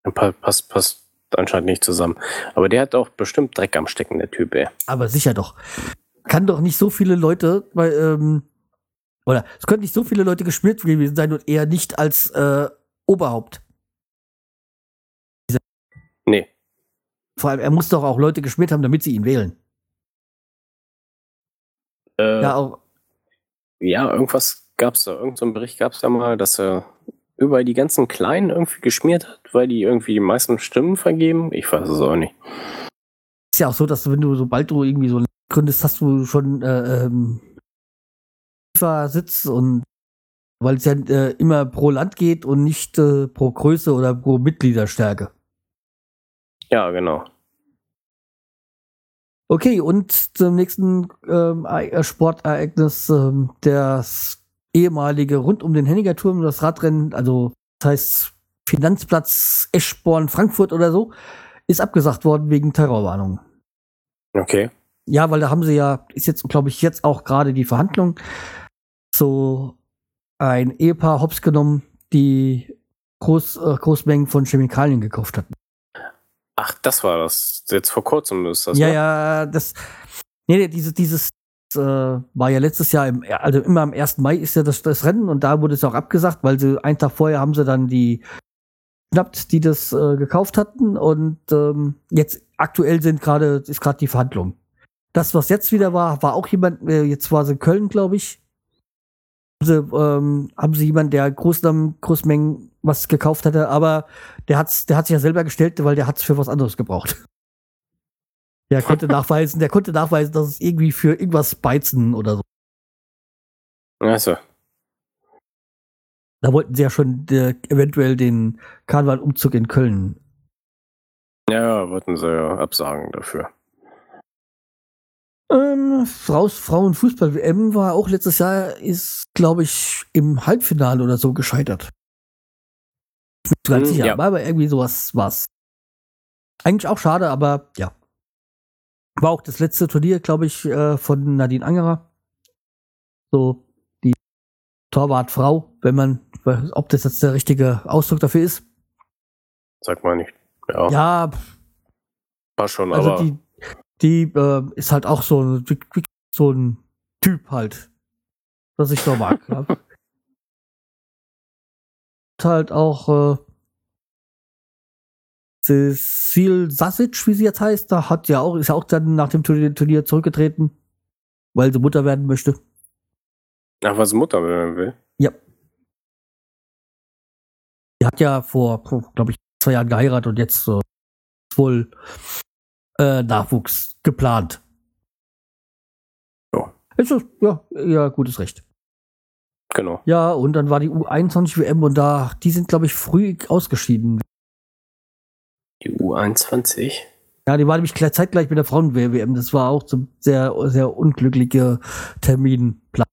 B: pa- passt, passt anscheinend nicht zusammen. Aber der hat auch bestimmt Dreck am Stecken, der Typ, ey.
A: Aber sicher doch. Kann doch nicht so viele Leute, weil, ähm, oder es können nicht so viele Leute geschmiert gewesen sein und er nicht als äh, Oberhaupt.
B: Nee.
A: Vor allem, er muss doch auch Leute geschmiert haben, damit sie ihn wählen.
B: Äh,
A: Ja,
B: ja,
A: auch,
B: irgendwas gab's da, irgendein so einen Bericht gab's da mal, dass er überall die ganzen Kleinen irgendwie geschmiert hat, weil die irgendwie die meisten Stimmen vergeben. Ich weiß es auch nicht.
A: ist ja auch so, dass du, wenn du, sobald du irgendwie so gründest, hast du schon äh, ähm, sitzt und weil es ja äh, immer pro Land geht und nicht äh, pro Größe oder pro Mitgliederstärke.
B: Ja, genau.
A: Okay, und zum nächsten ähm, Ei- Sportereignis, ähm, das ehemalige rund um den Henniger Turm, das Radrennen, also das heißt Finanzplatz Eschborn Frankfurt oder so, ist abgesagt worden wegen Terrorwarnungen.
B: Okay.
A: Ja, weil da haben sie ja, ist jetzt, glaube ich, jetzt auch gerade die Verhandlung, so ein Ehepaar hops genommen, die Groß, äh, Großmengen von Chemikalien gekauft hatten.
B: Ach, das war das. Jetzt vor kurzem ist das.
A: ja,
B: ne?
A: ja, das. Nee, nee, dieses, dieses äh, war ja letztes Jahr, im, also immer am 1. Mai ist ja das, das Rennen und da wurde es auch abgesagt, weil sie einen Tag vorher haben sie dann die geschnappt, die das äh, gekauft hatten und ähm, jetzt aktuell sind gerade, ist gerade die Verhandlung. Das, was jetzt wieder war, war auch jemand, äh, jetzt war sie in Köln, glaube ich. Haben sie, ähm, haben sie jemanden, der Großnamen, Großmengen was gekauft hatte, aber der hat's, der hat sich ja selber gestellt, weil der hat's für was anderes gebraucht. Der konnte nachweisen, der konnte nachweisen, dass es irgendwie für irgendwas beizen oder so.
B: Also,
A: Da wollten sie ja schon äh, eventuell den Karnevalumzug in Köln.
B: ja, wollten sie ja absagen dafür.
A: Ähm, Fraus, Frauenfußball-WM war auch letztes Jahr, ist, glaube ich, im Halbfinale oder so gescheitert. Ich bin mir ganz
B: Hm,
A: sicher,
B: ja.
A: aber irgendwie sowas war's. Eigentlich auch schade, aber ja. War auch das letzte Turnier, glaube ich, äh, von Nadine Angerer. So, die Torwartfrau, wenn man, ob das jetzt der richtige Ausdruck dafür ist.
B: Sag mal nicht. Ja,
A: Ja,
B: war schon,
A: Also
B: aber
A: die, die äh, ist halt auch so, ein- so ein Typ halt, was ich so mag. ja. Halt auch äh, Cecil Sasic, wie sie jetzt heißt, da hat ja auch, ist ja auch dann nach dem Turnier, zurückgetreten, weil sie Mutter werden möchte.
B: ach, was Mutter will. will.
A: Die hat ja vor, glaube ich, zwei Jahren geheiratet und jetzt äh, wohl äh, Nachwuchs geplant.
B: Ja.
A: Ist das, ja, ja, gutes Recht.
B: Genau.
A: Ja, und dann war die U21 WM und da, die sind, glaube ich, früh ausgeschieden.
B: Die U21.
A: Ja, die war nämlich gleich zeitgleich mit der Frauen-WM. Das war auch zum sehr, sehr unglücklicher Terminplan.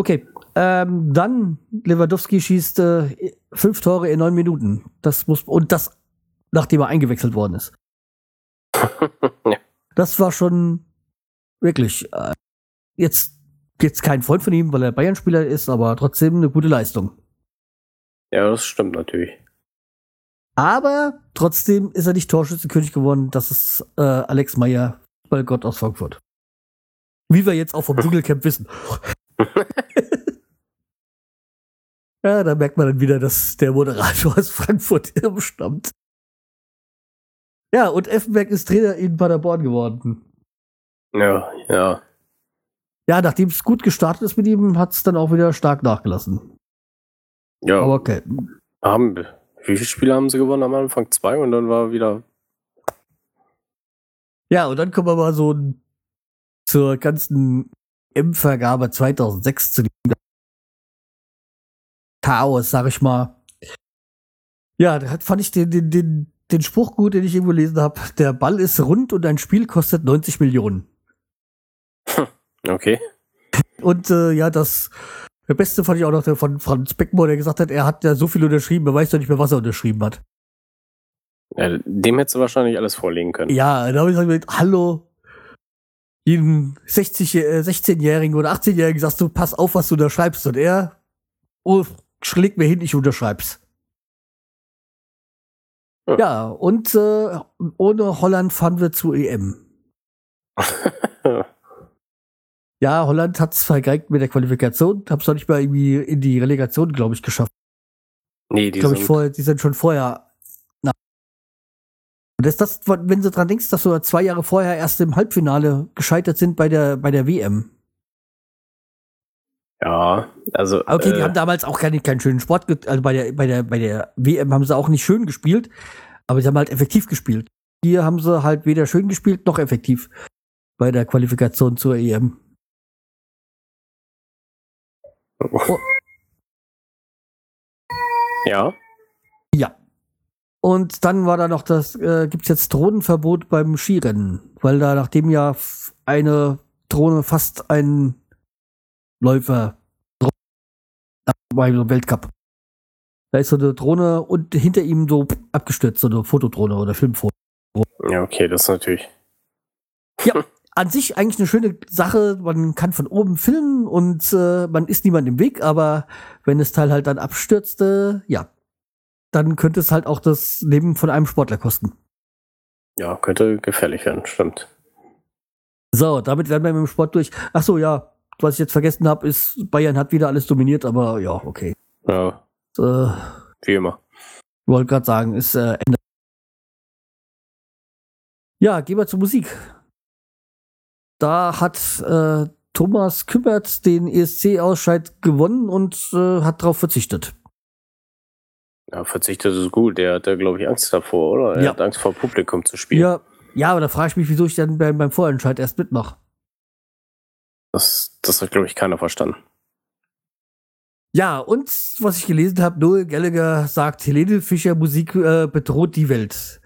A: Okay, ähm, dann Lewandowski schießt äh, fünf Tore in neun Minuten. Das muss und das nachdem er eingewechselt worden ist.
B: Ja.
A: Das war schon wirklich äh, jetzt jetzt kein Freund von ihm, weil er Bayern-Spieler ist, aber trotzdem eine gute Leistung.
B: Ja, das stimmt natürlich.
A: Aber trotzdem ist er nicht Torschützenkönig geworden. Das ist äh, Alex Meyer, Fußballgott aus Frankfurt. Wie wir jetzt auch vom Dschungelcamp wissen. ja, da merkt man dann wieder, dass der Moderator aus Frankfurt stammt. Ja, und Effenberg ist Trainer in Paderborn geworden.
B: Ja, ja.
A: Ja, nachdem es gut gestartet ist mit ihm, hat es dann auch wieder stark nachgelassen.
B: Ja,
A: Aber okay.
B: Haben, wie viele Spiele haben sie gewonnen am Anfang? Zwei und dann war wieder.
A: Ja, und dann kommen wir mal so zur ganzen M-Vergabe 2006 zu dem Chaos, sag ich mal. Ja, da fand ich den, den, den, den Spruch gut, den ich irgendwo gelesen habe. Der Ball ist rund und ein Spiel kostet 90 Millionen.
B: Okay.
A: Und äh, ja, das der beste fand ich auch noch der von Franz Beckmore, der gesagt hat, er hat ja so viel unterschrieben, er weiß doch nicht mehr, was er unterschrieben hat.
B: Ja, dem hättest du wahrscheinlich alles vorlegen können.
A: Ja, da habe ich gesagt, hallo, jeden 60, äh, 16-Jährigen oder 18-Jährigen sagst du, pass auf, was du da schreibst. Und er, oh, schlägt mir hin, ich unterschreib's. Ja, ja und äh, ohne Holland fahren wir zu EM. ja, Holland hat's vergeigt mit der Qualifikation, hab's noch nicht mal irgendwie in die Relegation, glaube ich, geschafft.
B: Nee, die
A: Glaube ich, vorher, die sind schon vorher. Und das, das, wenn du dran denkst, dass so zwei Jahre vorher erst im Halbfinale gescheitert sind bei der, bei der WM.
B: ja, also.
A: Okay, die
B: äh,
A: haben damals auch keinen, keinen schönen Sport, also bei der, bei der, bei der WM haben sie auch nicht schön gespielt, aber sie haben halt effektiv gespielt. Hier haben sie halt weder schön gespielt noch effektiv bei der Qualifikation zur EM.
B: ja.
A: Ja. Und dann war da noch das, äh, gibt's jetzt Drohnenverbot beim Skirennen, weil da nachdem ja eine Drohne fast ein Läufer beim Weltcup. Da ist so eine Drohne und hinter ihm so abgestürzt, so eine Fotodrohne oder Filmfoto.
B: Ja, okay, das ist natürlich.
A: An sich eigentlich eine schöne Sache, man kann von oben filmen und äh, man ist niemand im Weg, aber wenn das Teil halt dann abstürzte, ja, dann könnte es halt auch das Leben von einem Sportler kosten.
B: Ja, könnte gefährlich werden, stimmt.
A: So, damit wären wir mit dem Sport durch. Ach so, ja, was ich jetzt vergessen habe, ist, Bayern hat wieder alles dominiert, aber ja, okay.
B: Ja,
A: Äh,
B: wie immer.
A: wollte gerade sagen, ist äh, Ende. Ja, gehen wir zur Musik. Da hat äh, Thomas Küppert den ESC-Ausscheid gewonnen und äh, hat darauf verzichtet.
B: Ja, verzichtet ist gut. Der hat da, glaube ich, Angst davor, oder? Er
A: Ja.
B: hat Angst vor Publikum zu spielen.
A: Ja, ja, aber da frage ich mich, wieso ich dann beim, beim Vorentscheid erst mitmache.
B: Das, das hat, glaube ich, keiner verstanden.
A: Ja, und was ich gelesen habe, Noel Gallagher sagt, Helene Fischer Musik äh, bedroht die Welt.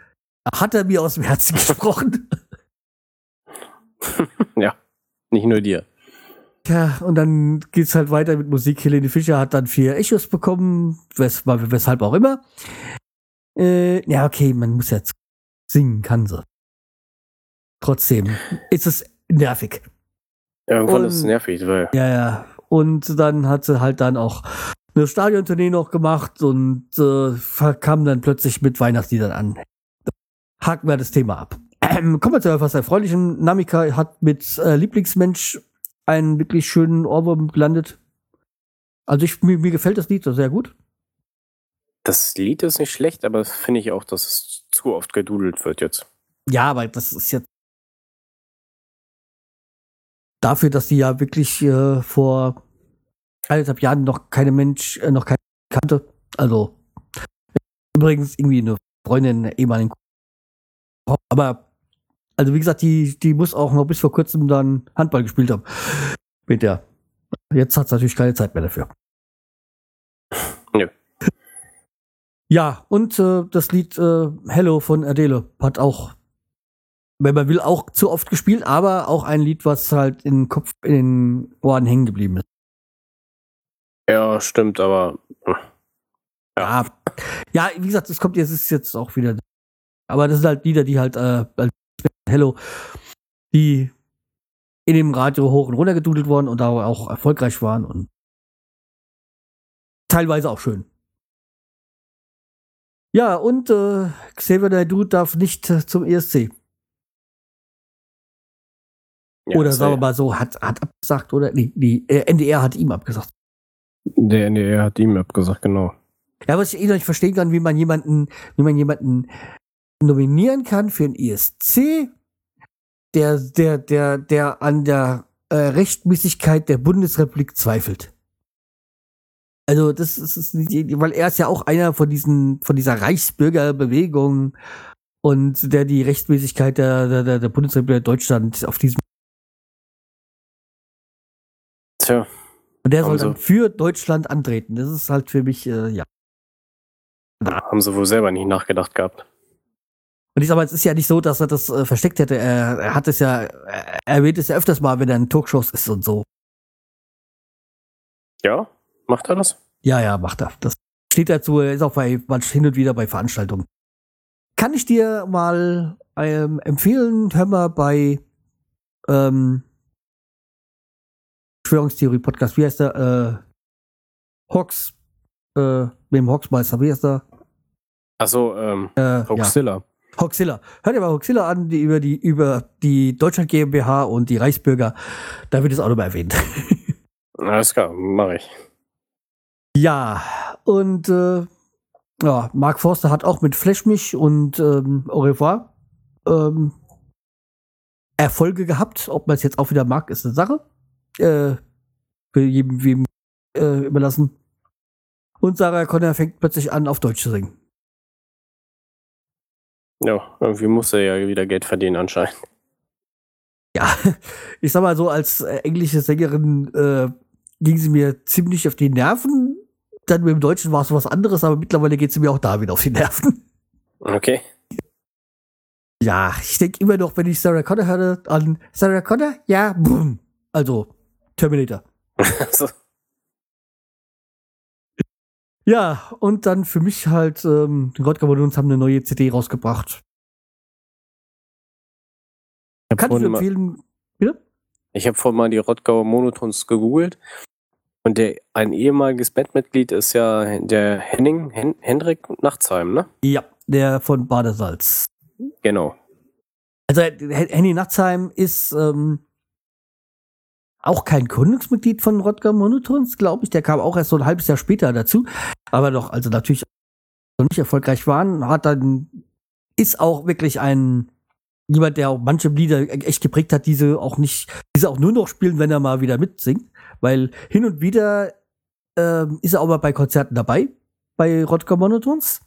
A: Hat er mir aus dem Herzen gesprochen?
B: ja, nicht nur dir.
A: Ja, und dann geht's halt weiter mit Musik. Helene Fischer hat dann vier Echos bekommen, wes weshalb auch immer. Äh, ja, okay, man muss jetzt singen, kann sie. Trotzdem ist es nervig.
B: Irgendwann
A: Und-
B: ist es nervig, weil
A: Ja, ja. Und dann hat sie halt dann auch eine Stadiontournee noch gemacht und äh, kam dann plötzlich mit Weihnachtsliedern an. Haken wir das Thema ab. Ähm, kommen wir zu etwas Erfreulichem. Namika hat mit äh, Lieblingsmensch einen wirklich schönen Ohrwurm gelandet. Also ich, mir, mir gefällt das Lied sehr gut.
B: das Lied ist nicht schlecht, aber finde ich auch, dass es zu oft gedudelt wird jetzt.
A: Ja, aber das ist jetzt dafür, dass sie ja wirklich äh, vor eineinhalb Jahren noch keine Mensch, äh, noch keine kannte. Also übrigens irgendwie eine Freundin ehemaligen aber also wie gesagt, die, die muss auch noch bis vor kurzem dann Handball gespielt haben. Mit der. Jetzt hat sie natürlich keine Zeit mehr dafür.
B: Nö.
A: Ja, und äh, das Lied äh, Hello von Adele hat auch, wenn man will, auch zu oft gespielt, aber auch ein Lied, was halt in den Kopf, in den Ohren hängen geblieben ist.
B: Ja, stimmt, aber
A: Ja, ja, wie gesagt, es kommt jetzt, ist jetzt auch wieder. Aber das sind halt Lieder, die halt, äh, als Hello, die in dem Radio hoch und runter gedudelt wurden und da auch erfolgreich waren und teilweise auch schön. Ja, und äh, Xavier Naidoo darf nicht äh, zum ESC.
B: ja,
A: oder sagen wir mal so, hat, hat abgesagt, oder? Nee, die äh, NDR hat ihm abgesagt.
B: Der NDR hat ihm abgesagt, genau.
A: Ja, was ich eh noch nicht verstehen kann, wie man jemanden, wie man jemanden nominieren kann für einen ESC, der, der, der, der an der äh, Rechtmäßigkeit der Bundesrepublik zweifelt. Also das ist, ist weil er ist ja auch einer von diesen von dieser Reichsbürgerbewegung und der die Rechtmäßigkeit der der, der Bundesrepublik Deutschland auf diesem
B: Tja.
A: Und der soll
B: sie.
A: dann für Deutschland antreten. Das ist halt für mich, äh, ja.
B: Haben sie wohl selber nicht nachgedacht gehabt.
A: Und ich sag mal, es ist ja nicht so, dass er das äh, versteckt hätte. Er, er hat es ja, er erwähnt es ja öfters mal, wenn er in Talkshows ist und so.
B: Ja? Macht er das?
A: Ja, ja, macht er. Das steht dazu, er ist auch bei manch hin und wieder bei Veranstaltungen. Kann ich dir mal ähm, empfehlen, hör mal bei ähm, Verschwörungstheorie-Podcast, wie heißt der? Äh, Hawks, äh, mit dem Hawksmeister, wie heißt der?
B: Achso, ähm,
A: Äh, ja. Hoxilla. Hört ihr mal Hoxilla an, die über die, über die Deutschland GmbH und die Reichsbürger. Da wird es auch nochmal erwähnt.
B: Alles klar, mache ich.
A: ja, und äh, ja, Mark Forster hat auch mit Flash mich und ähm, Au revoir ähm, Erfolge gehabt. Ob man es jetzt auch wieder mag, ist eine Sache. Äh, für jedem wem äh, überlassen. Und Sarah Connor fängt plötzlich an, auf Deutsch zu singen.
B: Ja, irgendwie muss er ja wieder Geld verdienen anscheinend.
A: Ja, ich sag mal so, als äh, englische Sängerin äh, ging sie mir ziemlich auf die Nerven. Dann mit dem Deutschen war es was anderes, aber mittlerweile geht sie mir auch da wieder auf die Nerven.
B: Okay.
A: Ja, ich denke immer noch, wenn ich Sarah Connor höre, an Sarah Connor, ja, boom. Also, Terminator. Ja, und dann für mich halt, ähm, die Rodger uns haben eine neue CD rausgebracht.
B: ich habe
A: Kann ich empfehlen, bitte?
B: ich hab vorhin mal die Rottgauer Monotons gegoogelt. Und der, ein ehemaliges Bandmitglied ist ja der Henning, Hen, Hendrik Nachtsheim, ne?
A: Ja, der von Badesalz.
B: Genau.
A: Also H- Henny Nachtsheim ist ähm, auch kein Gründungsmitglied von Rodger Monotons, glaube ich. Der kam auch erst so ein halbes Jahr später dazu. Aber doch, also natürlich noch nicht erfolgreich waren, hat dann, ist auch wirklich ein jemand, der auch manche Lieder echt geprägt hat, diese auch nicht, diese auch nur noch spielen, wenn er mal wieder mitsingt. Weil hin und wieder ähm, ist er auch mal bei Konzerten dabei, bei Rodger Monotons.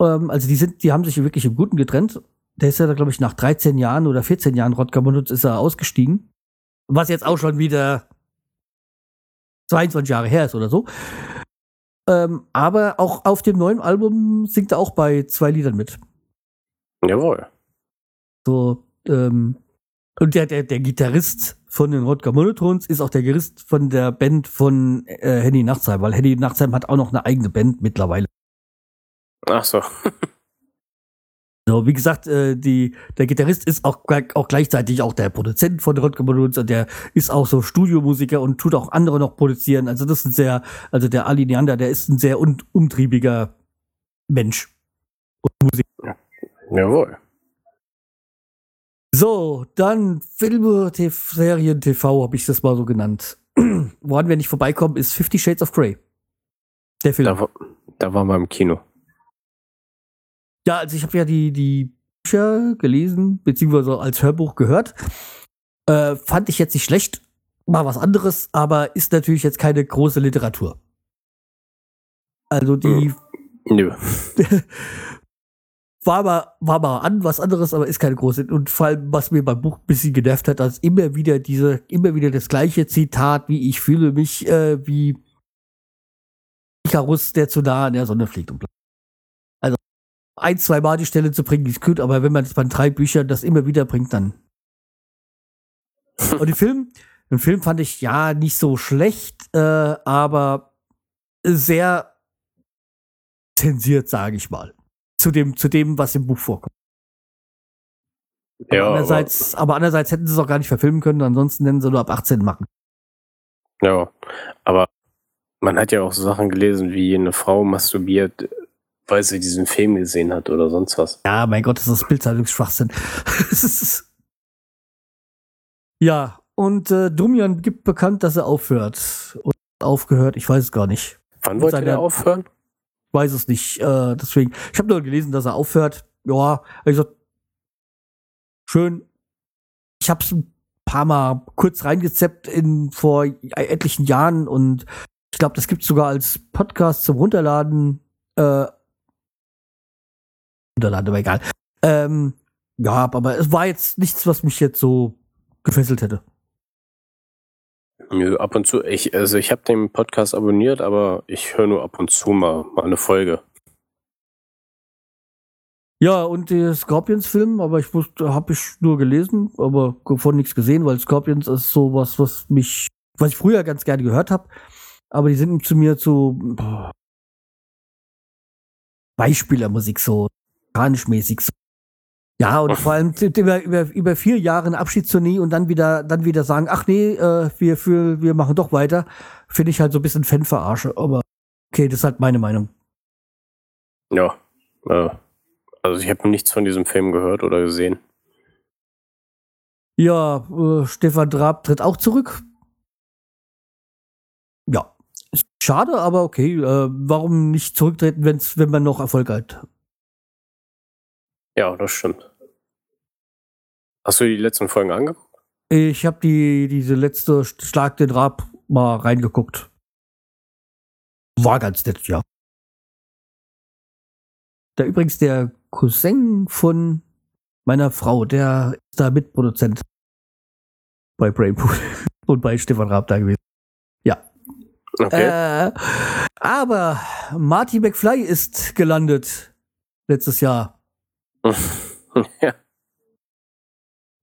A: Ähm, also die sind, die haben sich wirklich im Guten getrennt. Der ist ja, glaube ich, nach 13 Jahren oder 14 Jahren Rodger Monotons ist er ausgestiegen. Was jetzt auch schon wieder 22 Jahre her ist oder so. Ähm, aber auch auf dem neuen Album singt er auch bei zwei Liedern mit.
B: Jawohl.
A: So, ähm, und der, der, der Gitarrist von den Rodger Monotons ist auch der Gitarrist von der Band von äh, Henny Nachtsheim, weil Henny Nachtsheim hat auch noch eine eigene Band mittlerweile.
B: Ach so.
A: So, wie gesagt, äh, die, der Gitarrist ist auch, auch gleichzeitig auch der Produzent von Rodger Monotons und der ist auch so Studiomusiker und tut auch andere noch produzieren. Also das ist ein sehr, also der Ali Neander, der ist ein sehr un umtriebiger Mensch. Und Musik.
B: Jawohl.
A: So, dann Filme, TV, Serien, TV, habe ich das mal so genannt. Woran wir nicht vorbeikommen, ist Fifty Shades of Grey. Der Film.
B: Da, war- da waren wir im Kino.
A: Ja, also ich habe ja die, die Bücher gelesen, beziehungsweise als Hörbuch gehört. Äh, fand ich jetzt nicht schlecht, war was anderes, aber ist natürlich jetzt keine große Literatur. Also die
B: Nö.
A: war mal, war mal an, was anderes, aber ist keine große. Und vor allem, was mir beim Buch ein bisschen genervt hat, dass immer wieder diese, immer wieder das gleiche Zitat, wie ich fühle mich, äh, wie Icarus, der zu nah an der Sonne fliegt und bleibt. Ein, zwei Mal die Stelle zu bringen, ist gut, aber wenn man das bei drei Büchern das immer wieder bringt, dann. Und den Film, den Film fand ich ja nicht so schlecht, äh, aber sehr zensiert, sage ich mal zu dem, zu dem, was im Buch vorkommt.
B: Ja,
A: aber, andererseits, aber, andererseits hätten sie es auch gar nicht verfilmen können, ansonsten nennen sie nur ab 18 machen.
B: Ja, aber man hat ja auch so Sachen gelesen, wie eine Frau masturbiert, weil sie diesen Film gesehen hat oder sonst was.
A: Ja, mein Gott, das ist Bildzeitungsschwachsinn. Es ist- ja, und äh, Dumian gibt bekannt, dass er aufhört. Und aufgehört, ich weiß es gar nicht.
B: Wann wollte der aufhören?
A: Ich weiß es nicht. Äh, deswegen, ich habe nur gelesen, dass er aufhört. Ja, ich gesagt, schön. Ich habe es ein paar Mal kurz reingezeppt in vor etlichen Jahren und Ich glaube, das gibt es sogar als Podcast zum Runterladen. Äh, runterladen, aber egal. Ähm, ja, aber es war jetzt nichts, was mich jetzt so gefesselt hätte.
B: Nö, ab und zu. Ich, also ich habe den Podcast abonniert, aber ich höre nur ab und zu mal, mal eine Folge.
A: Ja, und der Scorpions-Film, aber ich wusste, habe ich nur gelesen, aber von nichts gesehen, weil Scorpions ist sowas, was mich, was ich früher ganz gerne gehört habe. Aber die sind zu mir zu boah, Beispielermusik so, mäßig so. Ja, und vor allem über, über, über vier Jahre eine Abschiedstournee und dann wieder, dann wieder sagen, ach nee, äh, wir, für, wir machen doch weiter, finde ich halt so ein bisschen Fanverarsche. Aber okay, das ist halt meine Meinung.
B: Ja, äh, also ich habe nichts von diesem Film gehört oder gesehen.
A: Ja, äh, Stefan Drab tritt auch zurück. Ja, schade, aber okay. Äh, warum nicht zurücktreten, wenn's, wenn man noch Erfolg hat?
B: Ja, das stimmt. Hast du die letzten Folgen angeguckt?
A: Ich habe die diese letzte Schlag den Rab mal reingeguckt. War ganz nett, ja. Da übrigens der Cousin von meiner Frau, der ist da Mitproduzent bei Brainpool und bei Stefan Raab da gewesen. Ja. Okay. Äh, aber Marty McFly ist gelandet letztes Jahr. Ja.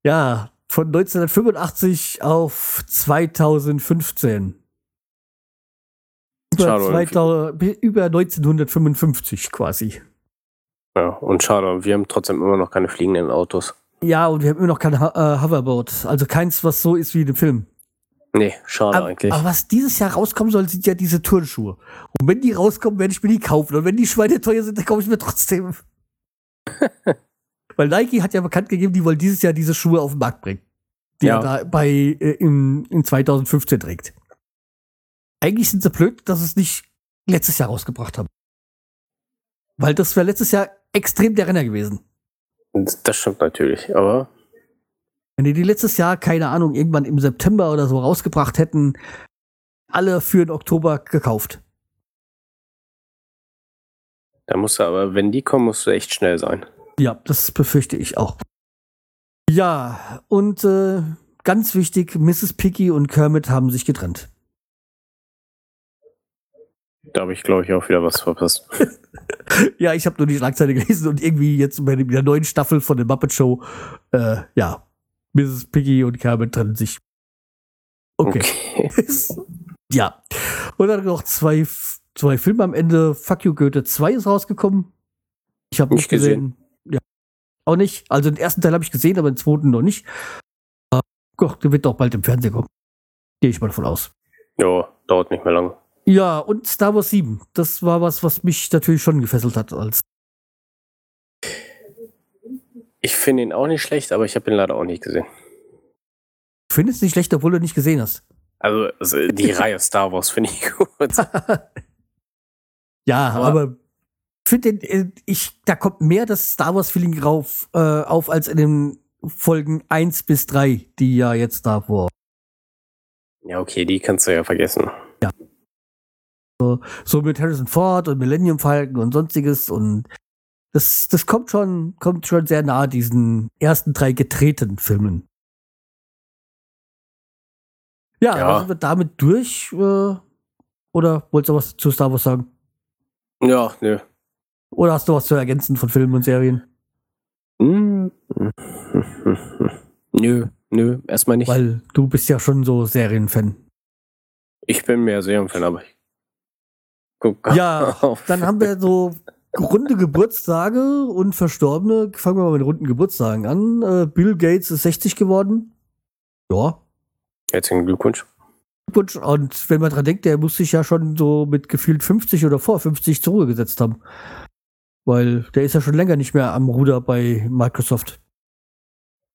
A: Ja, von 1985 auf 2015. Über, 2000, über 1955 quasi.
B: Ja, und schade, wir haben trotzdem immer noch keine fliegenden Autos.
A: Ja, und wir haben immer noch kein äh, Hoverboard. Also keins, was so ist wie in dem Film.
B: Nee, schade
A: aber,
B: eigentlich.
A: Aber was dieses Jahr rauskommen soll, sind ja diese Turnschuhe. Und wenn die rauskommen, werde ich mir die kaufen. Und wenn die Schweine teuer sind, dann kaufe ich mir trotzdem. Weil Nike hat ja bekannt gegeben, die wollen dieses Jahr diese Schuhe auf den Markt bringen. Die ja. er da bei, äh, in, in 2015 trägt. Eigentlich sind sie blöd, dass es nicht letztes Jahr rausgebracht haben. Weil das wäre letztes Jahr extrem der Renner gewesen.
B: Das stimmt natürlich, aber.
A: Wenn die die letztes Jahr, keine Ahnung, irgendwann im September oder so rausgebracht hätten, alle für den Oktober gekauft.
B: Da musst du aber, wenn die kommen, musst du echt schnell sein.
A: Ja, das befürchte ich auch. Ja, und äh, ganz wichtig, Mrs. Piggy und Kermit haben sich getrennt.
B: Da habe ich, glaube ich, auch wieder was verpasst.
A: ja, ich habe nur die Schlagzeile gelesen und irgendwie jetzt bei der neuen Staffel von der Muppet Show, äh, ja, Mrs. Piggy und Kermit trennen sich. Okay. okay. ja. Und dann noch zwei, zwei Filme am Ende. Fuck You Goethe 2 ist rausgekommen. Ich habe nicht gesehen. gesehen. Ja. Auch nicht. Also den ersten Teil habe ich gesehen, aber den zweiten noch nicht. Äh, Gott, der wird doch bald im Fernsehen kommen. Gehe ich mal davon aus.
B: Ja, dauert nicht mehr lange.
A: Ja, und Star Wars 7. Das war was, was mich natürlich schon gefesselt hat als.
B: Ich finde ihn auch nicht schlecht, aber ich habe ihn leider auch nicht gesehen.
A: Du findest nicht schlecht, obwohl du nicht gesehen hast.
B: Also, also die Reihe Star Wars finde ich gut.
A: ja, aber, aber finde äh, ich, da kommt mehr das Star Wars Feeling drauf äh, auf als in den Folgen 1 bis 3, die ja jetzt da vor.
B: Ja, okay, die kannst du ja vergessen.
A: Ja. So, so mit Harrison Ford und Millennium Falcon und sonstiges und das, das kommt schon, kommt schon sehr nah diesen ersten drei getretenen Filmen. Ja, ja. sind wir damit durch? Äh, oder wolltest du was zu Star Wars sagen?
B: Ja, nö.
A: Oder hast du was zu ergänzen von Filmen und Serien?
B: Hm. Nö, nö, erstmal nicht.
A: Weil du bist ja schon so Serienfan.
B: Ich bin mehr Serienfan, aber ich
A: guck Ja, dann haben wir so runde Geburtstage und Verstorbene. Fangen wir mal mit runden Geburtstagen an. Äh, Bill Gates ist 60 geworden. Ja.
B: Herzlichen Glückwunsch.
A: Glückwunsch. Und wenn man dran denkt, der muss sich ja schon so mit gefühlt 50 oder vor 50 zur Ruhe gesetzt haben. Weil der ist ja schon länger nicht mehr am Ruder bei Microsoft.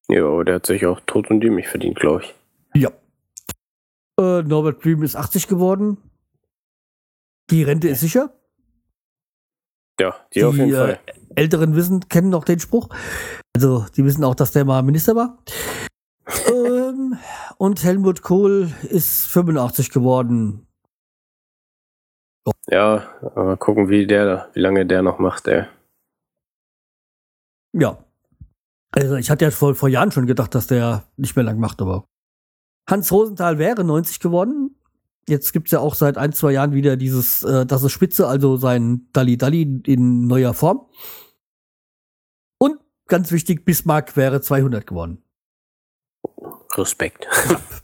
B: Ja, aber der hat sich auch tot und dämlich verdient, glaube ich.
A: Ja. Äh, Norbert Dream ist 80 geworden. Die Rente ist sicher.
B: Ja, die, die auf jeden Fall.
A: Äh, Älteren wissen, kennen noch den Spruch. Also, die wissen auch, dass der mal Minister war. ähm, und Helmut Kohl ist 85 geworden.
B: Ja, mal gucken, wie der, wie lange der noch macht, ey.
A: Ja. Also ich hatte ja vor, vor Jahren schon gedacht, dass der nicht mehr lang macht, aber Hans Rosenthal wäre 90 geworden. Jetzt gibt's ja auch seit ein, zwei Jahren wieder dieses, äh, das ist Spitze, also sein Dalli Dalli in neuer Form. Und ganz wichtig, Bismarck wäre 200 geworden.
B: Respekt.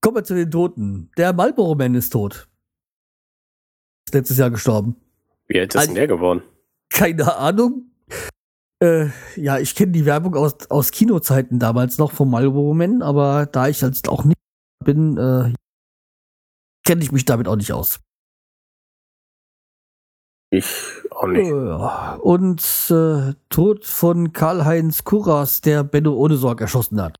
A: Kommen wir zu den Toten. Der Marlboro Man ist tot. Ist letztes Jahr gestorben.
B: Wie alt ist denn der geworden?
A: Keine Ahnung. Äh, ja, ich kenne die Werbung aus, aus Kinozeiten damals noch vom Marlboro Man, aber da ich jetzt auch nicht bin, äh, kenne ich mich damit auch nicht aus.
B: Ich auch nicht.
A: Und äh, Tod von Karl-Heinz Kuras, der Benno ohne Sorg erschossen hat.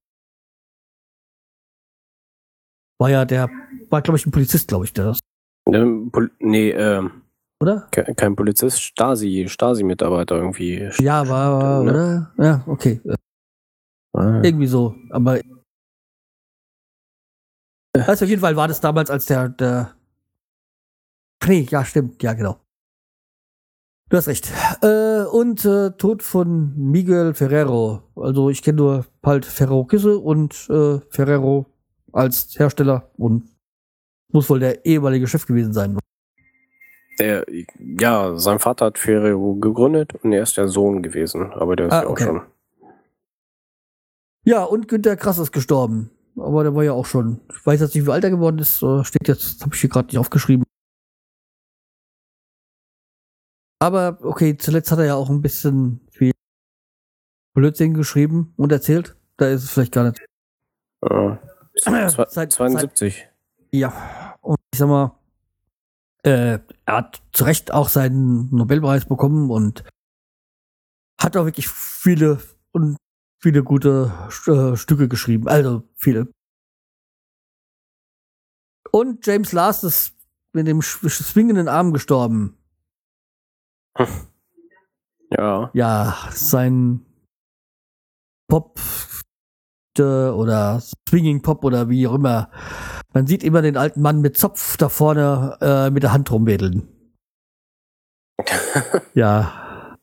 A: War ja der, war glaube ich ein Polizist, glaube ich, der das,
B: Ne, Pol nee, ähm,
A: oder?
B: ke- kein Polizist, Stasi, Stasi-Mitarbeiter irgendwie.
A: Ja, war, war
B: Ne?
A: oder? Ja, okay.
B: Ah,
A: Irgendwie so. Aber also auf jeden Fall war das damals, als der, der nee, ja, stimmt, ja, genau. Du hast recht. Äh, und äh, Tod von Miguel Ferrero. Also ich kenne nur halt Ferrero Küsse und äh, Ferrero als Hersteller und muss wohl der ehemalige Chef gewesen sein.
B: Der, ja, sein Vater hat Ferrero gegründet und er ist der Sohn gewesen, aber der ist
A: Ah,
B: ja auch
A: okay.
B: schon.
A: Ja, und Günter Krass ist gestorben. Aber der war ja auch schon. Ich weiß jetzt nicht, wie alt er geworden ist. äh, Steht jetzt, habe ich hier gerade nicht aufgeschrieben. Aber okay, zuletzt hat er ja auch ein bisschen viel Blödsinn geschrieben und erzählt. Da ist es vielleicht gar nicht.
B: Äh,
A: Seit-
B: 72.
A: Ja, und ich sag mal, äh, er hat zu Recht auch seinen Nobelpreis bekommen und hat auch wirklich viele und viele gute äh, Stücke geschrieben. Also viele. Und James Last ist mit dem sch- schwingenden Arm gestorben.
B: Ja.
A: Ja, sein Pop oder Swinging Pop oder wie auch immer. Man sieht immer den alten Mann mit Zopf da vorne äh, mit der Hand rumwedeln. Ja.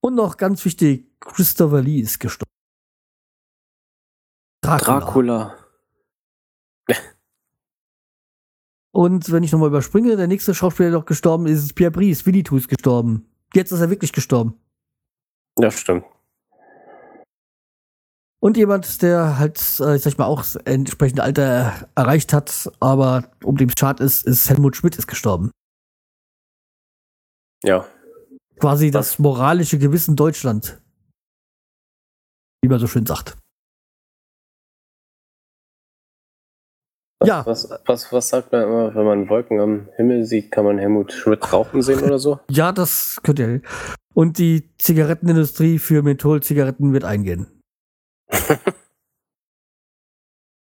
A: Und noch ganz wichtig, Christopher Lee ist gestorben. Dracula.
B: Dracula.
A: Und wenn ich nochmal überspringe, der nächste Schauspieler, der noch gestorben ist, ist Pierre Brice. Winnetou ist gestorben. Jetzt ist er wirklich gestorben.
B: Ja, stimmt.
A: Und jemand, der halt, äh, sag ich mal, auch das entsprechende Alter erreicht hat, aber um dem Chart ist, ist Helmut Schmidt ist gestorben.
B: Ja.
A: Quasi das moralische Gewissen Deutschland. Wie man so schön sagt.
B: Was,
A: Ja.
B: Was, was, was sagt man immer, wenn man Wolken am Himmel sieht, kann man Helmut Schmidt rauchen sehen oder so?
A: Ja, das könnt ihr. Und die Zigarettenindustrie für Mentholzigaretten wird eingehen.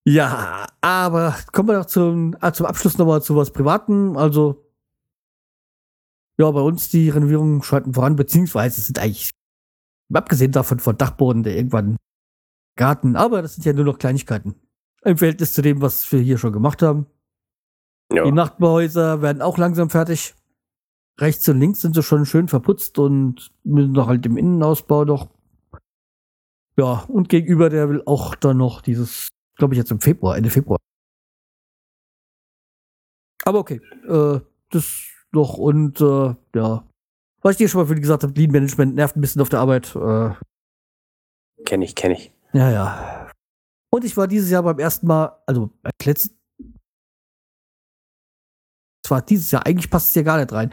A: ja, aber kommen wir doch zum, ah, zum Abschluss nochmal zu was Privaten. Also, ja, bei uns die Renovierungen schreiten voran, beziehungsweise es sind eigentlich, abgesehen davon von Dachboden, der irgendwann Garten, aber das sind ja nur noch Kleinigkeiten. Im Verhältnis zu dem, was wir hier schon gemacht haben.
B: Ja.
A: Die Nachbarhäuser werden auch langsam fertig. Rechts und links sind sie schon schön verputzt und müssen noch halt im Innenausbau noch. Ja, und gegenüber, der will auch dann noch dieses, glaube ich, jetzt im Februar, Ende Februar. Aber okay, äh, das noch und äh, ja. Was ich dir schon mal für gesagt habe, Lean Management nervt ein bisschen auf der Arbeit. Äh,
B: Kenn ich, kenn ich.
A: ja, ja. Und ich war dieses Jahr beim ersten Mal, also beim letzten. Es war dieses Jahr, eigentlich passt es ja gar nicht rein.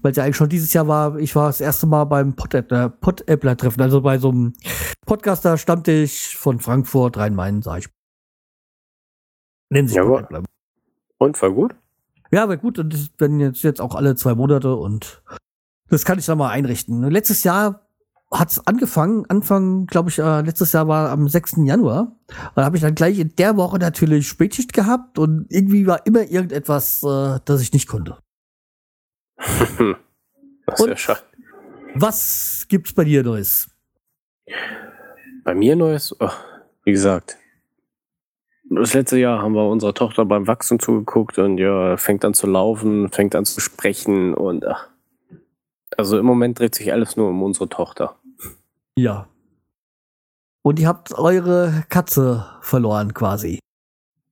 A: Weil es ja eigentlich schon dieses Jahr war, ich war das erste Mal beim Pod-Appler-Treffen, also bei so einem Podcaster Stammtisch von Frankfurt, Rhein-Main, sag ich. Nennen sich
B: Jawohl. Und war gut?
A: Ja, aber gut, und das werden jetzt, jetzt auch alle zwei Monate und das kann ich dann mal einrichten. Letztes Jahr hat's angefangen, Anfang, glaube ich, äh, letztes Jahr war am 6. Januar. Da habe ich dann gleich in der Woche natürlich Spätschicht gehabt und irgendwie war immer irgendetwas, äh, das ich nicht konnte.
B: das ist ja schade.
A: Was gibt's bei dir Neues?
B: Bei mir Neues, oh, wie gesagt, das letzte Jahr haben wir unserer Tochter beim Wachsen zugeguckt und ja, fängt an zu laufen, fängt an zu sprechen und ach. Also im Moment dreht sich alles nur um unsere Tochter.
A: Ja. Und ihr habt eure Katze verloren quasi.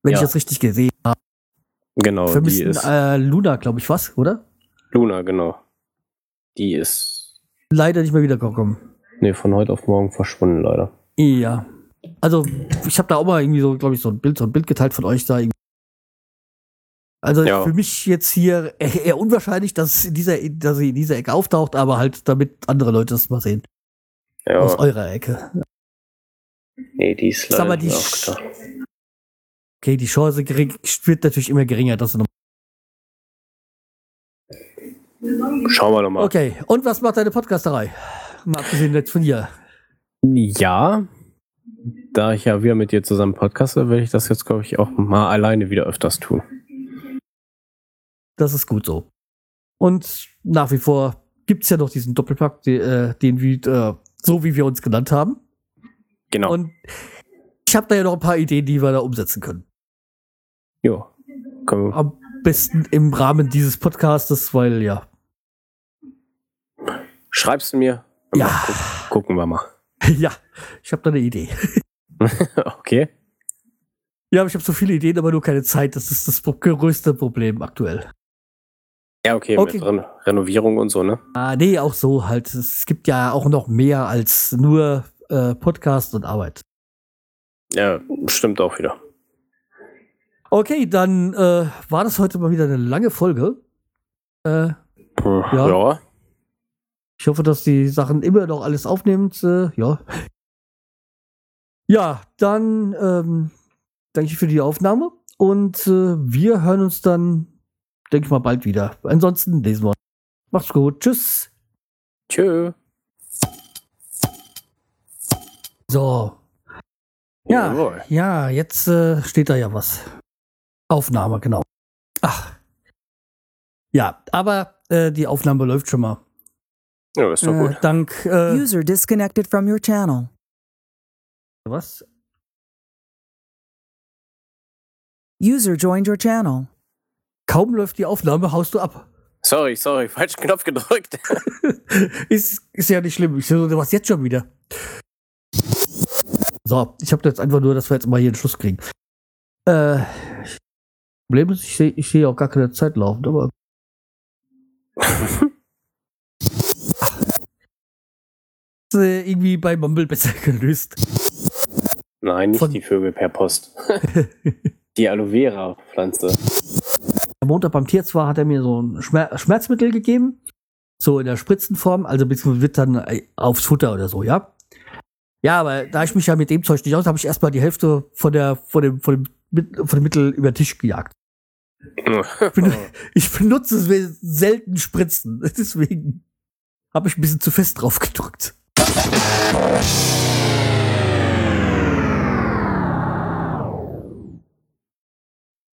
A: Wenn
B: Ja.
A: ich das richtig gesehen habe.
B: Genau, die
A: Vermissten
B: ist
A: äh, Luna, glaube ich, was, oder?
B: Luna, genau. Die ist
A: Leider nicht mehr wiedergekommen.
B: nee, von heute auf morgen verschwunden, leider.
A: Ja. Also, ich habe da auch mal irgendwie so, glaube ich, so ein Bild, so ein Bild geteilt von euch da. irgendwie. Also
B: Ja.
A: für mich jetzt hier eher, unwahrscheinlich, dass, in dieser, dass sie in dieser Ecke auftaucht, aber halt damit andere Leute das mal sehen.
B: Ja,
A: Aus eurer Ecke.
B: nee, die ist
A: Sag
B: leider
A: mal, die
B: aufgetaucht.
A: Okay, die Chance gering, wird natürlich immer geringer, dass sie noch
B: Schauen wir doch mal.
A: Okay, und was macht deine Podcasterei? Mal abgesehen jetzt von dir.
B: Ja, da ich ja wieder mit dir zusammen podcaste, werde ich das jetzt, glaube ich, auch mal alleine wieder öfters tun.
A: Das ist gut so. Und nach wie vor gibt's ja noch diesen Doppelpack, die, äh, den wir, äh, so wie wir uns genannt haben.
B: Genau.
A: Und ich habe da ja noch ein paar Ideen, die wir da umsetzen können.
B: ja. Können
A: Am besten im Rahmen dieses Podcastes, weil ja.
B: Schreibst du mir?
A: Ja.
B: Guck, gucken wir mal.
A: ja, ich habe da eine Idee.
B: okay.
A: Ja, aber ich habe so viele Ideen, aber nur keine Zeit. Das ist das größte Problem aktuell.
B: Ja, okay,
A: Okay.
B: mit Ren Renovierung und so, ne?
A: Ah, nee, auch so halt. Es gibt ja auch noch mehr als nur äh, Podcast und Arbeit.
B: Ja, stimmt auch wieder.
A: Okay, dann äh, war das heute mal wieder eine lange Folge. Äh,
B: Ja. ja.
A: ich hoffe, dass die Sachen immer noch alles aufnehmt. Äh, ja. Ja, dann ähm, danke ich für die Aufnahme und äh, wir hören uns dann, denke ich mal, bald wieder. Ansonsten lesen wir. Macht's gut. Tschüss.
B: Tschö.
A: So. Ja,
B: Jawohl.
A: ja, jetzt äh, steht da ja was. Aufnahme, genau. Ach. Ja, aber äh, die Aufnahme läuft schon mal.
B: Ja, ist doch
A: Äh,
B: gut.
A: dank äh,
C: User disconnected from your channel.
A: was?
C: User joined your channel.
A: Kaum läuft die Aufnahme, haust du ab.
B: Sorry, sorry, falschen Knopf gedrückt.
A: ist, ist ja nicht schlimm. Ich so, du machst jetzt schon wieder. So, ich habe jetzt einfach nur, dass wir jetzt mal hier einen Schluss kriegen. Äh, Problem ist, ich sehe ich seh auch gar keine Zeit laufen, aber. Ist, äh, irgendwie bei Mumble besser gelöst.
B: Nein, nicht
A: Von-
B: die Vögel per Post. die Aloe Vera Pflanze.
A: Am Montag beim Tierarzt war, hat er mir so ein Schmer Schmerzmittel gegeben. So in der Spritzenform, also beziehungsweise wird dann äh, aufs Futter oder so, ja. Ja, aber da ich mich ja mit dem Zeug nicht aus, habe ich erstmal die Hälfte von der, von dem, von dem, von dem Mittel über den Tisch gejagt. Ich, bin, ich benutze selten Spritzen, deswegen habe ich ein bisschen zu fest drauf gedrückt.